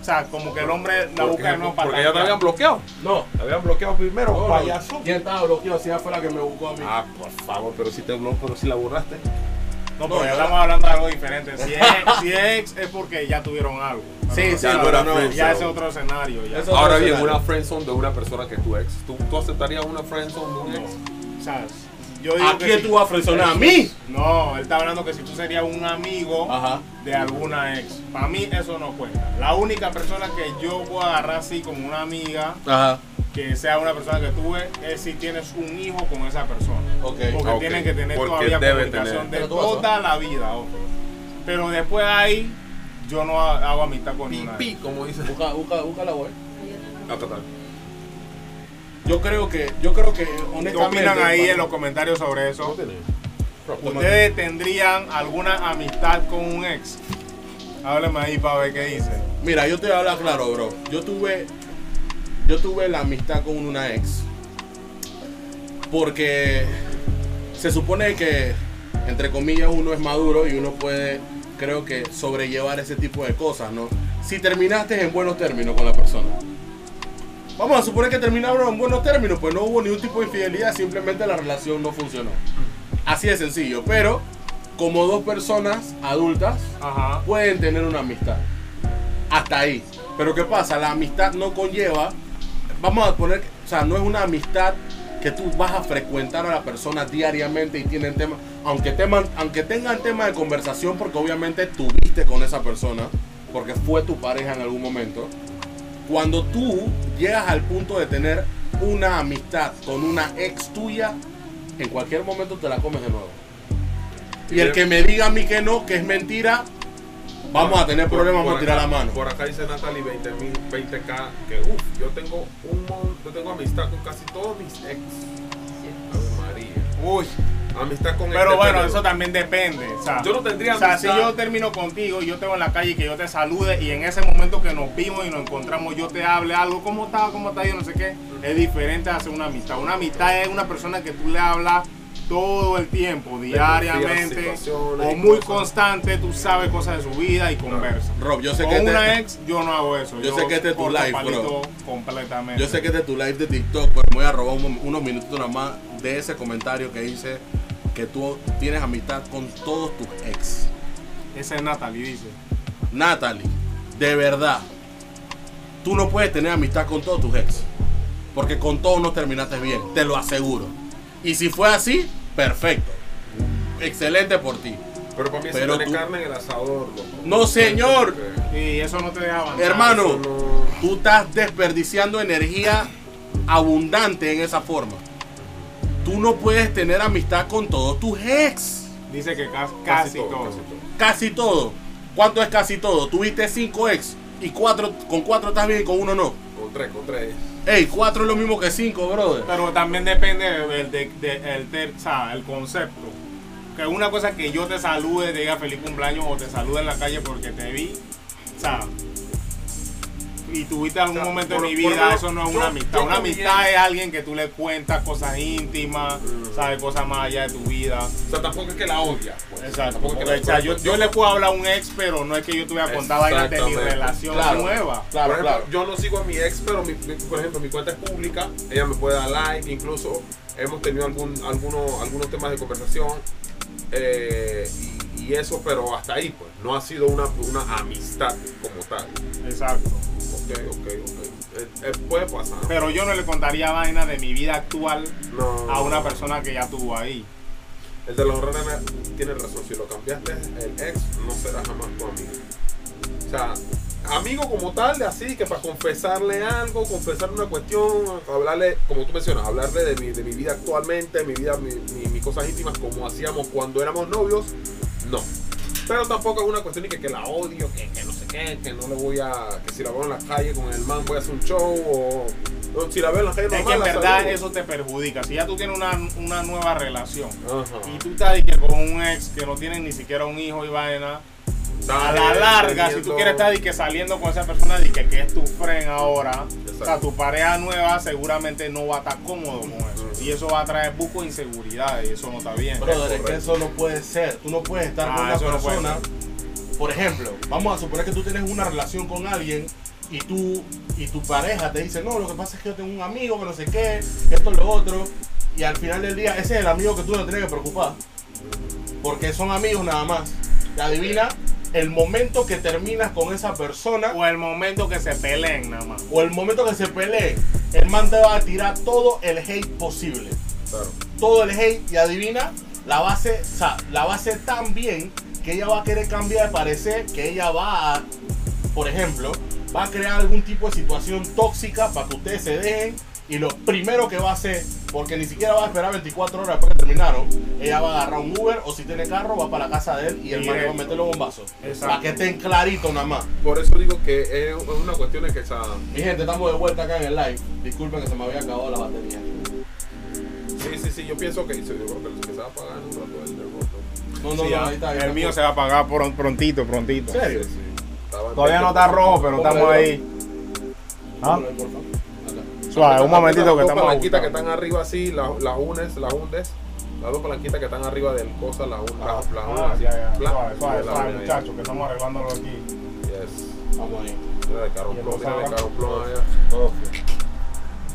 O sea, como que el hombre la busca no para porque ya te habían bloqueado. No. Te habían bloqueado primero, No, payaso. ¿Quién estaba bloqueado? Si ella fue la que me buscó a mí. Ah, por favor, pero si te bloqueó, pero si la borraste. No, No, pero ya estamos hablando de algo diferente. Si es, si es ex, es porque ya tuvieron algo. Sí, sí, Ya no pero era no. Ya es otro escenario. Ya. Eso- Ahora bien, escenario. una friendzone de una persona que es tu ex. ¿Tú, tú aceptarías una friendzone de un ex? O sea, yo digo ¿A que quién si- tú vas a frenzonar? ¿A mí? No, él está hablando que si tú serías un amigo Ajá. de alguna ex. Para mí eso no cuenta. La única persona que yo puedo agarrar así como una amiga, Ajá. Que sea una persona que tuve, es si tienes un hijo con esa persona. Ok. Porque Ok, tienen que tener porque todavía comunicación tener. de tú toda la vida. ojo. Pero después ahí, yo no ha- hago amistad con ninguna. Pi, como dice. Busca, busca, busca la web. Está. Yo creo que, yo creo que ¿Qué honestamente. opinan ahí en los comentarios sobre ¿No eso? ¿Ustedes tendrían alguna amistad con un ex? Háblame ahí para ver qué dice. Mira, yo te voy a hablar claro, bro. Yo tuve, yo tuve la amistad con una ex. Porque se supone que, entre comillas, uno es maduro y uno puede, creo que, sobrellevar ese tipo de cosas, ¿no? Si terminaste en buenos términos con la persona. Vamos a suponer que terminaron en buenos términos, pues no hubo ningún tipo de infidelidad, simplemente la relación no funcionó. Así de sencillo, pero como dos personas adultas, Ajá. pueden tener una amistad. Hasta ahí. Pero ¿qué pasa? La amistad no conlleva, vamos a poner, o sea, no es una amistad que tú vas a frecuentar a la persona diariamente y tienen temas, aunque, teman, aunque tengan tema de conversación, porque obviamente tuviste con esa persona, porque fue tu pareja en algún momento. Cuando tú llegas al punto de tener una amistad con una ex tuya, en cualquier momento te la comes de nuevo. Y el que me diga a mí que no, que es mentira, vamos a tener Por- problemas por por tirar acá- la mano. Por acá dice Natalie 20 mil, 20k, que uff, yo tengo un yo tengo amistad con casi todos mis ex. Ave María. Uy. Amistad con Pero ex bueno, eso también depende. O sea, Yo no tendría O sea, si yo termino contigo y yo te veo en la calle y que yo te salude y en ese momento que nos vimos y nos encontramos yo te hable algo, ¿cómo está? ¿Cómo está? Yo no sé qué. Es diferente a hacer una amistad. Una amistad es una persona que tú le hablas todo el tiempo, diariamente, o muy cosas. constante, tú sabes cosas de su vida y conversas. Rob, yo sé Con que una este, ex, yo no hago eso. yo sé que este es tu live, bro. Completamente. yo sé que este es tu live de TikTok, pero me voy a robar un- unos minutos nada más de ese comentario que dice que tú tienes amistad con todos tus ex. Ese es Natalie, dice. Natalie, de verdad, tú no puedes tener amistad con todos tus ex. Porque con todos no terminaste bien, te lo aseguro. Y si fue así, perfecto. Excelente por ti. Pero para mí Pero tú- carne en el asador, loco. No, señor. Y eso no te deja avanzar. Hermano, no- tú estás desperdiciando energía abundante en esa forma. Tú no puedes tener amistad con todos tus ex. Dice que casi, casi todo. casi todo. Casi todo. ¿Cuánto es casi todo? Tuviste cinco ex y cuatro, con cuatro estás bien y con uno no. Con tres, con tres. Ey, cuatro es lo mismo que cinco, brother. Pero también depende del de, de- ter- o sea, el concepto. Que una cosa que yo te salude, te diga feliz cumpleaños o te salude en la calle porque te vi. O sea, y tuviste algún O sea, momento por- en mi vida, eso no es yo- una amistad. Una amistad es alguien que tú le cuentas cosas íntimas, Mm. sabes, cosas más allá de tu vida. O sea, tampoco es que la odias. Pues. Exacto. Tampoco es que Porque, la o sea, yo, yo le puedo hablar a un ex, pero no es que yo te voy a contar vainas de mi relación Claro. nueva. Claro, por ejemplo, claro. yo no sigo a mi ex, pero mi- por ejemplo mi cuenta es pública, ella me puede dar like, incluso hemos tenido algún, algunos, algunos temas de conversación eh, y, y eso, pero hasta ahí, pues, no ha sido una, una amistad como tal. Exacto. Ok, ok, ok. Eh, eh, puede pasar. Pero yo no le contaría vainas de mi vida actual no, a una persona que ya tuvo ahí. El de los renes tiene razón, si lo cambiaste el ex, no será jamás tu amigo. O sea, amigo como tal, de así, que para confesarle algo, confesarle una cuestión, hablarle, como tú mencionas, hablarle de mi, de mi vida actualmente, mi vida, mi- mi- mis cosas íntimas, como hacíamos cuando éramos novios, no. Pero tampoco es una cuestión de que, que la odio, que, que no sé qué, que no le voy a. que si la veo en la calle con el man voy a hacer un show o. o si la veo en la calle Es que en verdad saludo. eso te perjudica. Si ya tú tienes una, una nueva relación Ajá. y tú estás de que con un ex que no tiene ni siquiera un hijo y vaina, a la larga, si tú quieres estar de que saliendo con esa persona de que, que es tu friend ahora, o sea, tu pareja nueva seguramente no va a estar cómodo con eso. Y eso va a traer buco de inseguridad y eso no está bien. Brother, es que eso no puede ser. Tú no puedes estar Ah, con una no persona. por ejemplo, vamos a suponer que tú tienes una relación con alguien y tú y tu pareja te dice, no, lo que pasa es que yo tengo un amigo que no sé qué, esto, lo otro. Y al final del día, ese es el amigo que tú no tienes que preocupar. Porque son amigos nada más. Y adivina el momento que terminas con esa persona O el momento que se peleen nada más. o el momento que se peleen, el man te va a tirar todo el hate posible Claro. todo el hate y adivina, la base, o sea, la base tan bien que ella va a querer cambiar de parecer, que ella va a, por ejemplo, va a crear algún tipo de situación tóxica para que ustedes se dejen y lo primero que va a hacer, porque ni siquiera va a esperar 24 horas después que terminaron, ella va a agarrar un Uber o si tiene carro va para la casa de él y el man va a meter los bombazos. Exacto. Para que estén claritos nada más. Por eso digo que es una cuestión de que esa. Mi gente, estamos de vuelta acá en el live. Disculpen que se me había acabado la batería. Sí, sí, sí, yo pienso que. Yo creo que el que se va a pagar en un rato el roto. No, no, Sí, no, ah, ahí está. ahí el mío se va a pagar pron- prontito, prontito. ¿En serio? Sí, sí. Estaba- Todavía no está rojo, pero estamos ahí. ahí. ¿Ah? Suave, un momentito que Las dos estamos palanquitas que están arriba así, las, las unes, las hundes. Las dos palanquitas que están arriba del cosa, las unes. Ah, las Ah, unes. ya, ya. Suave, suave, suave, muchachos, que estamos arreglándolo aquí. Yes. Vamos ahí. Mira el plon, mira carro plon allá.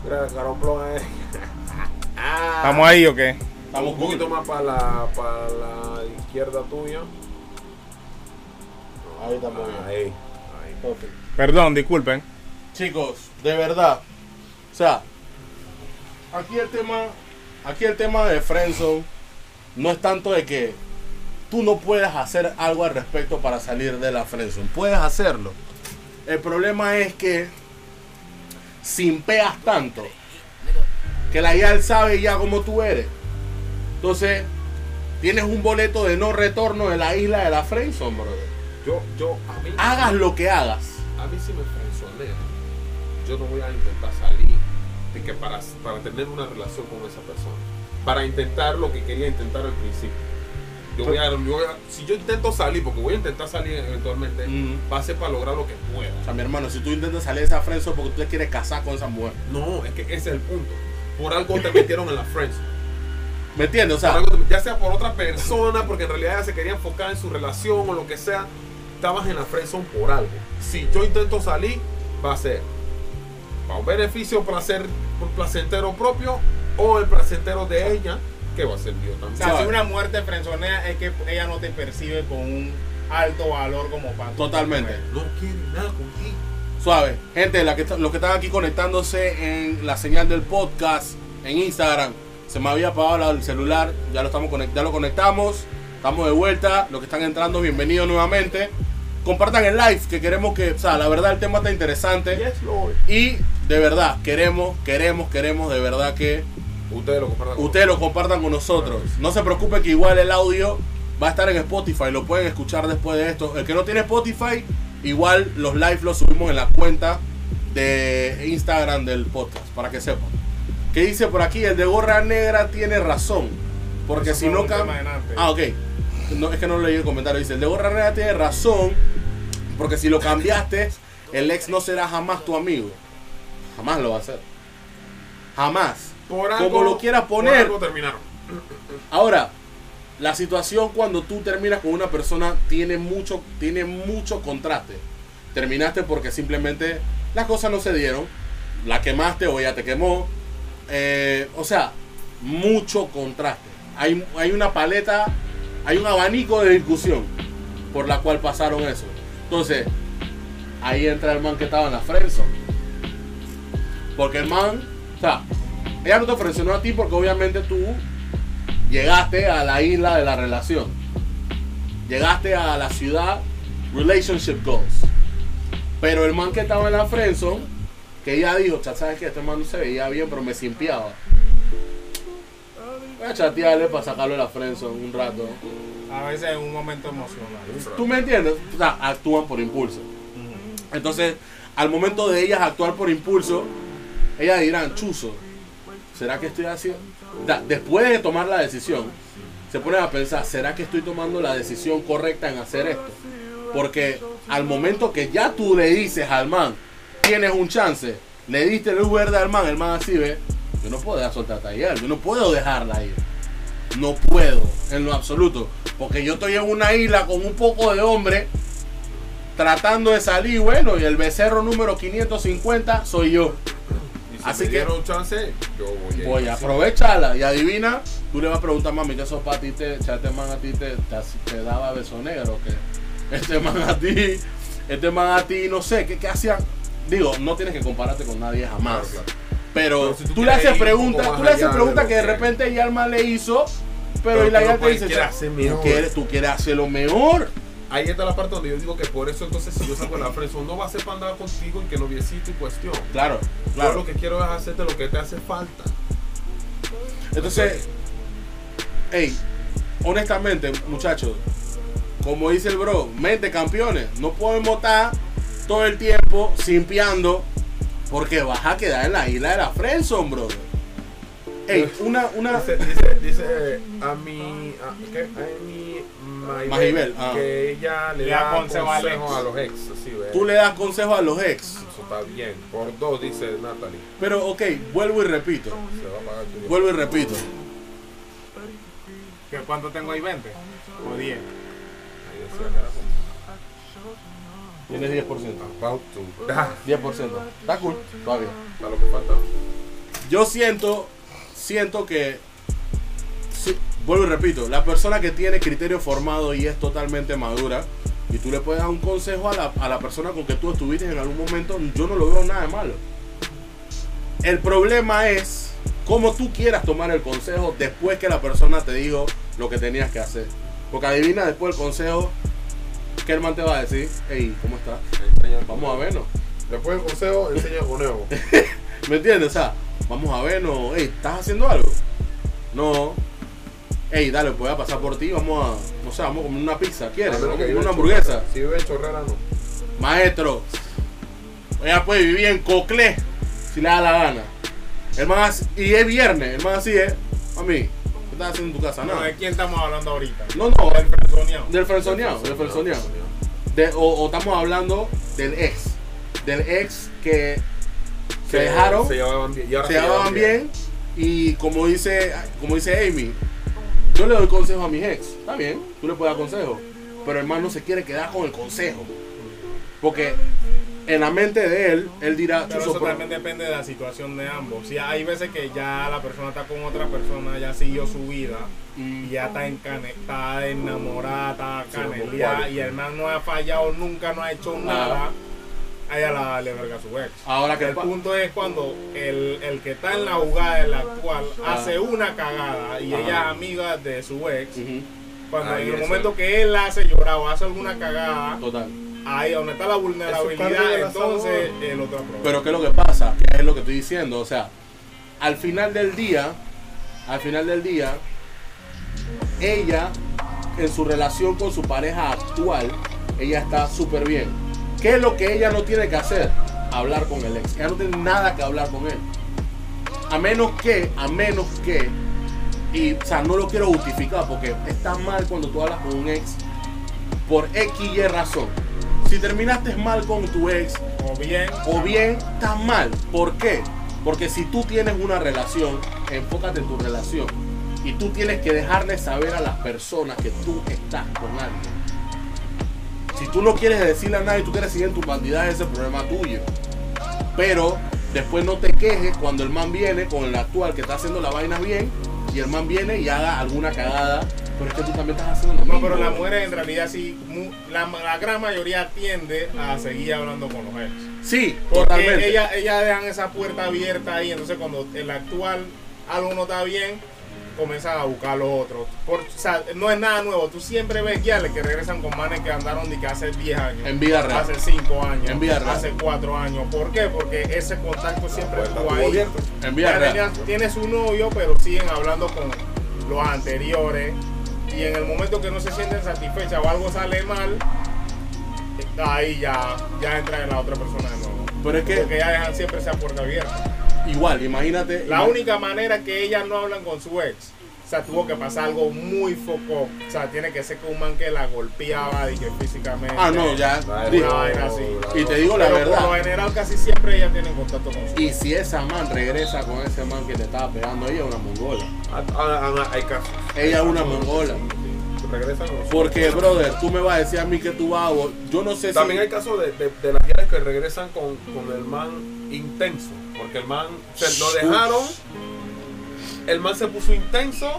Mira el carro plon ahí. [laughs] Ah. ¿Estamos ahí o qué? Estamos un poquito más para la, para la izquierda tuya. Ahí estamos bien. Ahí. Ahí. Perdón, disculpen. Chicos, de verdad. O sea, aquí el tema, aquí el tema de Friendzone no es tanto de que tú no puedas hacer algo al respecto para salir de la Friendzone. Puedes hacerlo. El problema es que simpeas tanto que la IAL sabe ya cómo tú eres. Entonces, tienes un boleto de no retorno de la isla de la Friendzone, brother. Yo, yo, a mí. Hagas lo que hagas. A mí si me frenzonea, yo no voy a intentar salir de que para, para tener una relación con esa persona. Para intentar lo que quería intentar al principio. Yo voy a, yo voy a- si yo intento salir, porque voy a intentar salir eventualmente, Mm. va a ser para lograr lo que pueda. O sea, mi hermano, si tú intentas salir de esa friendzone porque tú te quieres casar con esa mujer. No, es que ese es el punto. Por algo te metieron en la friends. ¿Me entiendes? O sea, algo ya sea por otra persona, porque en realidad se quería enfocar en su relación o lo que sea, estabas en la friendzone por algo. Si yo intento salir, va a ser para un beneficio para ser un placentero propio o el placentero de ella, que va a ser mío O también. sea, Suave. si una muerte frenzonea es que ella no te percibe con un alto valor como tú. totalmente. No quiere nada contigo. Suave. Gente, la que, está- los que están aquí conectándose en la señal del podcast, en Instagram, se me había apagado el celular, ya lo, estamos conect- ya lo conectamos, estamos de vuelta. Los que están entrando, bienvenidos nuevamente. Compartan el live, que queremos que, o sea, la verdad el tema está interesante. Yes, Lord. Y de verdad, queremos, queremos, queremos de verdad que Ustedes lo compartan con ustedes lo compartan con nosotros. No se preocupe que igual el audio va a estar en Spotify, lo pueden escuchar después de esto. El que no tiene Spotify, igual los live los subimos en la cuenta de Instagram del podcast, para que sepan. ¿Qué dice por aquí? El de gorra negra tiene razón. Porque Eso si no cambia... Ah, ok. No, es que no leí el comentario. Dice, el de gorra negra tiene razón. Porque si lo cambiaste, el ex no será jamás tu amigo. Jamás lo va a hacer. Jamás. Por Como lo quieras por poner. algo. [clears throat] Ahora, la situación cuando tú terminas con una persona tiene mucho, tiene mucho contraste. Terminaste porque simplemente las cosas no se dieron. La quemaste o ella te quemó. Eh, o sea, mucho contraste. Hay, hay una paleta, hay un abanico de discusión por la cual pasaron eso. Entonces, ahí entra el man que estaba en la friendzone. Porque el man, o sea, ella no te ofreció a ti porque obviamente tú llegaste a la isla de la relación. Llegaste a la ciudad relationship goals. Pero el man que estaba en la friendzone, que ella dijo, "Cha, sabes que este man no se veía bien, pero me simpiaba. Voy a chatearle para sacarlo de la friendzone un rato. A veces en un momento emocional. ¿Tú me entiendes? O sea, actúan por impulso. Entonces, al momento de ellas actuar por impulso, ellas dirán, chuzo, ¿será que estoy haciendo? Da- después de tomar la decisión, se ponen a pensar, ¿será que estoy tomando la decisión correcta en hacer esto? Porque al momento que ya tú le dices al man, tienes un chance, le diste luz verde al man, el man así ve, yo no puedo dejar soltar a yo no puedo dejarla ir. No puedo, en lo absoluto. Porque yo estoy en una isla con un poco de hombre tratando de salir, bueno, y el becerro número 550 soy yo. Y si Así me que- dieron chance, yo voy a Voy a aprovecharla y adivina, tú le vas a preguntar, mami, que eso para ti, te, man a ti te, te, te daba beso negro, que este man a ti, este man a ti, no sé, ¿qué, qué hacían? Digo, no tienes que compararte con nadie jamás. Claro, claro. Pero, Pero si tú tú, le haces preguntas, tú le haces preguntas lo que de repente ya el man le hizo, pero, Pero y la tú ya no te dice, quieres "Cha, hacer tú mejor". quieres, tú quieres hacerlo mejor. Ahí está la parte donde yo digo que por eso entonces si yo salgo de la friendzone no va a ser para andar contigo y que noviecito y cuestión. Claro, Yo claro. lo que quiero es hacerte lo que te hace falta. Entonces, hey, honestamente, muchachos, como dice el bro, mente campeones, no podemos estar todo el tiempo simpiando porque vas a quedar en la isla de la friendzone, brother. Hey, una, una, Dice, dice, dice a mi, a, ¿qué? a mi Maibel, Maibel, ah. que ella le, Le da da consejo a los ex. Tú le das consejo a los ex, Eso está bien. Por dos, dice Natalie. pero ok, vuelvo y repito, Se va a pagar tu vuelvo y repito. ¿Que ¿Cuánto tengo ahí? ¿20? ¿O 10? Ahí decía que era Tienes 10%. como about to. Ah, 10%. Está cool, todavía. Está lo que falta. Yo siento, siento que, vuelvo y repito, la persona que tiene criterio formado y es totalmente madura, y tú le puedes dar un consejo a la, a la persona con que tú estuviste en algún momento, yo no lo veo nada de malo. El problema es cómo tú quieras tomar el consejo después que la persona te dijo lo que tenías que hacer. Porque adivina después el consejo, que el man te va a decir, hey, ¿cómo estás? Vamos a vernos. Después del consejo, enseña con nuevo. [laughs] ¿Me entiendes? O sea, vamos a vernos. Hey, ¿estás haciendo algo? No. Hey, dale, voy a pasar por ti. Vamos a, no sé, vamos a comer una pizza. ¿Quieres? A Vamos a comer una hamburguesa. Si vive en Chorrera, no. Maestro, ella puede vivir en Coclé si le da la gana. El y es viernes, el man así es. Mami, ¿qué estás haciendo en tu casa? No, Nada. ¿de quién estamos hablando ahorita? No, no, Del frenzoneado. del frenzoneado, del frenzoneado. De- o, o estamos hablando del ex. Del ex que se dejaron. Se llevaban bien. y ahora se llevaban bien y como dice como dice Amy yo le doy consejo a mis ex está bien tú le puedes dar consejo pero el man no se quiere quedar con el consejo porque en la mente de él él dirá Pero "Chuzo, eso también depende de la situación de ambos. Si hay veces que ya la persona está con otra persona, ya siguió su vida y ya está, encane- está enamorada, está Sí, como y el man no ha fallado, nunca no ha hecho nada, a ella la vale verga a su ex. ahora que El punto es cuando el, el que está en la jugada, el actual, Ah. hace una cagada y Ah. ella es amiga de su ex, cuando Ahí en el momento que él hace llorar o hace alguna cagada, total. ahí donde está la vulnerabilidad, entonces el otro aprovecha. pero qué es lo que pasa que es lo que estoy diciendo o sea al final del día al final del día ella en su relación con su pareja actual ella está súper bien. ¿qué es lo que ella no tiene que hacer? hablar con el ex. Ella no tiene nada que hablar con él. A menos que a menos que y o sea no lo quiero justificar porque está mal cuando tú hablas con un ex por X y razón si terminaste mal con tu ex O bien, o bien está mal. ¿Por qué? Porque si tú tienes una relación, enfócate en tu relación. Y tú tienes que dejarle saber a las personas que tú estás con alguien. Si tú no quieres decirle a nadie, tú quieres seguir en tu bandida, ese es el problema tuyo. Pero después no te quejes cuando el man viene con el actual que está haciendo la vaina bien y el man viene y haga alguna cagada. Pero es que tú también estás haciendo lo No, mismo. pero las mujeres en realidad sí, la, la gran mayoría tiende a seguir hablando con los ex. Sí, Porque totalmente. ellas ella dejan esa puerta abierta ahí, entonces cuando el actual algo no está bien, comienzan a buscar los otros. Por, o sea, no es nada nuevo. Tú siempre ves guiales que regresan con manes que andaron de que hace 10 años. En vida real. Hace 5 años. En vida real. Hace 4 años. ¿Por qué? Porque ese contacto siempre puerta estuvo ahí. En vida Ya real. tenías- tienes un novio, pero siguen hablando con los anteriores. Y en el momento que no se sienten satisfechas o algo sale mal, ahí ya, ya entra en la otra persona de nuevo. Pero es que Porque ya dejan siempre esa puerta abierta. Igual, imagínate. La única manera que ellas no hablan con su ex, o sea, tuvo que pasar algo muy foco. O sea, tiene que ser que un man que la golpeaba y que físicamente. Ah, no, ya. Ay, di- Una vaina así. Y te digo la Pero por lo verdad. general casi siempre ellas tienen contacto con su Y si esa man regresa con ese man que te estaba pegando, ella es una mongola. Ah, ah, ah, hay casos. Ella es una mongola. Sí, Regresan los- Porque, brother, tú me vas a decir a mí que tú vas Yo no sé También si... hay casos de, de, de las guías que regresan con, con el man intenso. Porque el man se lo dejaron, el man se puso intenso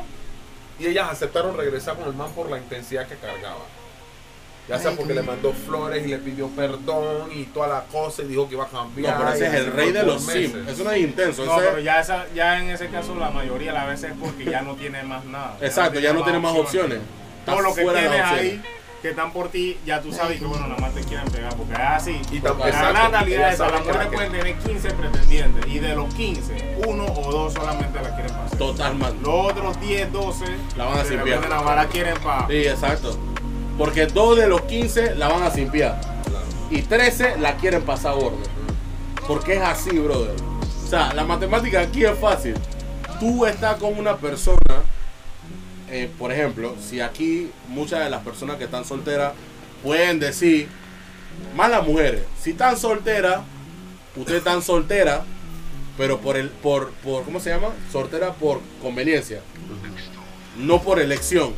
y ellas aceptaron regresar con el man por la intensidad que cargaba. Ya sea porque le mandó flores y le pidió perdón y toda la cosa y dijo que iba a cambiar. No, pero ese es el rey de los sims. Eso no es intenso. No, ese- pero ya, esa, ya en ese caso la mayoría de las veces es porque ya no tiene más nada. Exacto, ya no tiene más opciones. Todo lo que tienes ahí que están por ti, ya tú sabes que bueno, nada más te quieren pegar porque es así. Y la realidad es las mujeres la pueden tener 15 pretendientes y de los 15, uno o dos solamente la quieren pasar. Total, man. Los otros 10, 12 La van a simpiar. más la quieren para. Sí, exacto. Porque dos de los 15 la van a simpiar. Claro. Y 13 la quieren pasar gordo. Porque es así, brother. O sea, la matemática aquí es fácil. Tú estás con una persona, eh, por ejemplo, si aquí muchas de las personas que están solteras pueden decir, más las mujeres, si están solteras, ustedes están solteras, pero por el, por, por, ¿cómo se llama? Soltera por conveniencia, no por elección.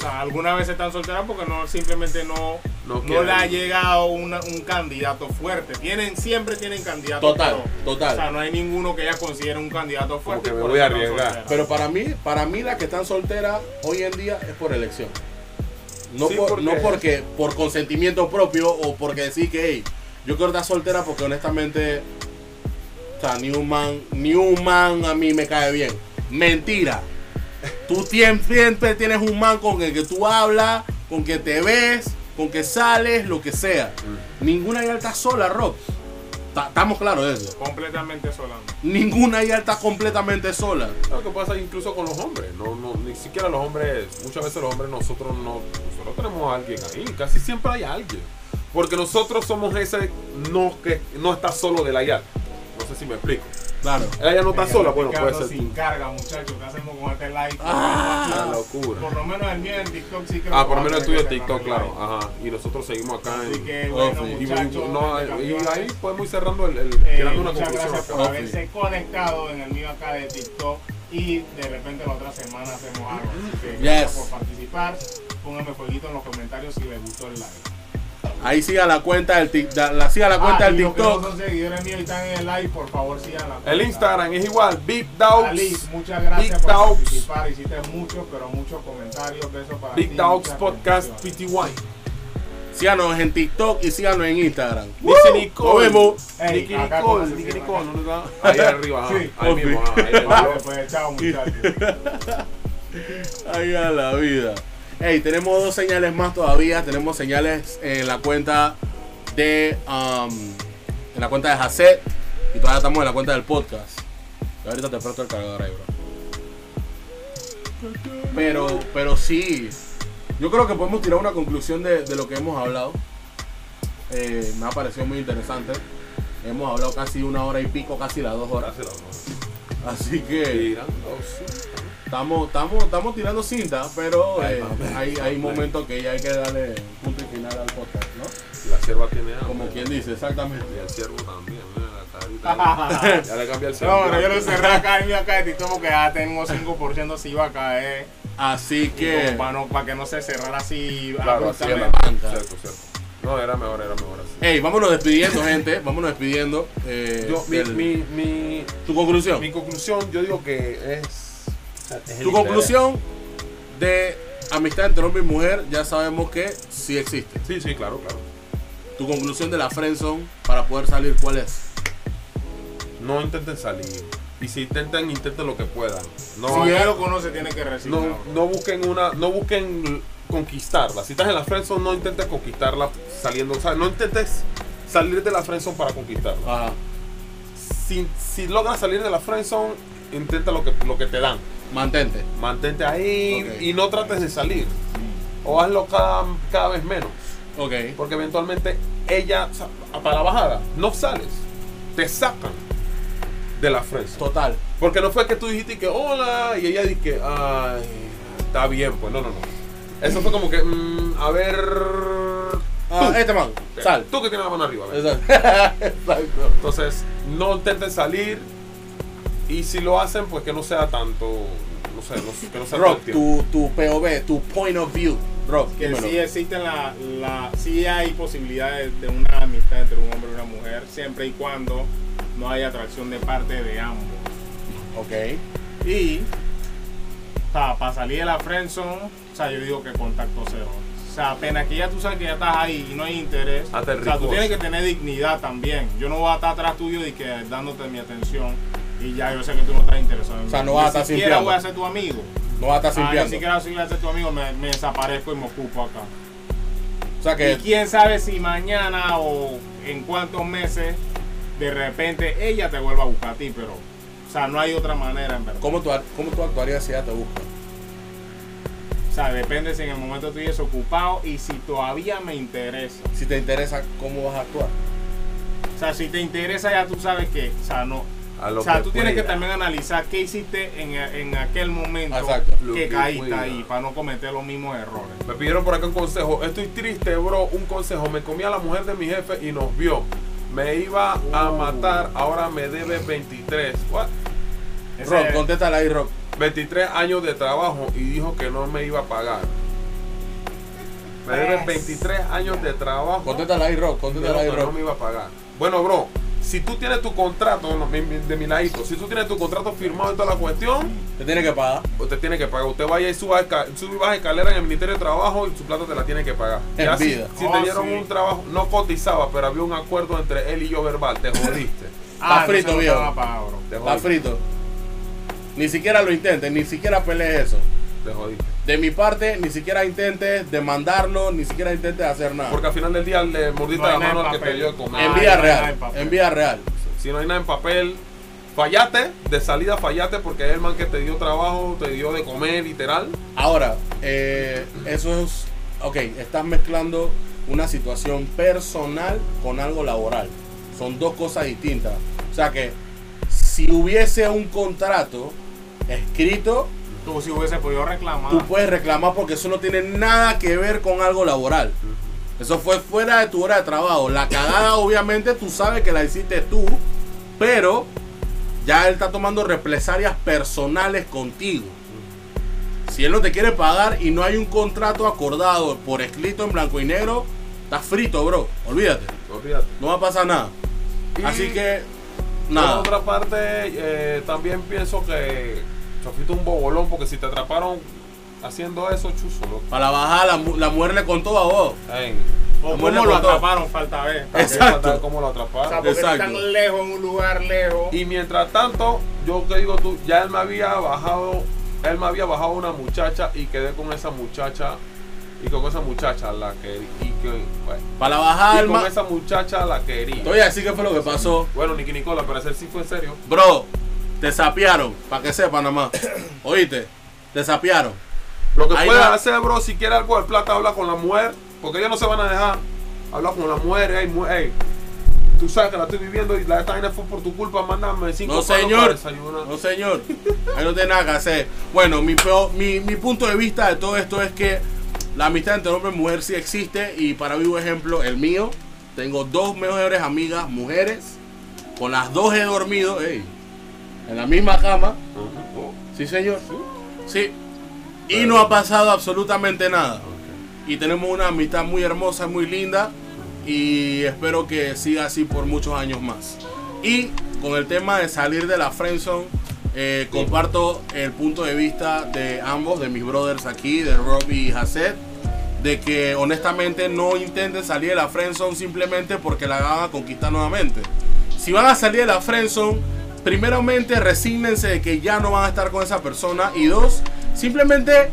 O sea, algunas veces están solteras porque no simplemente no, No le ha llegado una- un candidato fuerte. Tienen, siempre tienen candidatos. Total, pero, total. O sea, no hay ninguno que ella considere un candidato fuerte. que me por voy a arriesgar. Pero para mí, para mí las que están solteras hoy en día es por elección. No, Sí, por, porque- no porque por consentimiento propio o porque decir que hey, yo quiero estar soltera porque honestamente o sea, ni un man, ni un man a mí me cae bien. Mentira. Tú siempre tienes un man con el que tú hablas, con que te ves, con que sales, lo que sea. Ninguna ya está sola, Rob. Ta- Estamos claros de eso. Completamente sola. Ninguna ya está completamente sola. Lo que pasa incluso con los hombres, no, no, ni siquiera los hombres, muchas veces los hombres nosotros no, nosotros tenemos a alguien ahí, casi siempre hay alguien. Porque nosotros somos ese no que no está solo de la YAL. No sé si me explico. Claro. Ella no está sola, bueno, puede ser. sin carga, muchachos. ¿Qué hacemos con este live? Ah, locura. Por lo menos el mío en TikTok sí creo Ah, que por lo menos el tuyo cerrar TikTok, claro. Ajá. Y nosotros seguimos acá Así en. que Oh, bueno, sí. Y, muchachos. ahí podemos ir cerrando el, el eh, tirando una muchas conclusión gracias por haberse conectado en el mío acá de TikTok y de repente la otra semana hacemos algo. Así que Yes. gracias por participar. Pónganme fueguito en los comentarios si les gustó el live. Ahí siga la cuenta del da- la siga la cuenta Ah, del y los que no TikTok. son seguidores míos y están en el live, por favor sigan la cuenta. El Instagram es igual, Big Dogs. Alice, muchas gracias Big por Dogs. participar. Hiciste muchos, pero muchos comentarios. Besos para Big ti, Dogs Podcast. PTY. Síganos en TikTok y síganos en Instagram. Dice Nicole. Nos vemos. Nicky Nicole, Nicky Nicole. ¿dónde está? [laughs] Ahí arriba. Sí. ahí mismo, ajá, ahí Vale, arriba. pues chao muchachos. [laughs] Ay, a la vida. Hey, tenemos dos señales más todavía. Tenemos señales en la cuenta de. um, en la cuenta de Hasset. Y todavía estamos en la cuenta del podcast. Y ahorita te presto el cargador ahí, bro. Pero, pero sí. Yo creo que podemos tirar una conclusión de, de lo que hemos hablado. Eh, me ha parecido muy interesante. Hemos hablado casi una hora y pico, casi las dos horas. Gracias, ¿no? Así que. Estamos, estamos, estamos tirando cinta, pero Ay, eh, hay, hay momentos que ya hay que darle punto y final al podcast, ¿no? La sierva tiene hambre. Como quien dice, exactamente. Y el ciervo también, carita. [laughs] ya le cambia el ciervo. No, pero yo lo cerré acá en mi acá de TikTok porque ya tengo 5% si iba a caer. Así que, para, no, para que no se cerrara así Claro, así banca. Cierto, cierto. No, era mejor, era mejor así. hey, vámonos despidiendo, gente. Vámonos despidiendo. eh, Yo, mi, mi, mi, tu conclusión. mi conclusión, yo digo que es. Tu conclusión de amistad entre hombre y mujer, ya sabemos que sí existe. Sí, sí, claro, claro. Tu conclusión de la friendzone para poder salir, ¿cuál es? No intenten salir. Y si intentan, intenten lo que puedan. No, si ya lo conoce, tiene que recibir. no, no busquen una, no busquen conquistarla. Si estás en la friendzone, no intentes conquistarla saliendo, o sea, no intentes salir de la friendzone para conquistarla. Ajá. Si, si logras salir de la friendzone, intenta lo que, lo que te dan. Mantente. Mantente ahí y no trates de salir. O hazlo cada, cada vez menos. Ok. Porque eventualmente ella, para la bajada, no sales. Te sacan de la friendzone. Total. Porque no fue que tú dijiste que hola y ella dije, ay, está bien, pues no, no, no. Eso fue como que, mm, a ver. Ah, este man. Sal. Tú que tienes la mano arriba. Exacto. [laughs] Exacto. Entonces, no intenten salir. Y si lo hacen, pues que no sea tanto. No sé, no- que no sea tiempo. tu, tu POV, tu point of view. Rob, Que dímelo. sí existen la, la, sí hay posibilidades de una amistad entre un hombre y una mujer, siempre y cuando no haya atracción de parte de ambos. Ok. Y o sea, para salir de la friendzone, o sea, yo digo que contacto cero. O sea, apenas que ya tú sabes que ya estás ahí y no hay interés, Hasta o sea, tú tienes que tener dignidad también. Yo no voy a estar atrás tuyo y que dándote mi atención y ya yo sé que tú no estás interesado en mí. O sea, no vas a estar Ni siquiera simpiando. voy a ser tu amigo. No va a estar Ah, ni simpiando. siquiera si voy a ser tu amigo, me, me desaparezco y me ocupo acá. O sea Y que. quién sabe si mañana o en cuántos meses de repente ella te vuelva a buscar a ti, pero o sea, no hay otra manera en verdad. ¿Cómo tú, cómo tú actuarías si ella te busca? O sea, depende si en el momento estoy desocupado y si todavía me interesa. Si te interesa, ¿cómo vas a actuar? O sea, si te interesa ya tú sabes que, o sea, no. A lo O sea, que tú tienes que también analizar qué hiciste en, en aquel momento Exacto. Que caíste pueda. ahí para no cometer los mismos errores. Me pidieron por acá un consejo. Estoy triste, bro. Un consejo. Me comí a la mujer de mi jefe y nos vio. Me iba a Uh. matar. Ahora me debe 23. What? Ese- Rob, contéstala ahí, Rob. 23 años de trabajo y dijo que no me iba a pagar. Me debe Pues. 23 años de trabajo. Contéstala ahí, Rob. y Contéstala ahí, que no me iba a pagar. Bueno, bro, si tú tienes tu contrato no, mi- mi- de mi ladito, si tú tienes tu contrato firmado en toda la cuestión, Te tiene que pagar. usted tiene que pagar. Usted vaya y suba, sube y baja escalera en el Ministerio de Trabajo y su plata te la tiene que pagar. En Ya si, vida. si Oh, te dieron sí. un trabajo, no cotizaba, pero había un acuerdo entre él y yo verbal, te [laughs] jodiste. Ah, frito, viejo. Está frito. Ni siquiera lo intentes, ni siquiera pelees eso. Te jodiste. De mi parte, ni siquiera intentes demandarlo, ni siquiera intentes hacer nada. Porque al final del día le mordiste No la mano en al que te dio de comer. en Ay, vía real. En vía real. Si no hay nada en papel, fallate, de salida fallate porque es el man que te dio trabajo, te dio de comer, literal. Ahora, eh, eso es. Ok, estás mezclando una situación personal con algo laboral. Son dos cosas distintas. O sea que, si hubiese un contrato escrito, Tú si hubiese podido reclamar. tú puedes reclamar porque eso no tiene nada que ver con algo laboral. Eso fue fuera de tu hora de trabajo. La cagada, obviamente, tú sabes que la hiciste tú, pero ya él está tomando represalias personales contigo. Si él no te quiere pagar y no hay un contrato acordado por escrito en blanco y negro, estás frito, bro. Olvídate. Olvídate. No va a pasar nada. Y Así que, Por nada. otra parte, eh, también pienso que te fuiste un bobolón porque si te atraparon haciendo eso, chuzo, loco. Para la bajada, la, la mujer le contó a vos. O cómo lo atraparon, falta ver. ¿para Exacto. ¿Cómo lo O sea, atraparon? porque Exacto. están lejos, en un lugar lejos. Y mientras tanto, yo que digo tú, ya él me había bajado, él me había bajado una muchacha y quedé con esa muchacha y con esa muchacha la que y que bueno, Para la bajada, y con ma- esa muchacha la quería. Te voy a decir qué fue lo que pasó. Bueno, Nicky Nicola, pero ese sí fue en serio. Bro, te sapearon, para que sepan nada más. [coughs] Oíste, te sapearon. Lo que va. hacer, bro, si quieres algo de plata, habla con la mujer, porque ellos no se van a dejar. Habla con la mujer, hey, mu- hey, tú sabes que la estoy viviendo y la esta vaina fue por tu culpa, mándame cinco No, para señor. desayunar. No, señor. Ahí no tiene nada que hacer. Bueno, mi, mi, mi punto de vista de todo esto es que la amistad entre hombre y mujer sí existe. Y para vivo ejemplo, el mío. Tengo dos mejores amigas mujeres. Con las dos he dormido. ey, en la misma cama. Sí, señor. Sí. Y no ha pasado absolutamente nada. Y tenemos una amistad muy hermosa, muy linda. Y espero que siga así por muchos años más. Y con el tema de salir de la friendzone, eh, comparto el punto de vista de ambos, de mis brothers aquí, de Rob y Hasset, de que honestamente no intenten salir de la friendzone simplemente porque la van a conquistar nuevamente. Si van a salir de la friendzone, primeramente, resígnense de que ya no van a estar con esa persona. Y dos, simplemente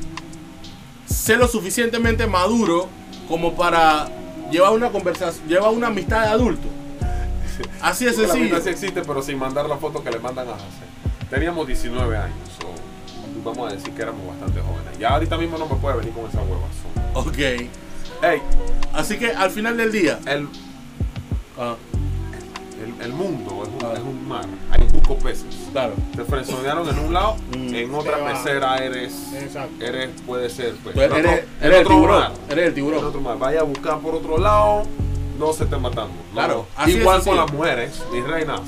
sé lo suficientemente maduro como para llevar una conversación, llevar una amistad de adulto. Así la sencillo. amistad sí existe, pero sin mandar la foto que le mandan a. Teníamos 19 años, so, vamos a decir que éramos bastante jóvenes. Ya ahorita mismo no me puede venir con esa hueva. so. Ok. Ey, Así que al final del día. el, Ah, el, el mundo es un, es un mar, hay cinco peces. claro. Te frenzonearon en un lado, Mm. en otra pecera eres, Exacto. eres, puede ser, pues, Tú en eres, otro- eres en el otro tiburón. mar. Eres el tiburón. otro mar. Vaya a buscar por otro lado, no se esté matando. ¿no? Claro, Igual con las mujeres, mis reinas.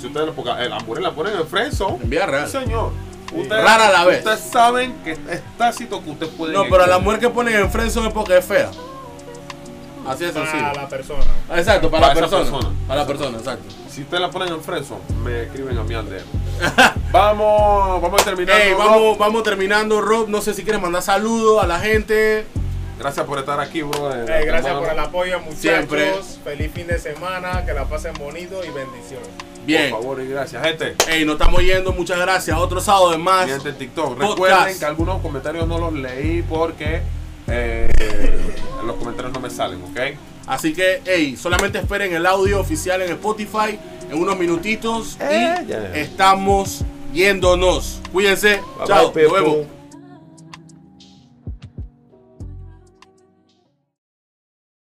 Si ustedes, porque eh, las mujeres la ponen en friendzone, En vida real. Sí, señor. Ustedes, Rara a la vez. Ustedes saben que es tácito que ustedes pueden. No, pero a la mujer que ponen en friendzone es porque es fea. Así sencillo. Para la persona. Exacto, para, Para la esa persona. persona. Para la persona, exacto. Si ustedes la ponen en friendzone, me escriben a mi aldero. [laughs] vamos, vamos a terminar. Ey, vamos, vamos terminando, Rob. No sé si quieres mandar saludos a la gente. Gracias por estar aquí, bro. eh, gracias por el apoyo, muchachos. Siempre. Feliz fin de semana. Que la pasen bonito y bendiciones. Bien. Por favor y gracias. Gente, Ey, nos estamos yendo. Muchas gracias. Otro sábado de más. gente en TikTok. Podcast. Recuerden que algunos comentarios no los leí porque eh, los comentarios no me salen, ¿ok? Así que, hey, solamente esperen el audio oficial en Spotify en unos minutitos Eh, y ya. estamos yéndonos. Cuídense. Bye, Chao. bye, Nos vemos.